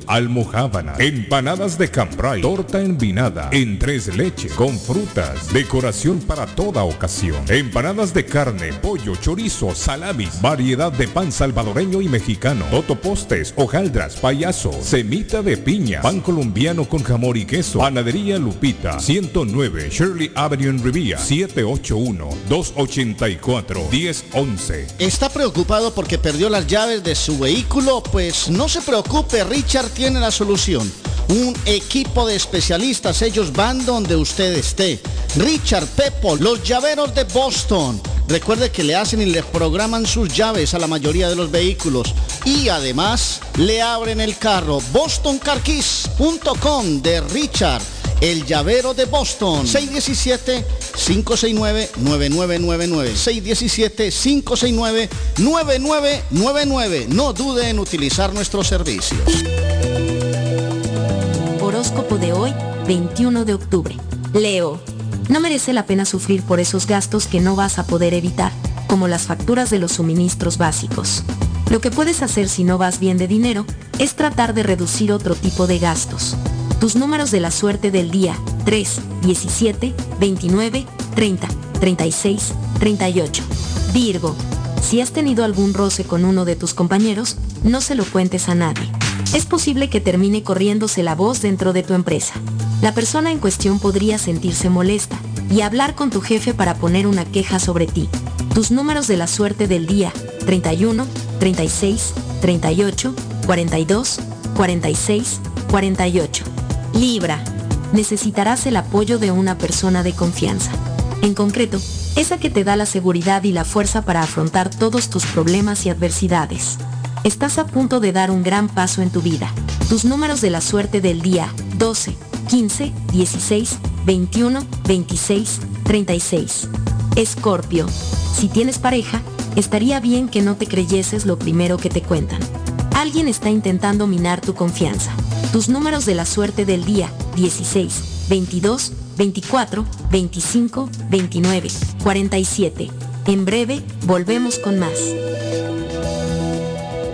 empanadas de cambray, torta envinada, en tres leches, con frutas, decoración para toda ocasión. Empanadas de carne, pollo, chorizo, salamis, variedad de pan salvadoreño y mexicano, totopostes, hojaldras, payaso, semita de piña, pan colombiano con jamón y queso. Panadería Lupita, 109 Shirley Avenue en Rivia, 781-284-1011. ¿Está preocupado porque perdió las llaves de su vehículo? Pues no se preocupe, Richard tiene la solución. Un equipo de especialistas, ellos van donde usted esté. Richard Pepo, los llaveros de Boston. Recuerde que le hacen y le programan sus llaves a la mayoría de los vehículos. Y además le abren el carro. BostonCarKeys.com de Richard. El llavero de Boston. 617-569-9999. 617-569-9999. No dude en utilizar nuestros servicios. De hoy, 21 de octubre. Leo. No merece la pena sufrir por esos gastos que no vas a poder evitar, como las facturas de los suministros básicos. Lo que puedes hacer si no vas bien de dinero es tratar de reducir otro tipo de gastos. Tus números de la suerte del día 3, 17, 29, 30, 36, 38. Virgo. Si has tenido algún roce con uno de tus compañeros, no se lo cuentes a nadie. Es posible que termine corriéndose la voz dentro de tu empresa. La persona en cuestión podría sentirse molesta y hablar con tu jefe para poner una queja sobre ti. Tus números de la suerte del día 31, 36, 38, 42, 46, 48. Libra. Necesitarás el apoyo de una persona de confianza. En concreto, esa que te da la seguridad y la fuerza para afrontar todos tus problemas y adversidades. Estás a punto de dar un gran paso en tu vida. Tus números de la suerte del día 12, 15, 16, 21, 26, 36. Escorpio. Si tienes pareja, estaría bien que no te creyeses lo primero que te cuentan. Alguien está intentando minar tu confianza. Tus números de la suerte del día 16, 22, 24, 25, 29, 47. En breve, volvemos con más.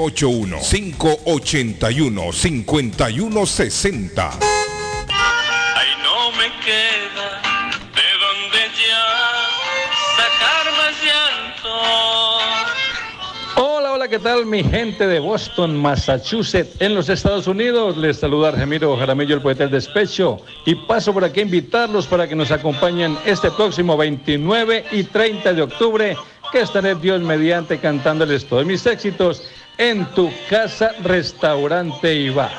781-581-5160. Ay, no me queda de donde ya sacar más llanto. Hola, hola, ¿qué tal mi gente de Boston, Massachusetts, en los Estados Unidos? Les saluda Argemiro Jaramillo, el poeta del despecho, y paso por aquí a invitarlos para que nos acompañen este próximo 29 y 30 de octubre, que estaré Dios mediante cantándoles todos mis éxitos en tu casa, restaurante y bar.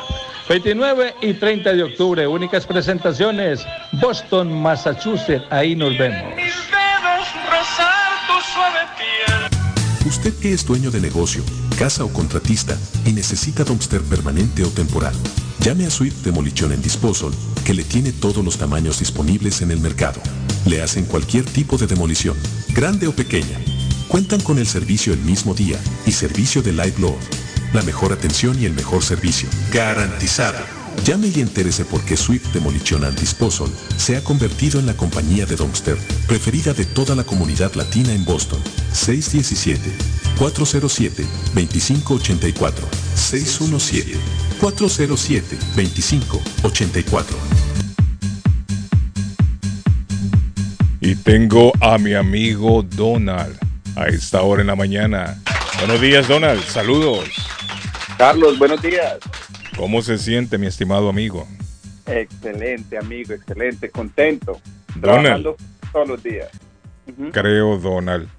29 y 30 de octubre, únicas presentaciones, Boston, Massachusetts, ahí nos vemos. Usted que es dueño de negocio, casa o contratista y necesita dumpster permanente o temporal, llame a Swift Demolition en Disposal, que le tiene todos los tamaños disponibles en el mercado. Le hacen cualquier tipo de demolición, grande o pequeña. Cuentan con el servicio el mismo día y servicio de live load. La mejor atención y el mejor servicio. Garantizado. Llame y entérese por qué Swift Demolition and Disposal se ha convertido en la compañía de dumpster preferida de toda la comunidad latina en Boston. 617-407-2584. 617-407-2584. Y tengo a mi amigo Donald a esta hora en la mañana. Buenos días, Donald. Saludos. Carlos, buenos días. ¿Cómo se siente, mi estimado amigo? Excelente, amigo, excelente, contento. Donald. Trabajando todos los días. Creo, Donald,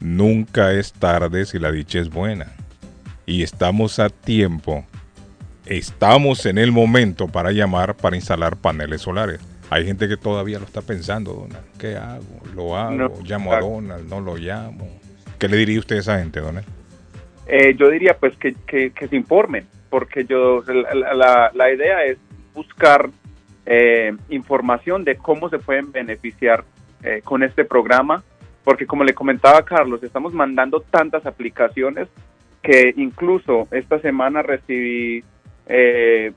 nunca es tarde si la dicha es buena. Y estamos a tiempo. Estamos en el momento para llamar para instalar paneles solares. Hay gente que todavía lo está pensando, Donald. ¿Qué hago? ¿Lo hago? No, ¿Llamo a. Donald? ¿No lo llamo? ¿Qué le diría usted a esa gente, Donald? Eh, yo diría pues que, que- que se informen, porque yo la, la- la idea es buscar eh, información de cómo se pueden beneficiar eh, con este programa, porque como le comentaba Carlos, estamos mandando tantas aplicaciones que incluso esta semana recibí eh,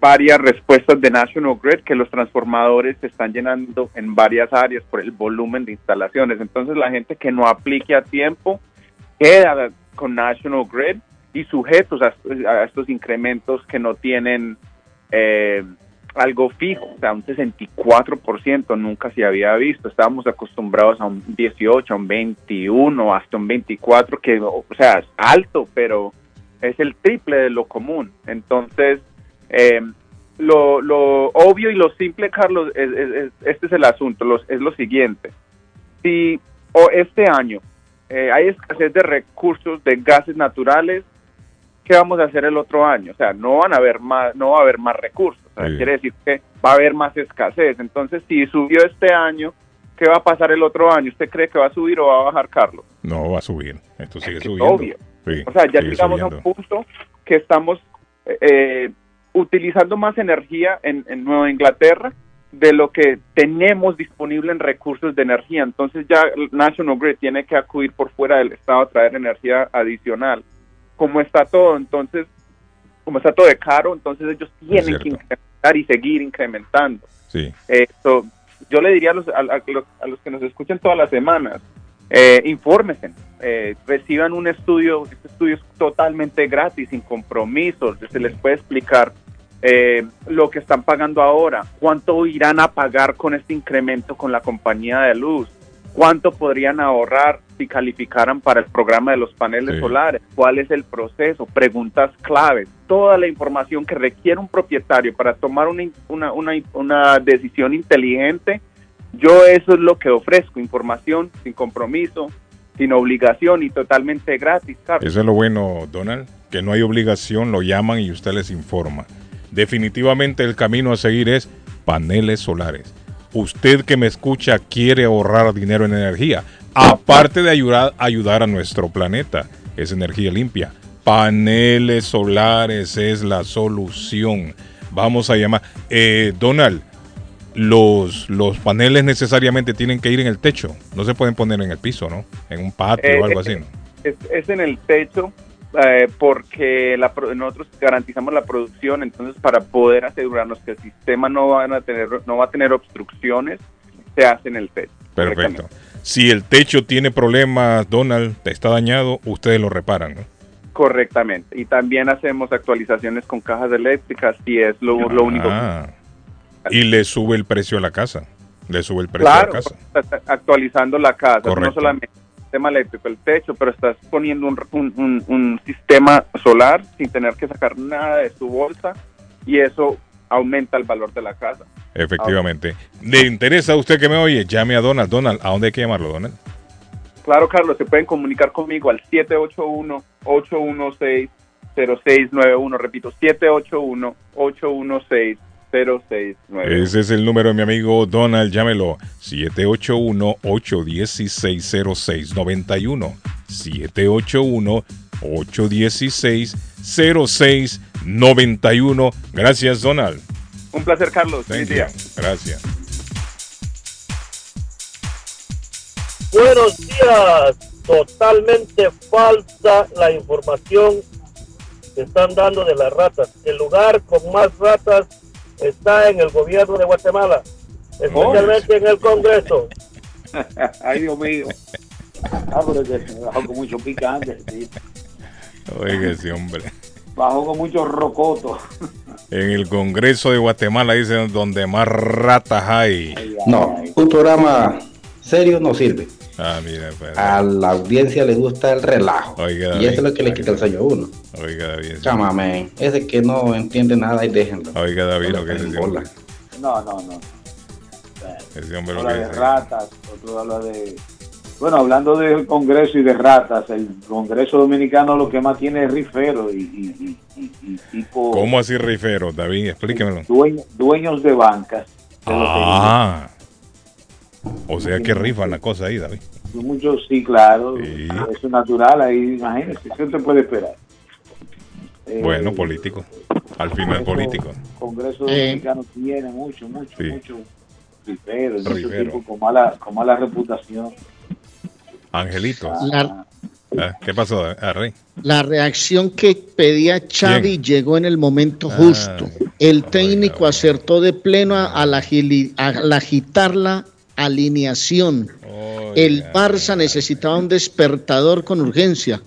varias respuestas de National Grid que los transformadores se están llenando en varias áreas por el volumen de instalaciones. Entonces la gente que no aplique a tiempo queda con National Grid y sujetos a, estos incrementos que no tienen eh, algo fijo, o sea, un 64% nunca se había visto. Estábamos acostumbrados a un 18, a un 21, hasta un 24, que, o sea, es alto, pero es el triple de lo común. Entonces, eh, lo, lo obvio y lo simple, Carlos, es- es- es- este es el asunto, los- es lo siguiente. Si o este año eh, hay escasez de recursos de gases naturales, ¿qué vamos a hacer el otro año? O sea, no van a haber más, no va a haber más recursos. O sea, Sí. quiere decir que va a haber más escasez. Entonces, si subió este año, ¿qué va a pasar el otro año? ¿Usted cree que va a subir o va a bajar, Carlos? No va a subir. Esto sigue Es subiendo. obvio. Sí, O sea, ya llegamos a un punto que estamos eh, utilizando más energía en, en Nueva Inglaterra de lo que tenemos disponible en recursos de energía. Entonces ya National Grid tiene que acudir por fuera del estado a traer energía adicional. Como está todo, entonces, como está todo de caro, entonces ellos tienen que incrementar y seguir incrementando. Sí. Eh, so, yo le diría a los, a, a los, a los que nos escuchan todas las semanas, eh, infórmense, eh, reciban un estudio, este estudio es totalmente gratis, sin compromiso, se les puede explicar eh, lo que están pagando ahora, cuánto irán a pagar con este incremento con la compañía de luz, cuánto podrían ahorrar si calificaran para el programa de los paneles Sí. solares, cuál es el proceso, preguntas claves, toda la información que requiere un propietario para tomar una, una, una, una decisión inteligente. Yo eso es lo que ofrezco, información sin compromiso, sin obligación y totalmente gratis, Carlos. Eso es lo bueno, Donald, que no hay obligación, lo llaman y usted les informa. Definitivamente el camino a seguir es paneles solares. Usted que me escucha quiere ahorrar dinero en energía, aparte de ayudar, ayudar a nuestro planeta, es energía limpia. Paneles solares es la solución. Vamos a llamar. Eh, Donald, los, los paneles necesariamente tienen que ir en el techo. No se pueden poner en el piso, ¿no? En un patio Eh, o algo eh, así. ¿no? es, es en el techo eh, porque la, nosotros garantizamos la producción, entonces para poder asegurarnos que el sistema no van a tener no va a tener obstrucciones, se hace en el techo. Perfecto. Si el techo tiene problemas, Donald, está dañado, ustedes lo reparan, ¿no? Correctamente. Y también hacemos actualizaciones con cajas eléctricas si es lo, lo único. Y le sube el precio a la casa. Le sube el precio Claro, a la casa. estás actualizando la casa, no Correcto. solamente el sistema eléctrico, el techo, pero estás poniendo un, un- un- un sistema solar sin tener que sacar nada de su bolsa y eso aumenta el valor de la casa. Efectivamente. ¿Le interesa a usted que me oye? Llame a Donald. Donald, ¿a dónde hay que llamarlo, Donald? Claro, Carlos, se pueden comunicar conmigo al 781-816-0691. Repito, 781-816-0691. Ese es el número de mi amigo Donald. Llámelo. 781-816-0691. 781-816-0691. Gracias, Donald. Un placer, Carlos. Feliz día. Gracias. Buenos días. Totalmente falsa la información que están dando de las ratas. El lugar con más ratas está en el gobierno de Guatemala, especialmente en el Congreso. [LAUGHS] Ay, Dios mío. Ah, pero que bajó con mucho picante. Oiga ese hombre. Bajó con mucho rocoto. En el Congreso de Guatemala dicen donde más ratas hay. No, un programa serio no sirve. Ah, mira, pues. A la audiencia le gusta el relajo. Oiga, y eso es lo que le quita el sueño a uno. Oiga, David. Chámame, ese que no entiende nada y déjenlo. Oiga, David, No lo que es. No, no, no. Ese hombre lo Habla que de dice. ratas, otro habla de... Bueno, hablando del Congreso y de ratas, el Congreso Dominicano lo que más tiene es rifero y, y- y- y- y tipo ¿Cómo así rifero, David? Explíquemelo. dueño- dueños de bancas. Ah. O sea que rifan la cosa ahí, David. Muchos, sí, claro. Eso es natural, ahí imagínese, ¿qué te puede esperar? Eh, Bueno, político. Al final político. El Congreso Eh. Dominicano tiene mucho, mucho, Sí. mucho riferos, mucho con mala, con mala reputación. Angelito. La, Ah, ¿Qué pasó, ah, Rey? la reacción que pedía Xavi llegó en el momento Ah, justo. El técnico acertó de pleno a, a la, agili- a alineación. El Barça necesitaba un despertador con urgencia.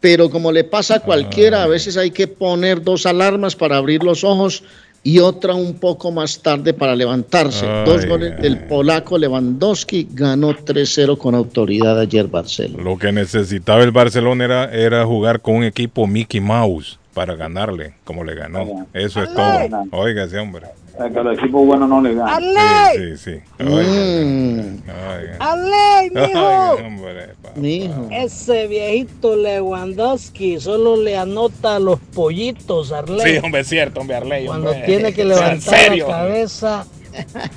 Pero como le pasa a cualquiera, a veces hay que poner dos alarmas para abrir los ojos y otra un poco más tarde para levantarse. Dos Ay, goles del polaco Lewandowski ganó 3-0 con autoridad ayer Barcelona. Lo que necesitaba el Barcelona era, era jugar con un equipo Mickey Mouse para ganarle, como le ganó. Eso es todo. Oiga ese hombre. O sea, que a los equipos buenos no le ganan. Sí, sí, sí. Oiga. ¡Ale, mijo! [LAUGHS] Oiga, hombre. Ese viejito Lewandowski solo le anota a los pollitos, Arley. Sí, hombre, es cierto, hombre, Arley. Cuando hombre. tiene que [LAUGHS] ¿En levantar serio? la cabeza,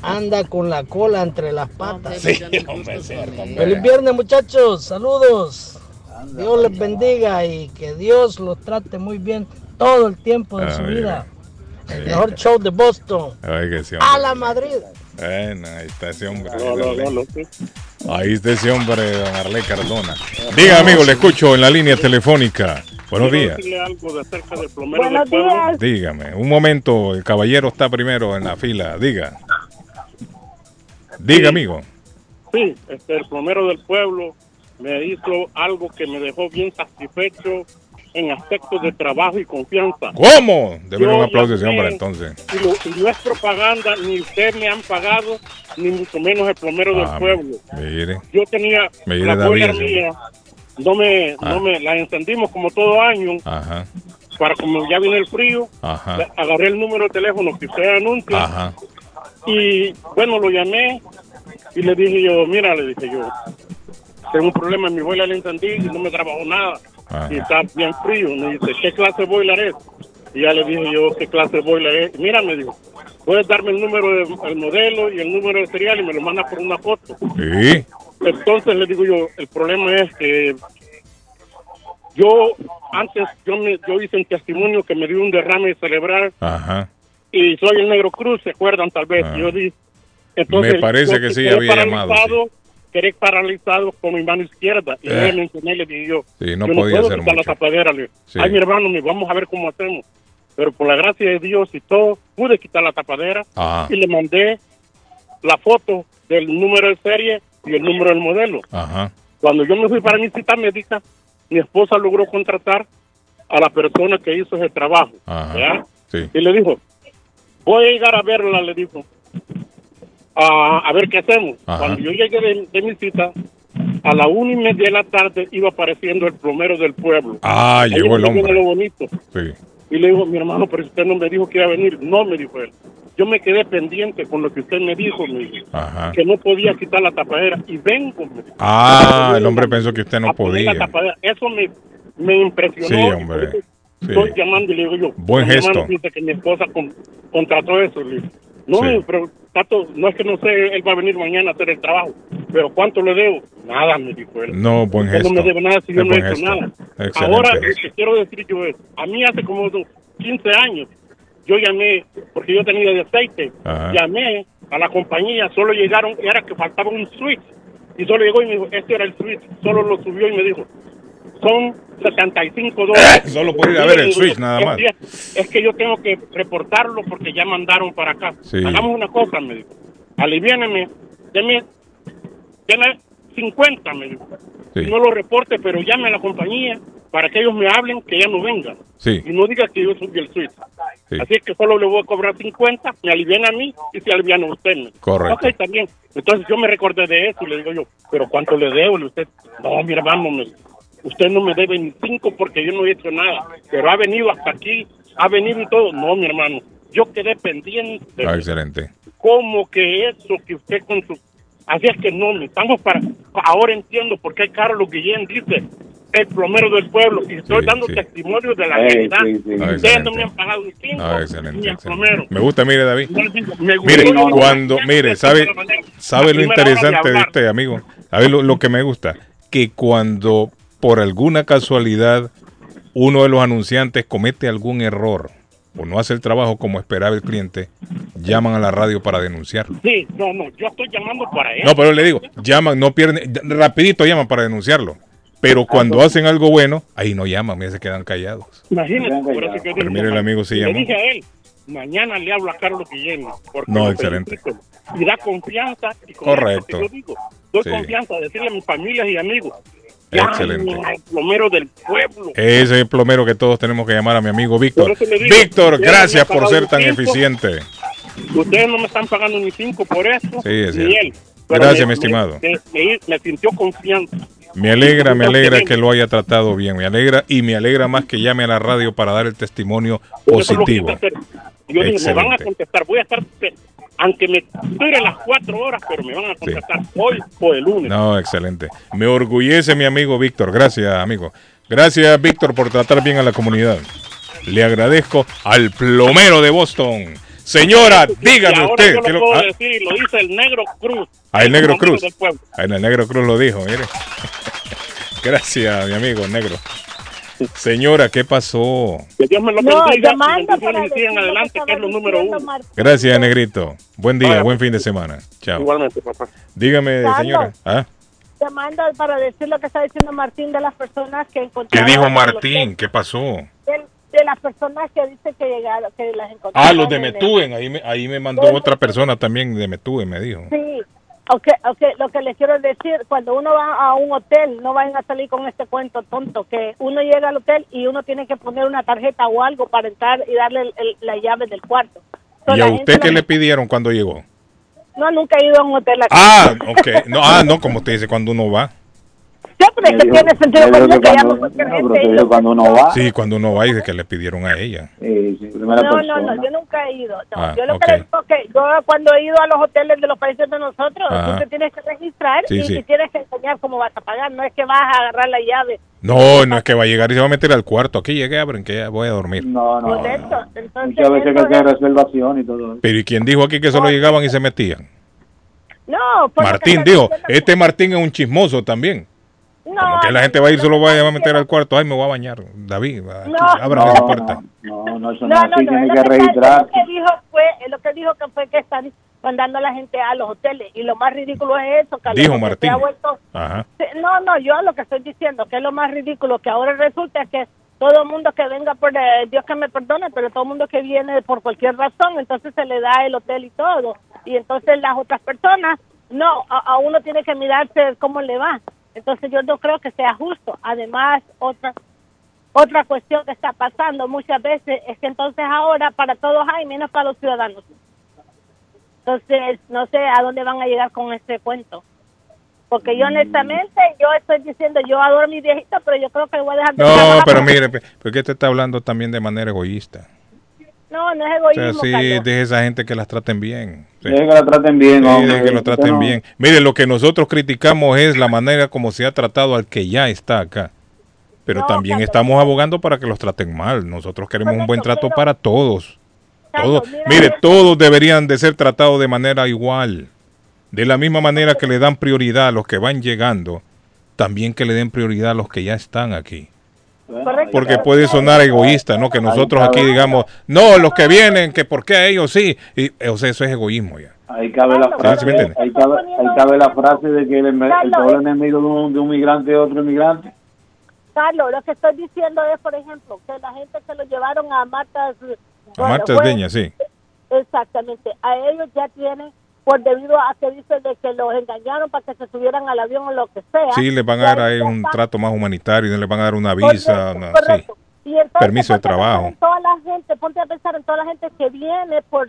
anda con la cola entre las patas. Sí, hombre, es cierto, hombre. Feliz viernes, muchachos. Saludos. Dios les bendiga y que Dios los trate muy bien todo el tiempo de Ah, su mira. vida. El mejor show de Boston. Ese A la Madrid. Bueno, ahí está ese hombre. No, no, no, no. Ahí está ese hombre, don Arley Cardona. Diga, amigo, le escucho en la línea telefónica. Buenos días. decirle algo de acerca del plomero Buenos días. Dígame, un momento, el caballero está primero en la fila. Diga. Diga, amigo. Sí, este, el plomero del pueblo me hizo algo que me dejó bien satisfecho en aspectos de trabajo y confianza. ¿Cómo? Debe un aplauso ese hombre entonces. Y, lo- y no es propaganda, ni usted me han pagado, ni mucho menos el plomero Ah, del pueblo. Mire. Yo tenía Mire, la David, mía, no me, Ah. no me, la encendimos como todo año, Ajá, para como ya viene el frío, ajá, agarré el número de teléfono que usted anuncia, ajá. y bueno, lo llamé, y le dije yo, mira, le dije yo, tengo un problema en mi boiler, le encendí y no me trabajó nada, Ajá. y está bien frío, me dice, ¿qué clase de boiler es? Y ya le dije yo, ¿qué clase de boiler es? Mira, me dijo, puedes darme el número del modelo y el número de serial y me lo manda por una foto. Sí. Entonces le digo yo, el problema es que yo antes yo me yo hice un testimonio que me dio un derrame cerebral Ajá. y soy el Negro Cruz, ¿se acuerdan tal vez? Ah. Yo di entonces Me parece que sí había llamado, paralizado, Quedé paralizado con mi mano izquierda y Eh. le mencioné le dije yo, Sí, no yo podía puedo hacer la tapadera, le. Sí. Ay, mi hermano, me vamos a ver cómo hacemos. Pero por la gracia de Dios y todo, pude quitar la tapadera Ajá. y le mandé la foto del número de serie y el número del modelo. Ajá. Cuando yo me fui para mi cita médica, mi esposa logró contratar a la persona que hizo ese trabajo. Ajá. ¿verdad? Sí. Y le dijo, voy a llegar a verla, le dijo, a, a ver qué hacemos. Ajá. Cuando yo llegué de, de mi cita, a la una y media de la tarde iba apareciendo el plomero del pueblo. Ah, Ahí llegó el hombre. lo bonito. Sí. Y le digo, mi hermano, pero usted no me dijo que iba a venir. No, me dijo él. Yo me quedé pendiente con lo que usted me dijo, me dijo, Ajá. que no podía quitar la tapadera. Y vengo, me dijo. Ah, el hombre pensó que usted no la podía. tapadera. Eso me, me impresionó. Sí, hombre. Sí. Estoy llamando y le digo yo. Buen gesto. dice que mi esposa con- contrató eso. Le digo, no, Sí. pero Tato, no es que no sé, él va a venir mañana a hacer el trabajo. Pero ¿cuánto le debo? Nada, me dijo él. No, buen gesto. no me debe nada si yo no he hecho nada. Excelente Ahora, que quiero decir yo es, a mí hace como unos 15 años, yo llamé, porque yo tenía de aceite, Ajá. llamé a la compañía, solo llegaron, era que faltaba un switch, y solo llegó y me dijo, este era el switch, solo lo subió y me dijo, son 75 dólares. Eh, Solo por ir a ver el switch, nada "Es más". Es que yo tengo que reportarlo porque ya mandaron para acá. Sí. Hagamos una cosa, me dijo, aliviáneme, deme, deme 50, me dijo. Sí. No lo reporte, pero llame a la compañía para que ellos me hablen que ya no vengan. Sí. Y no diga que yo subí el switch. Sí. Así es que solo le voy a cobrar 50, me alivian a mí y se alivian a usted. me. Correcto. Ok, bien. Entonces yo me recordé de eso y le digo yo, ¿pero cuánto le debo? Y usted, no, mi hermano, me- usted no me debe ni cinco porque yo no he hecho nada. Pero ha venido hasta aquí, ha venido y todo. No, mi hermano, yo quedé pendiente. Ah, excelente. ¿Cómo que eso que usted con su... Así es que no, me estamos para... Ahora entiendo por qué Carlos Guillén dice el plomero del pueblo y estoy Sí, dando sí. testimonio de la realidad. sí, sí. Ah, Ustedes no me han pagado un cinco Ah, excelente, ni el excelente. plomero. Me gusta, mire, David. Me gustó Mire, cuando, mire, sabe, sabe lo de interesante de hablar. usted, amigo. ¿Sabe lo, lo que me gusta? Que cuando por alguna casualidad uno de los anunciantes comete algún error o no hace el trabajo como esperaba el cliente, llaman a la radio para denunciarlo. Sí, no, no, yo estoy llamando para eso. No, pero le digo, llaman, no pierden, rapidito llaman para denunciarlo. Pero cuando hacen algo bueno, ahí no llaman, mira, se quedan callados. Imagínate, por eso que Pero mire, el amigo sí le llamó. dije a él, mañana le hablo a Carlos Guillén. porque No, excelente. Y da confianza. Y con Correcto. eso que yo digo, doy Sí. confianza a decirle a mis familias y amigos. Excelente. al plomero del pueblo. Ese es el plomero que todos tenemos que llamar a mi amigo Víctor. Eso Víctor, gracias por ser tan cinco. eficiente. Ustedes no me están pagando ni cinco por esto, Sí, es cierto. Gracias, me- mi estimado. Me, me- me sintió confianza. Me alegra, me alegra que lo haya tratado bien. Me alegra y me alegra más que llame a la radio para dar el testimonio Eso positivo. Yo dije, me van a contestar, voy a estar, aunque me dure las cuatro horas, pero me van a contestar hoy o el lunes. No, excelente. Me orgullece mi amigo Víctor. Gracias, amigo. Gracias, Víctor, por tratar bien a la comunidad. Le agradezco al plomero de Boston. Señora, dígame ahora usted. yo ¿qué lo puedo ah, decir, lo dice el Negro Cruz. Ah, el Negro Cruz. pueblo. Ah, el Negro Cruz lo dijo, mire. [LAUGHS] Gracias, mi amigo Negro. Señora, ¿qué pasó? Que Dios me lo No, bendiga. llamando y bendiciones sigan adelante, que es lo número uno. Martín. Gracias, Negrito. Buen día, buen fin de semana. Chao. Igualmente, papá. Dígame, Carlos. señora. ¿Ah? Llamando para decir lo que está diciendo Martín de las personas que ¿Qué encontraron. dijo los- Martín? ¿Qué pasó? De, de las personas que dice que llegaron, que las encontraron. Ah, los de el- Metúen. Ahí me, ahí me mandó otra persona también de Metúen, me dijo. Sí, Ok, ok, lo que les quiero decir, cuando uno va a un hotel, no vayan a salir con este cuento tonto, que uno llega al hotel y uno tiene que poner una tarjeta o algo para entrar y darle el- el- la llave del cuarto. ¿Y a usted qué no- le pidieron cuando llegó? No, nunca he ido a un hotel aquí. Ah, ok. No, ah, no, como usted dice, cuando uno va. Siempre es que tiene sentido común que que cuando- cualquier no, gente pero uno va, Sí, cuando uno va y dice que le pidieron a ella. sí, primera No, no, persona. no, yo nunca he ido. No, Ah, yo lo que les digo que yo cuando he ido a los hoteles de los países de nosotros, Ajá. tú te tienes que registrar Sí, y, sí. y tienes que enseñar cómo vas a pagar. No es que vas a agarrar la llave. No, no es que va a llegar y se va a meter al cuarto. Aquí llegué, abren que ya voy a dormir. No, no. Por eso, entonces, Muchas veces hay que reservación y todo eso. Pero ¿y quién dijo aquí que solo llegaban y se metían? No, que Martín dijo, este Martín es un chismoso también. No, Como que la gente va a ir, solo va a meter al cuarto. Ay, me voy a bañar. David, va, No, abran no, esa puerta. No, no, eso no, No, tiene que lo que, registrar. lo que dijo fue, lo que dijo que fue que están mandando a la gente a los hoteles y lo más ridículo es eso, Carlos, Dijo se Martín. ha vuelto- Ajá. No, no, yo lo que estoy diciendo, que es lo más ridículo, que ahora resulta que todo el mundo que venga por, eh, Dios que me perdone, pero todo el mundo que viene por cualquier razón, entonces se le da el hotel y todo. Y entonces las otras personas, no, a, a uno tiene que mirarse cómo le va. Entonces yo no creo que sea justo. Además, otra otra cuestión que está pasando muchas veces es que entonces ahora para todos hay, menos para los ciudadanos. Entonces, no sé a dónde van a llegar con este cuento. Porque yo honestamente, yo estoy diciendo, yo adoro a mi viejito, pero yo creo que voy a dejar de No, pero mire, porque te está hablando también de manera egoísta. No, no es O sea, sí, deje esa gente que las traten bien. Sí. Deje que la traten bien, Sí, hombre. deje que lo traten no- bien. Mire, lo que nosotros criticamos es la manera como se ha tratado al que ya está acá. Pero No, también Carlos. estamos abogando para que los traten mal. Nosotros queremos un buen trato pero- para todos. Carlos, Todos. mira, Mire, mira. todos deberían de ser tratados de manera igual. De la misma manera que le dan prioridad a los que van llegando, también que le den prioridad a los que ya están aquí. Correcto. Porque puede sonar egoísta, ¿no? Que nosotros aquí digamos, no, los que vienen, que por qué a ellos sí. Y, eh, o sea, eso es egoísmo ya. Ahí cabe la frase, ahí cabe, ahí cabe la frase de que el, el eh. enemigo de un, de un migrante es otro inmigrante. Carlos, lo que estoy diciendo es, por ejemplo, que la gente se lo llevaron a Martas... A Marta bueno, sí. Exactamente. A ellos ya tienen, por debido a que dicen de que los engañaron para que se subieran al avión o lo que sea. Sí, les van a dar ahí un trato más humanitario, les van a dar una visa, Correcto, una- sí. correcto. Y entonces, Permiso de trabajo. en toda la gente, ponte a pensar en toda la gente que viene por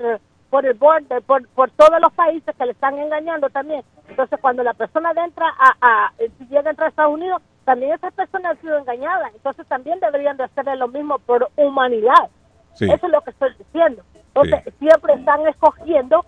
por el border, por, por todos los países que le están engañando también. Entonces, cuando la persona entra a, a si llega a entrar a Estados Unidos, también esas personas han sido engañadas. Entonces, también deberían de hacerle lo mismo por humanidad. Sí. Eso es lo que estoy diciendo. Entonces, siempre están escogiendo,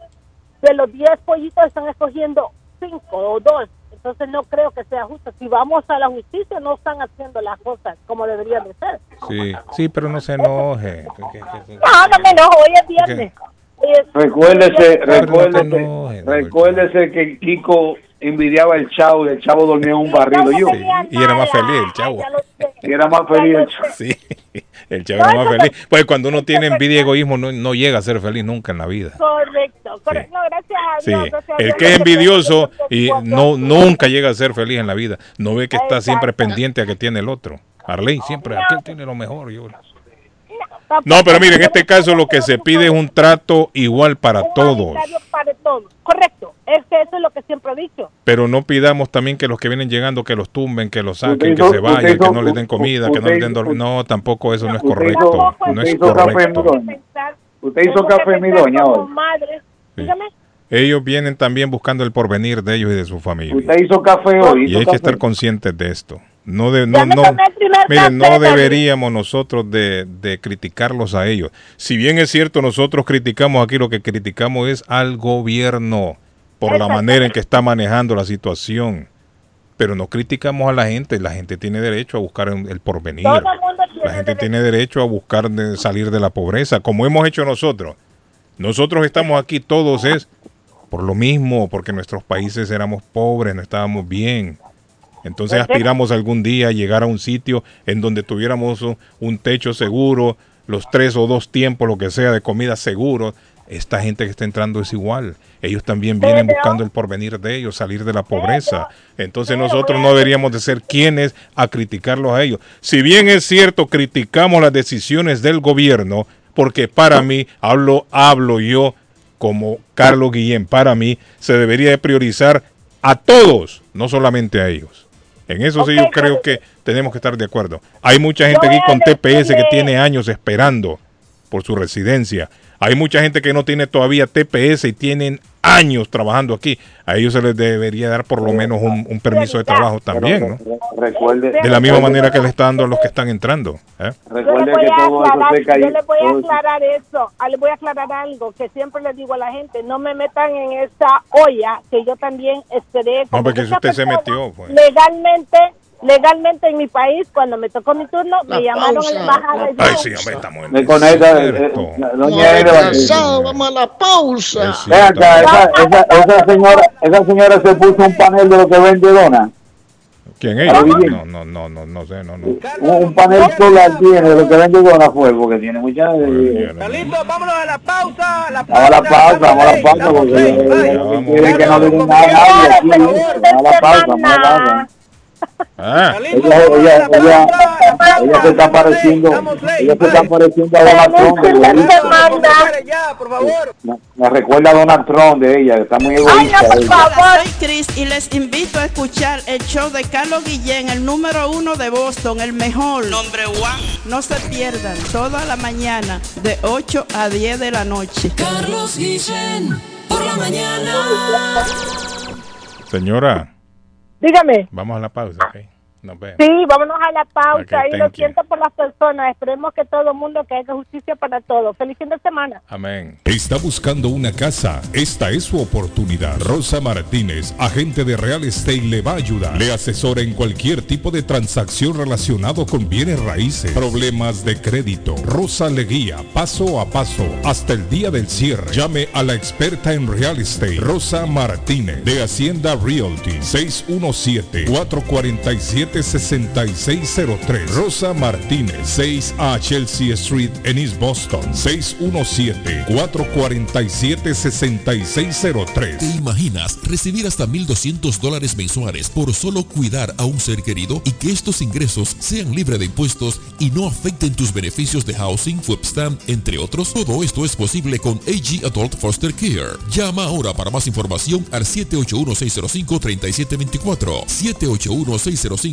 de los 10 pollitos están escogiendo 5 o 2. Entonces, no creo que sea justo. Si vamos a la justicia, no están haciendo las cosas como deberían de ser. Sí, sí, pero no se enoje. No, no me enojo, hoy es viernes. Es- Recuérdese, no recuérdese, recuérdese que Kiko envidiaba el chavo y el chavo dormía en un barril. Yo, Y era más feliz el chavo. y era más feliz el chavo. Sí, el chavo era más feliz. Pues cuando uno tiene envidia y egoísmo, no, no llega a ser feliz nunca en la vida. Correcto, correcto. No, gracias a Sí, Dios. gracias a el que es envidioso y no nunca llega a ser feliz en la vida, no ve que está siempre pendiente a que tiene el otro. Arley siempre, aquel tiene lo mejor. Yo. No, pero miren, en este caso lo que se pide es un trato igual para todos. Para todos. Correcto, es que eso es lo que siempre he dicho. Pero no pidamos también que los que vienen llegando que los tumben, que los saquen, que se vayan, que no les den comida, que no les den dormir. No, tampoco eso no es correcto. No usted es hizo café, correcto. mi doña. Usted hizo café, mi doña, hoy. Dígame. Ellos vienen también buscando el porvenir de ellos y de su familia. Usted hizo café hoy. Y hay que estar conscientes de esto. No, de, no, miren, deberíamos nosotros de, de criticarlos a ellos. Si bien es cierto, nosotros criticamos aquí, lo que criticamos es al gobierno por la manera en que está manejando la situación. Pero no criticamos a la gente. La gente tiene derecho a buscar el porvenir. La gente tiene derecho a buscar de salir de la pobreza, como hemos hecho nosotros. Nosotros estamos aquí todos es por lo mismo, porque nuestros países éramos pobres, no estábamos bien. Entonces aspiramos algún día a llegar a un sitio en donde tuviéramos un, un techo seguro, los tres o dos tiempos, lo que sea, de comida seguro. Esta gente que está entrando es igual. Ellos también vienen buscando el porvenir de ellos, salir de la pobreza. Entonces nosotros no deberíamos de ser quienes a criticarlos a ellos. Si bien es cierto, criticamos las decisiones del gobierno, porque para mí, hablo, hablo yo como Carlos Guillén. Para mí se debería de priorizar a todos, no solamente a ellos. En eso sí yo creo que tenemos que estar de acuerdo. Hay mucha gente aquí con TPS que tiene años esperando por su residencia. Hay mucha gente que no tiene todavía TPS y tienen años trabajando aquí. A ellos se les debería dar por lo menos un, un permiso de trabajo también, ¿no? Recuerde, De la misma manera que le está dando a los que están entrando. ¿eh? Yo le recuerde voy que a todo eso aclarar, se cayó. yo le voy a todo eso- aclarar eso, ah, le voy a aclarar algo que siempre le digo a la gente, no me metan en esa olla que yo también esperé. No, porque si usted se metió, pues. Legalmente, legalmente en mi país, cuando me tocó mi turno, La me llamaron pausa, a la embajada Ay, sí, hombre, estamos en Me conecta, eh, eh, No, doña Eva, retrasado, vamos a la pausa. Ve acá, esa, esa, esa señora, esa señora se puso un panel de lo que vende dona. ¿Quién es? No, no, no, no, no sé, no, no. Un, un panel solar tiene de lo que vende dona fue, porque tiene mucha... eh, vámonos a la pausa. La Vamos a la pausa, vamos a la pausa, porque ella- ella quiere que no digan nada a nadie aquí. Vamos a la pausa, vamos a la pausa. Ah, Ella, ella, ella, ella se está pareciendo, ella se está pareciendo a Donald Trump. por favor. Me- Me recuerda a Donald Trump de ella, está muy egoísta. ella. Hola, soy Chris y les invito a escuchar el show de Carlos Guillén, el número uno de Boston, el mejor. Nombre one. No se pierdan, toda la mañana, de 8 a 10 de la noche. Carlos Guillén, por la mañana. señora, Dígame. vamos a la pausa, ok. Nos vemos. Sí, vámonos a la pausa y lo thank you. siento por las personas. Esperemos que todo el mundo que haga justicia para todos. Feliz fin de semana. Amén. ¿Está buscando una casa? Esta es su oportunidad. Rosa Martínez, agente de Real Estate, le va a ayudar. Le asesora en cualquier tipo de transacción relacionado con bienes raíces, problemas de crédito. Rosa le guía paso a paso hasta el día del cierre. Llame a la experta en Real Estate, Rosa Martínez, de Hacienda Realty, 617-447-6603. Rosa Martínez, 6 a Chelsea Street en East Boston, 617-447-6603. ¿Te imaginas recibir hasta 1.200 dólares mensuales por solo cuidar a un ser querido y que estos ingresos sean libres de impuestos y no afecten tus beneficios de housing, webstamp, entre otros? Todo esto es posible con AG Adult Foster Care. Llama ahora para más información al 781-605-3724.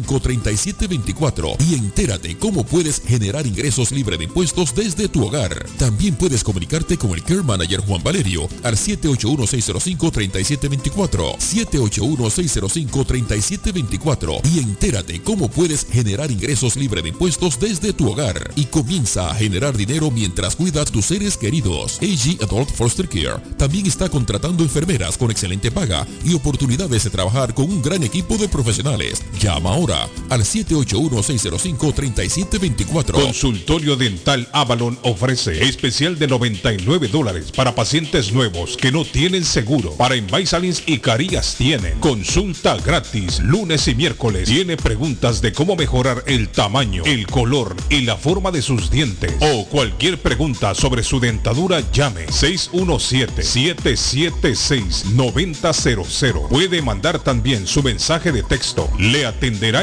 781-605-3724 y entérate cómo puedes generar ingresos libres de impuestos desde tu hogar. También puedes comunicarte con el Care Manager Juan Valerio al 781-605-3724. 781-605-3724 y entérate cómo puedes generar ingresos libres de impuestos desde tu hogar y comienza a generar dinero mientras cuidas tus seres queridos. AG Adult Foster Care también está contratando enfermeras con excelente paga y oportunidades de trabajar con un gran equipo de profesionales. Llama ahora al 781-605-3724. Consultorio Dental Avalon ofrece especial de 99 dólares para pacientes nuevos que no tienen seguro. Para Invisalins y Carías tienen consulta gratis lunes y miércoles. Tiene preguntas de cómo mejorar el tamaño, el color y la forma de sus dientes. O cualquier pregunta sobre su dentadura, llame 617-776-9000. Puede mandar también su mensaje de texto. Le atenderá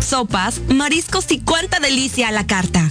sopas, mariscos y cuánta delicia a la carta.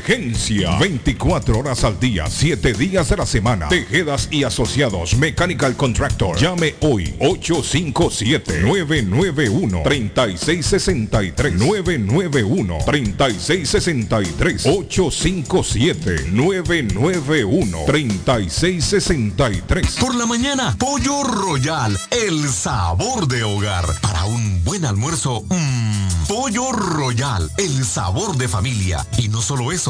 Emergencia. 24 horas al día, 7 días de la semana. Tejedas y asociados. Mechanical Contractor. Llame hoy. 857-991-3663. 991-3663. 857-991-3663. Por la mañana, Pollo Royal, el sabor de hogar. Para un buen almuerzo, mmm, Pollo Royal, el sabor de familia. Y no solo eso,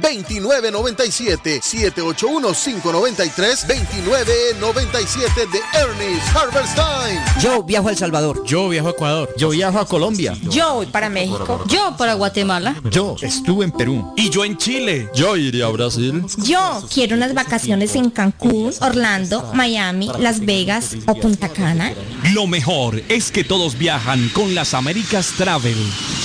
2997 781-593-2997 de Ernest Harvest Time. Yo viajo a El Salvador. Yo viajo a Ecuador. Yo viajo a Colombia. Yo voy para México. Yo para Guatemala. Yo estuve en Perú. Y yo en Chile. Yo iría a Brasil. Yo quiero unas vacaciones en Cancún, Orlando, Miami, Las Vegas o Punta Cana. Lo mejor es que todos viajan con las Américas Travel.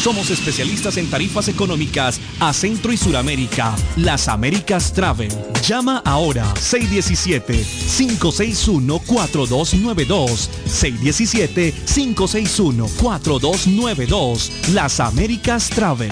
Somos especialistas en tarifas económicas a Centro y Suramérica. Las Américas Travel. Llama ahora 617-561-4292. 617-561-4292. Las Américas Travel.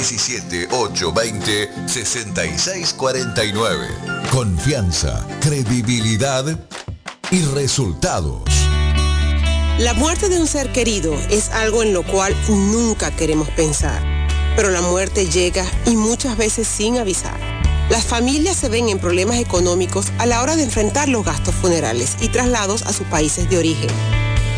617-820-6649. Confianza, credibilidad y resultados. La muerte de un ser querido es algo en lo cual nunca queremos pensar, pero la muerte llega y muchas veces sin avisar. Las familias se ven en problemas económicos a la hora de enfrentar los gastos funerales y traslados a sus países de origen.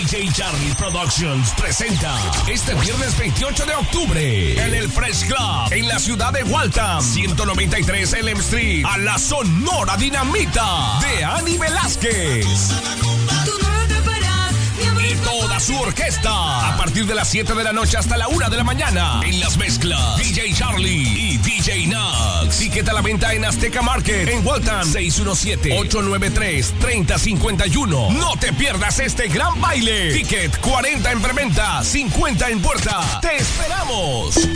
DJ Charlie Productions presenta este viernes 28 de octubre en el Fresh Club en la ciudad de Waltham, 193 Elm Street, a la Sonora Dinamita de Ani Velázquez. Su orquesta. A partir de las 7 de la noche hasta la 1 de la mañana. En las mezclas. DJ Charlie y DJ Nax. Ticket a la venta en Azteca Market. En Waltham. 617-893-3051. No te pierdas este gran baile. Ticket 40 en preventa. 50 en puerta. ¡Te esperamos!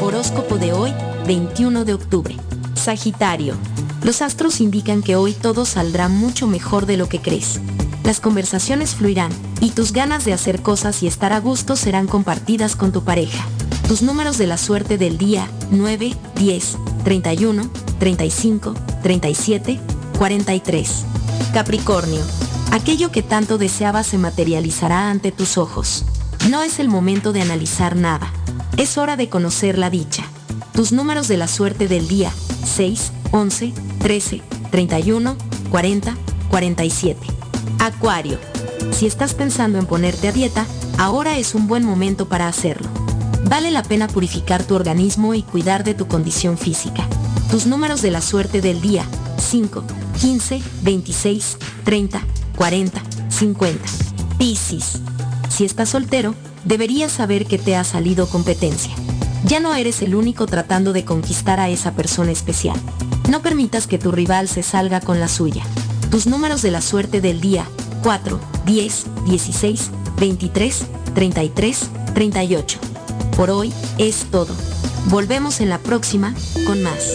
Horóscopo de hoy, 21 de octubre. Sagitario. Los astros indican que hoy todo saldrá mucho mejor de lo que crees. Las conversaciones fluirán y tus ganas de hacer cosas y estar a gusto serán compartidas con tu pareja. Tus números de la suerte del día 9, 10, 31, 35, 37, 43. Capricornio. Aquello que tanto deseabas se materializará ante tus ojos. No es el momento de analizar nada. Es hora de conocer la dicha. Tus números de la suerte del día 6, 11, 13, 31, 40, 47. Acuario. Si estás pensando en ponerte a dieta, ahora es un buen momento para hacerlo. Vale la pena purificar tu organismo y cuidar de tu condición física. Tus números de la suerte del día 5, 15, 26, 30, 40, 50. Piscis. Si estás soltero, deberías saber que te ha salido competencia. Ya no eres el único tratando de conquistar a esa persona especial. No permitas que tu rival se salga con la suya. Tus números de la suerte del día 4, 10, 16, 23, 33, 38. Por hoy es todo. Volvemos en la próxima con más.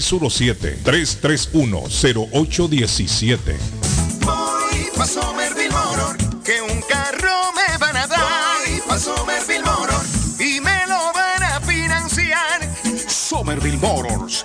617-331-0817. Voy pa' Somerville Motor, que un carro me van a dar. Voy pa' Somerville Motor y me lo van a financiar. Somerville Motors.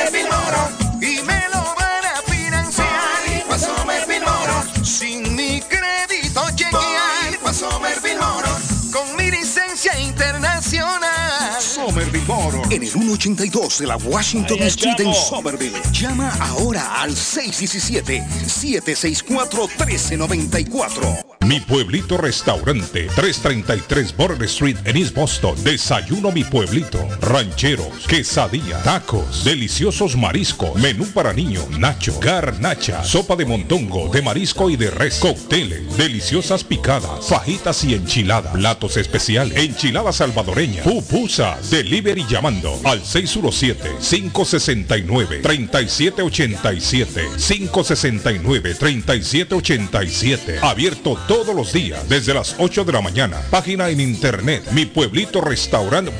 En el 182 de la Washington Ahí Street en. Somerville. Llama ahora al 617-764-1394. Mi Pueblito Restaurante, 333 Border Street en East Boston. Desayuno Mi Pueblito. Rancheros, quesadilla, tacos, deliciosos mariscos, menú para niños, nacho, garnacha, sopa de montongo, de marisco y de res, cócteles, deliciosas picadas, fajitas y enchiladas, platos especiales, enchiladas salvadoreñas, pupusas, delivery llamando al 617-569-3787, 569-3787, abierto todos los días desde las 8 de la mañana. Página en internet, mi pueblito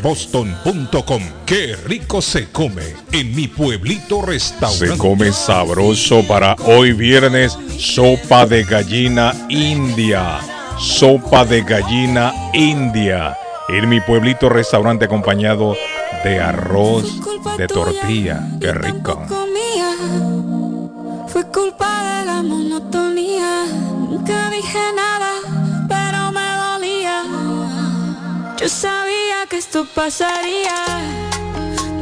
boston.com. Qué rico se come en mi pueblito restaurante. Se come sabroso para hoy viernes sopa de gallina india. Sopa de gallina india. En mi pueblito restaurante acompañado de arroz de tortilla. Qué rico. Fue culpa de la monotonía. Nunca dije nada, pero me dolía. Yo sabía que esto pasaría.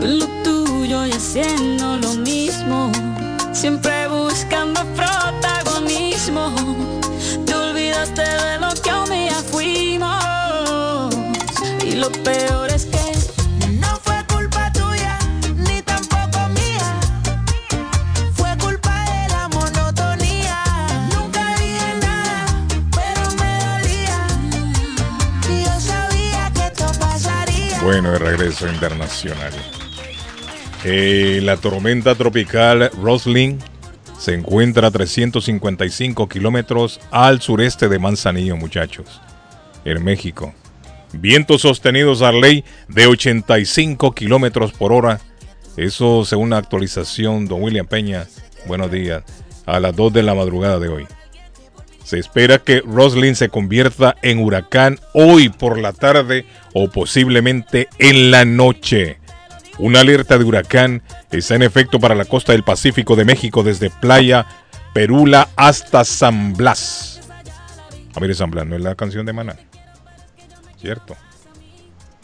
Lo tuyo y haciendo lo mismo. Siempre buscando protagonismo. Te olvidaste de lo que un día fuimos. Y lo peor es que Bueno, de regreso internacional. Eh, la tormenta tropical Roslyn se encuentra a 355 kilómetros al sureste de Manzanillo, muchachos, en México. Vientos sostenidos a ley de 85 kilómetros por hora. Eso según la actualización, don William Peña. Buenos días. A las 2 de la madrugada de hoy. Se espera que Roslyn se convierta en huracán hoy por la tarde o posiblemente en la noche. Una alerta de huracán está en efecto para la costa del Pacífico de México desde Playa Perula hasta San Blas. A ver, San Blas no es la canción de Maná. ¿Cierto?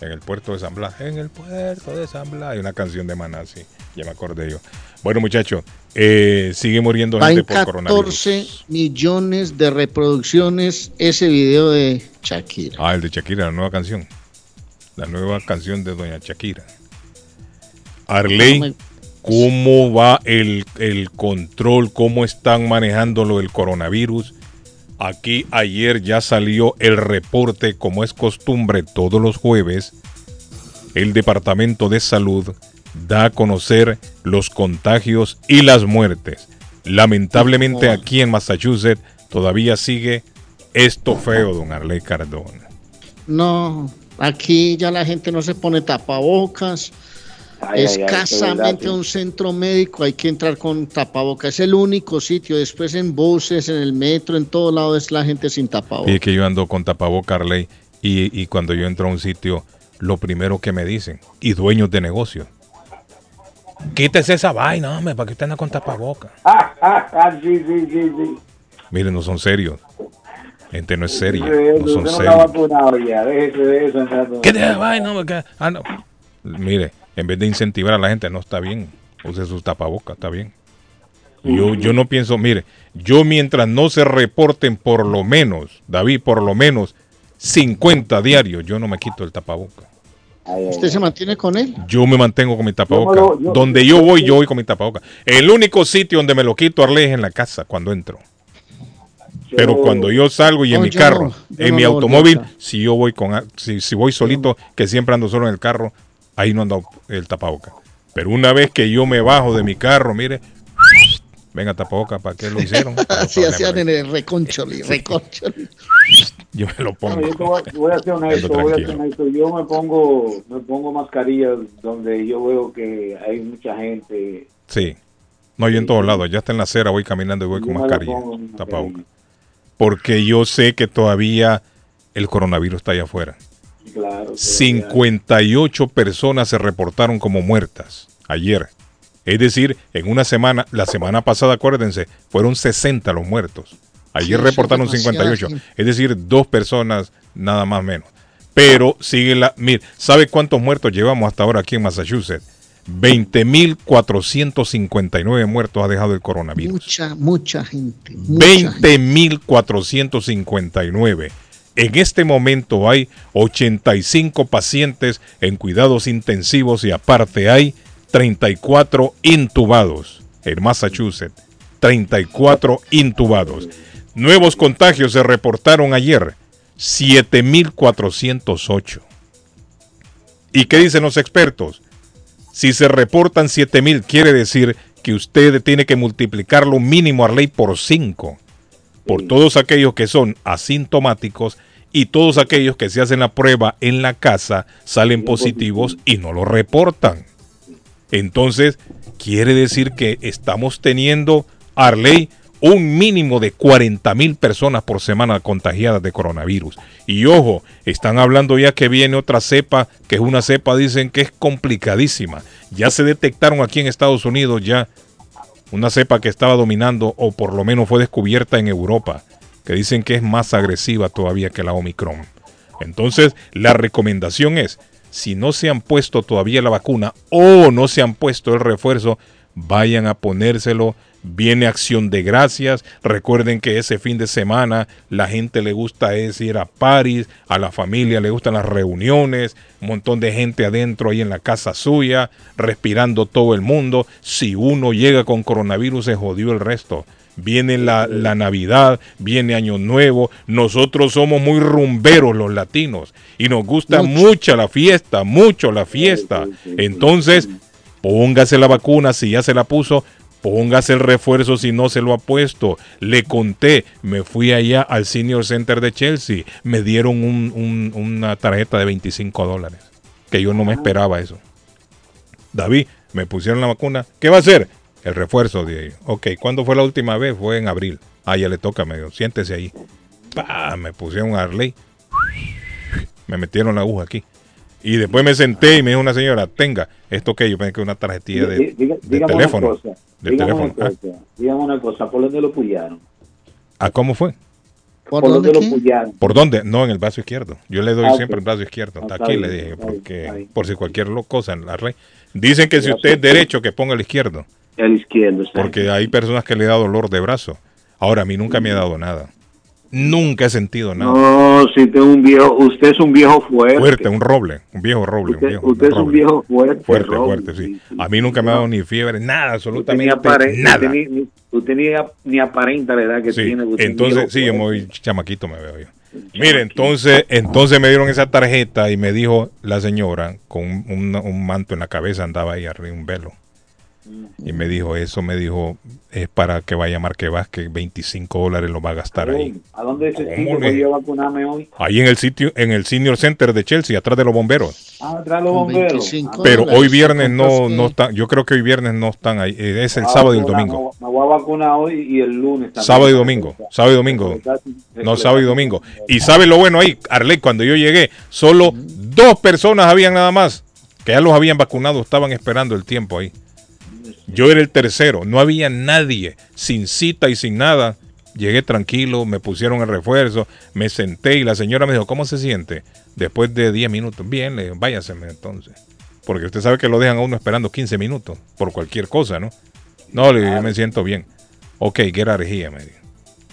En el puerto de San Blas. En el puerto de San Blas. Hay una canción de Maná, sí. Ya me acordé yo. Bueno, muchachos, eh, sigue muriendo gente en por coronavirus. 14 millones de reproducciones ese video de Shakira. Ah, el de Shakira, la nueva canción. La nueva canción de Doña Shakira. Arley, ¿cómo va el, el control? ¿Cómo están manejando lo del coronavirus? Aquí ayer ya salió el reporte, como es costumbre todos los jueves. El Departamento de Salud da a conocer los contagios y las muertes. Lamentablemente aquí en Massachusetts todavía sigue esto feo, don Arley Cardona. No, aquí ya la gente no se pone tapabocas. Ay, ay, ay, Escasamente verdad, un centro médico hay que entrar con tapabocas. Es el único sitio. Después en buses, en el metro, en todo lado es la gente sin tapabocas. Y es que yo ando con tapaboca, Arley, y, y cuando yo entro a un sitio, lo primero que me dicen, y dueños de negocios, quítese esa vaina, hombre, para que usted anda con tapaboca. [LAUGHS] Ah, sí, sí, sí, sí. Miren, no son serios. Gente no es seria, no son no serios. ¿Qué de vaina, hombre? ah, no. Mire, en vez de incentivar a la gente, no está bien. Use sus tapabocas, está bien. Yo, yo no pienso, mire, yo mientras no se reporten por lo menos, David, por lo menos 50 diarios, yo no me quito el tapaboca. ¿Usted se mantiene con él? Yo me mantengo con mi tapaboca. Yo yo- donde yo voy, yo voy con mi tapaboca. El único sitio donde me lo quito, Arley, es en la casa, cuando entro. Pero cuando yo salgo y en No, mi carro, no, en no mi automóvil, si yo voy con, si, si voy solito, que siempre ando solo en el carro, ahí no ando el tapaboca. Pero una vez que yo me bajo de mi carro, mire, venga tapaboca, ¿para qué lo hicieron? [LAUGHS] Así hacían en el reconcholi, [LAUGHS] reconcholi. [LAUGHS] Yo me lo No, pongo. yo voy, voy a ser honesto, voy a tranquilo. honesto. Yo me pongo, me pongo mascarillas donde yo veo que hay mucha gente. Sí. No, yo en todos lados. Ya está en la acera, voy caminando y voy Yo con mascarilla, tapaboca. Porque yo sé que todavía el coronavirus está allá afuera. Claro. 58 personas se reportaron como muertas ayer. Es decir, en una semana, la semana pasada, acuérdense, fueron 60 los muertos. Ayer Sí, reportaron demasiado, 58. sí. Es decir, dos personas nada más menos. Pero sigue la... Mire, ¿sabe cuántos muertos llevamos hasta ahora aquí en Massachusetts? 20.459 muertos ha dejado el coronavirus. Mucha, mucha gente. 20.459. En este momento hay 85 pacientes en cuidados intensivos y aparte hay 34 intubados en Massachusetts. 34 intubados. Nuevos contagios se reportaron ayer. 7.408. ¿Y qué dicen los expertos? Si se reportan 7.000, quiere decir que usted tiene que multiplicarlo mínimo a ley por 5. Por todos aquellos que son asintomáticos y todos aquellos que se hacen la prueba en la casa salen positivos y no lo reportan. Entonces, quiere decir que estamos teniendo, Arley, un mínimo de 40 mil personas por semana contagiadas de coronavirus. Y ojo, están hablando ya que viene otra cepa, que es una cepa, dicen que es complicadísima. Ya se detectaron aquí en Estados Unidos ya una cepa que estaba dominando, o por lo menos fue descubierta en Europa, que dicen que es más agresiva todavía que la Omicron. Entonces, la recomendación es, si no se han puesto todavía la vacuna o no se han puesto el refuerzo, vayan a ponérselo. Viene acción de gracias. Recuerden que ese fin de semana la gente le gusta es ir a París, a la familia le gustan las reuniones, un montón de gente adentro ahí en la casa suya, respirando todo el mundo. Si uno llega con coronavirus, se jodió el resto. Viene la, la Navidad, viene Año Nuevo. Nosotros somos muy rumberos los latinos y nos gusta mucho la fiesta, mucho la fiesta. Entonces, póngase la vacuna si ya se la puso, póngase el refuerzo si no se lo ha puesto. Le conté, me fui allá al Senior Center de Chelsea, me dieron un- un- una tarjeta de 25 dólares, que yo no me esperaba eso. David, me pusieron la vacuna, ¿qué va a hacer? El refuerzo de ellos. Ok, ¿cuándo fue la última vez? Fue en abril. Ah, ya le toca, me dijo, siéntese ahí. Pa, me pusieron Arley. Me metieron la aguja aquí. Y después me senté y me dijo una señora, tenga, esto que yo pensé que una tarjetilla de, diga- teléfono. Una cosa, de dígame teléfono. Una cosa, dígame una cosa, ¿por dónde lo pullaron? Ah, ¿cómo fue? ¿Por, dónde lo pullaron? ¿Por dónde? No, en el brazo izquierdo. Yo le doy Ah, siempre el brazo izquierdo. Ah, está Aquí bien, le dije, porque bien. por si cualquier cosa en la red. Dicen que si usted es derecho, que ponga el izquierdo. El izquierdo, está Porque hay personas que le da dolor de brazo. Ahora, a mí nunca me ha dado nada. Nunca he sentido nada. No, si usted es un viejo, usted es un viejo fuerte. Fuerte, un roble, un viejo roble. Usted, un viejo, usted es un viejo fuerte. Fuerte, roble. fuerte, sí. A mí nunca me ha dado ni fiebre, nada, Usted ni, absolutamente nada. usted ni- ni- usted ni, ni aparenta la edad que Sí, tiene. usted entonces, sí, yo voy chamaquito, me veo yo. Mire, entonces, entonces me dieron esa tarjeta y me dijo la señora, con un, un- un manto en la cabeza, andaba ahí arriba, un velo. Y me dijo, eso me dijo, es para que vaya Marque Vázquez, 25 dólares lo va a gastar ahí. ¿A dónde ese ¿Cómo sitio voy yo a vacunarme hoy? Ahí en el sitio, en el Senior Center de Chelsea, atrás de los bomberos. Ah, atrás los bomberos. Ah, Pero dólares, hoy viernes no, no están, yo creo que hoy viernes no están ahí, eh, es el Me voy a sábado y el domingo. Me voy a vacunar hoy y el lunes también. Sábado y domingo, sábado y domingo. No, sábado y domingo. Y sabe lo bueno ahí, Arley, cuando yo llegué, solo dos personas habían nada más, que ya los habían vacunado, estaban esperando el tiempo ahí. Yo era el tercero, no había nadie, sin cita y sin nada. Llegué tranquilo, me pusieron el refuerzo, me senté y la señora me dijo, ¿cómo se siente? Después de 10 minutos, bien, le váyaseme entonces. Porque usted sabe que lo dejan a uno esperando 15 minutos por cualquier cosa, ¿no? No, le digo, yo me siento bien. Ok, get out of here, me dijo.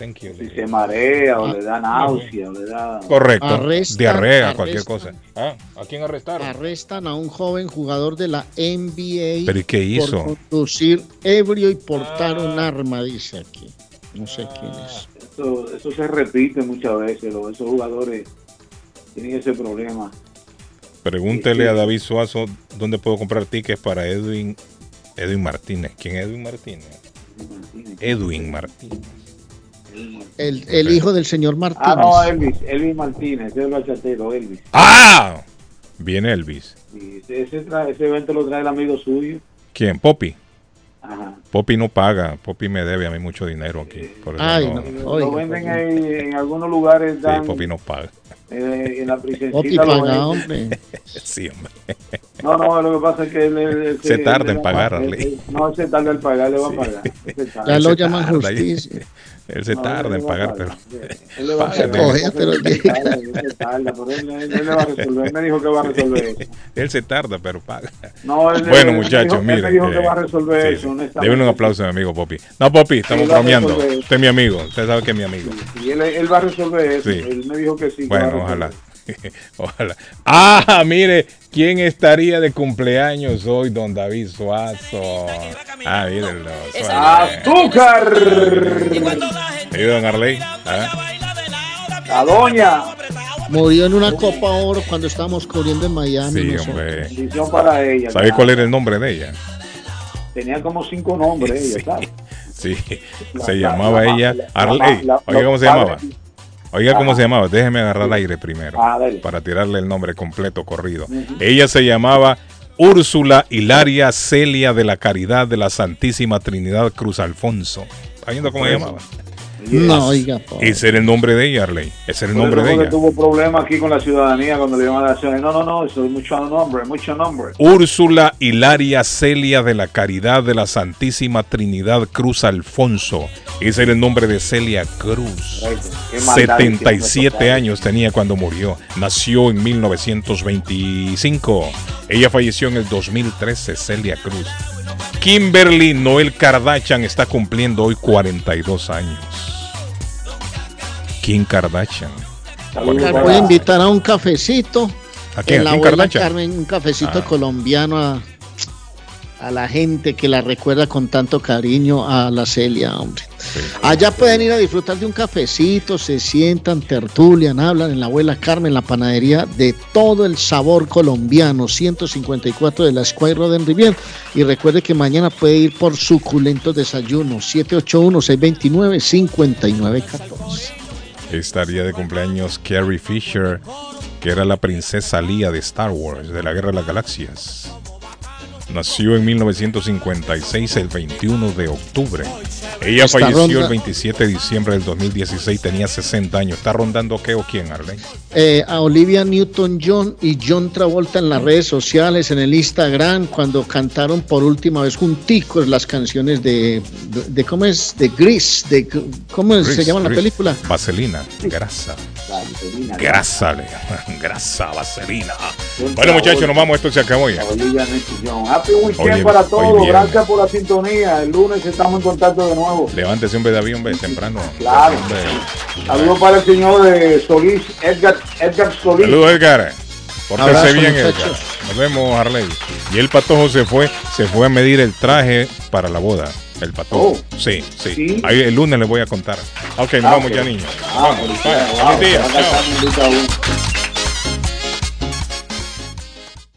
Thank you. Si se marea o le da náusea o le da... Correcto. Arrestan- Diarrea, cualquier cosa. Ah, ¿A quién arrestaron? Arrestan a un joven jugador de la NBA ¿Pero y qué hizo? por conducir ebrio y portar un arma, dice aquí. No sé quién es. Eso, eso se repite muchas veces. los- esos jugadores tienen ese problema. Pregúntele a David Suazo dónde puedo comprar tickets para Edwin Edwin Martínez. ¿Quién es Edwin Martínez? Edwin Martínez. El, el hijo del señor Martínez. Ah, no, Elvis. Elvis Martínez. Ese es el bachatero, Elvis. ¡Ah! Viene Elvis. Y ese, ese evento lo trae el amigo suyo. ¿Quién? Poppy. Ajá. Poppy no paga. Poppy me debe a mí mucho dinero aquí. Por eso Ay, no- no. lo venden ahí en algunos lugares. Sí, Dan, Poppy no paga. eh, en la lo paga, hombre. [LAUGHS] Sí, hombre. No, no, lo que pasa es que él, Se él- tarda él- en pagar, él- Arley. él- No, se tarda en pagar, le va a pagar. [LAUGHS] Ya lo llaman justicia. Él se No, tarda en pagar, pero. Él le [LAUGHS] va a Págale. pagar. Coge, pero Él se tarda, él se tarda, pero él, él- él le va a resolver. Él me dijo que va a resolver eso. Él se tarda, pero paga. No, él- bueno, muchachos, dijo- él me miren. dijo que eh, va a resolver sí, eso. Denle un aplauso a mi amigo Popi. No, Popi, estamos bromeando. Usted es mi amigo. Usted sabe que es mi amigo. Y él, él va a resolver eso. Sí. Él me dijo que sí. Bueno, ojalá. [LAUGHS] Ojalá. Ah, mire, ¿quién estaría de cumpleaños hoy, don David Suazo? Ah, mírenlo. ¡Azúcar! ¿Y don Arley? ¿Ah? La doña. Murió en una Copa Oro cuando estábamos corriendo en Miami. Sí, nosotros. hombre. Bendición para ella. ¿Sabe claro. cuál era el nombre de ella? Tenía como cinco nombres [LAUGHS] ella, ¿sabes? Sí, La- se la- llamaba la- ella la- Arley. la- Oiga cómo se la- llamaba. Oiga cómo se llamaba. Déjeme agarrar el aire primero Ah, para tirarle el nombre completo corrido. Ella se llamaba Úrsula Hilaria Celia de la Caridad de la Santísima Trinidad Cruz Alfonso. ¿Está viendo cómo se llamaba? No, oiga. Ese era el nombre de ella, Arley. Ese era el nombre de ella. tuvo problemas aquí con la ciudadanía cuando le llaman a la ciudadanía. No, no, no, eso es mucho nombre, mucho nombre. Úrsula Hilaria Celia de la Caridad de la Santísima Trinidad Cruz Alfonso. Ese era el nombre de Celia Cruz. Qué maldad 77 años tenía cuando murió. Nació en 1925. Ella falleció en el 2013, Celia Cruz. Kimberly Noel Kardashian está cumpliendo hoy 42 años. Kim Kardashian. Voy a invitar a un cafecito. ¿A quién? En ¿A la Kim abuela Kardashian? Carmen, un cafecito Ah. colombiano a, a la gente que la recuerda con tanto cariño a la Celia, hombre. Allá pueden ir a disfrutar de un cafecito, se sientan, tertulian, hablan en la abuela Carmen, la panadería de todo el sabor colombiano, 154 de la Square Road en Rivier. Y recuerde que mañana puede ir por suculentos desayunos, 781-629-5914. Estaría de cumpleaños Carrie Fisher, que era la princesa Leia de Star Wars, de la Guerra de las Galaxias. Nació en 1956, el 21 de octubre. Ella Esta falleció ronda- el 27 de diciembre del 2016, tenía 60 años. ¿Está rondando qué o quién, Arlene? eh, a Olivia Newton-John y John Travolta en las redes sociales, en el Instagram, cuando cantaron por última vez junticos las canciones de, de, de- ¿cómo es? De Grease, de, ¿cómo se Grease, llama la película? Vaselina, grasa. Grasa, le llaman, [LAUGHS] grasa, vaselina. Bueno, muchachos, nos vamos. Esto se acabó ya. Happy weekend para todos. Gracias por la sintonía. El lunes estamos en contacto de nuevo. Levántese de avión, ve, temprano. Claro. Hombre. Saludos para el señor de Solís, Edgar, Edgar Solís. Saludos, Edgar. Pórtese bien, Edgar. Nos vemos, Harley. Y el patojo se fue, se fue a medir el traje para la boda. El patojo. Oh. Sí, sí, Sí. Ahí el lunes les voy a contar. Ok, nos Ah, vamos ok. ya, niños. Ah, vamos. felicidades. Bye. Wow, Feliz día.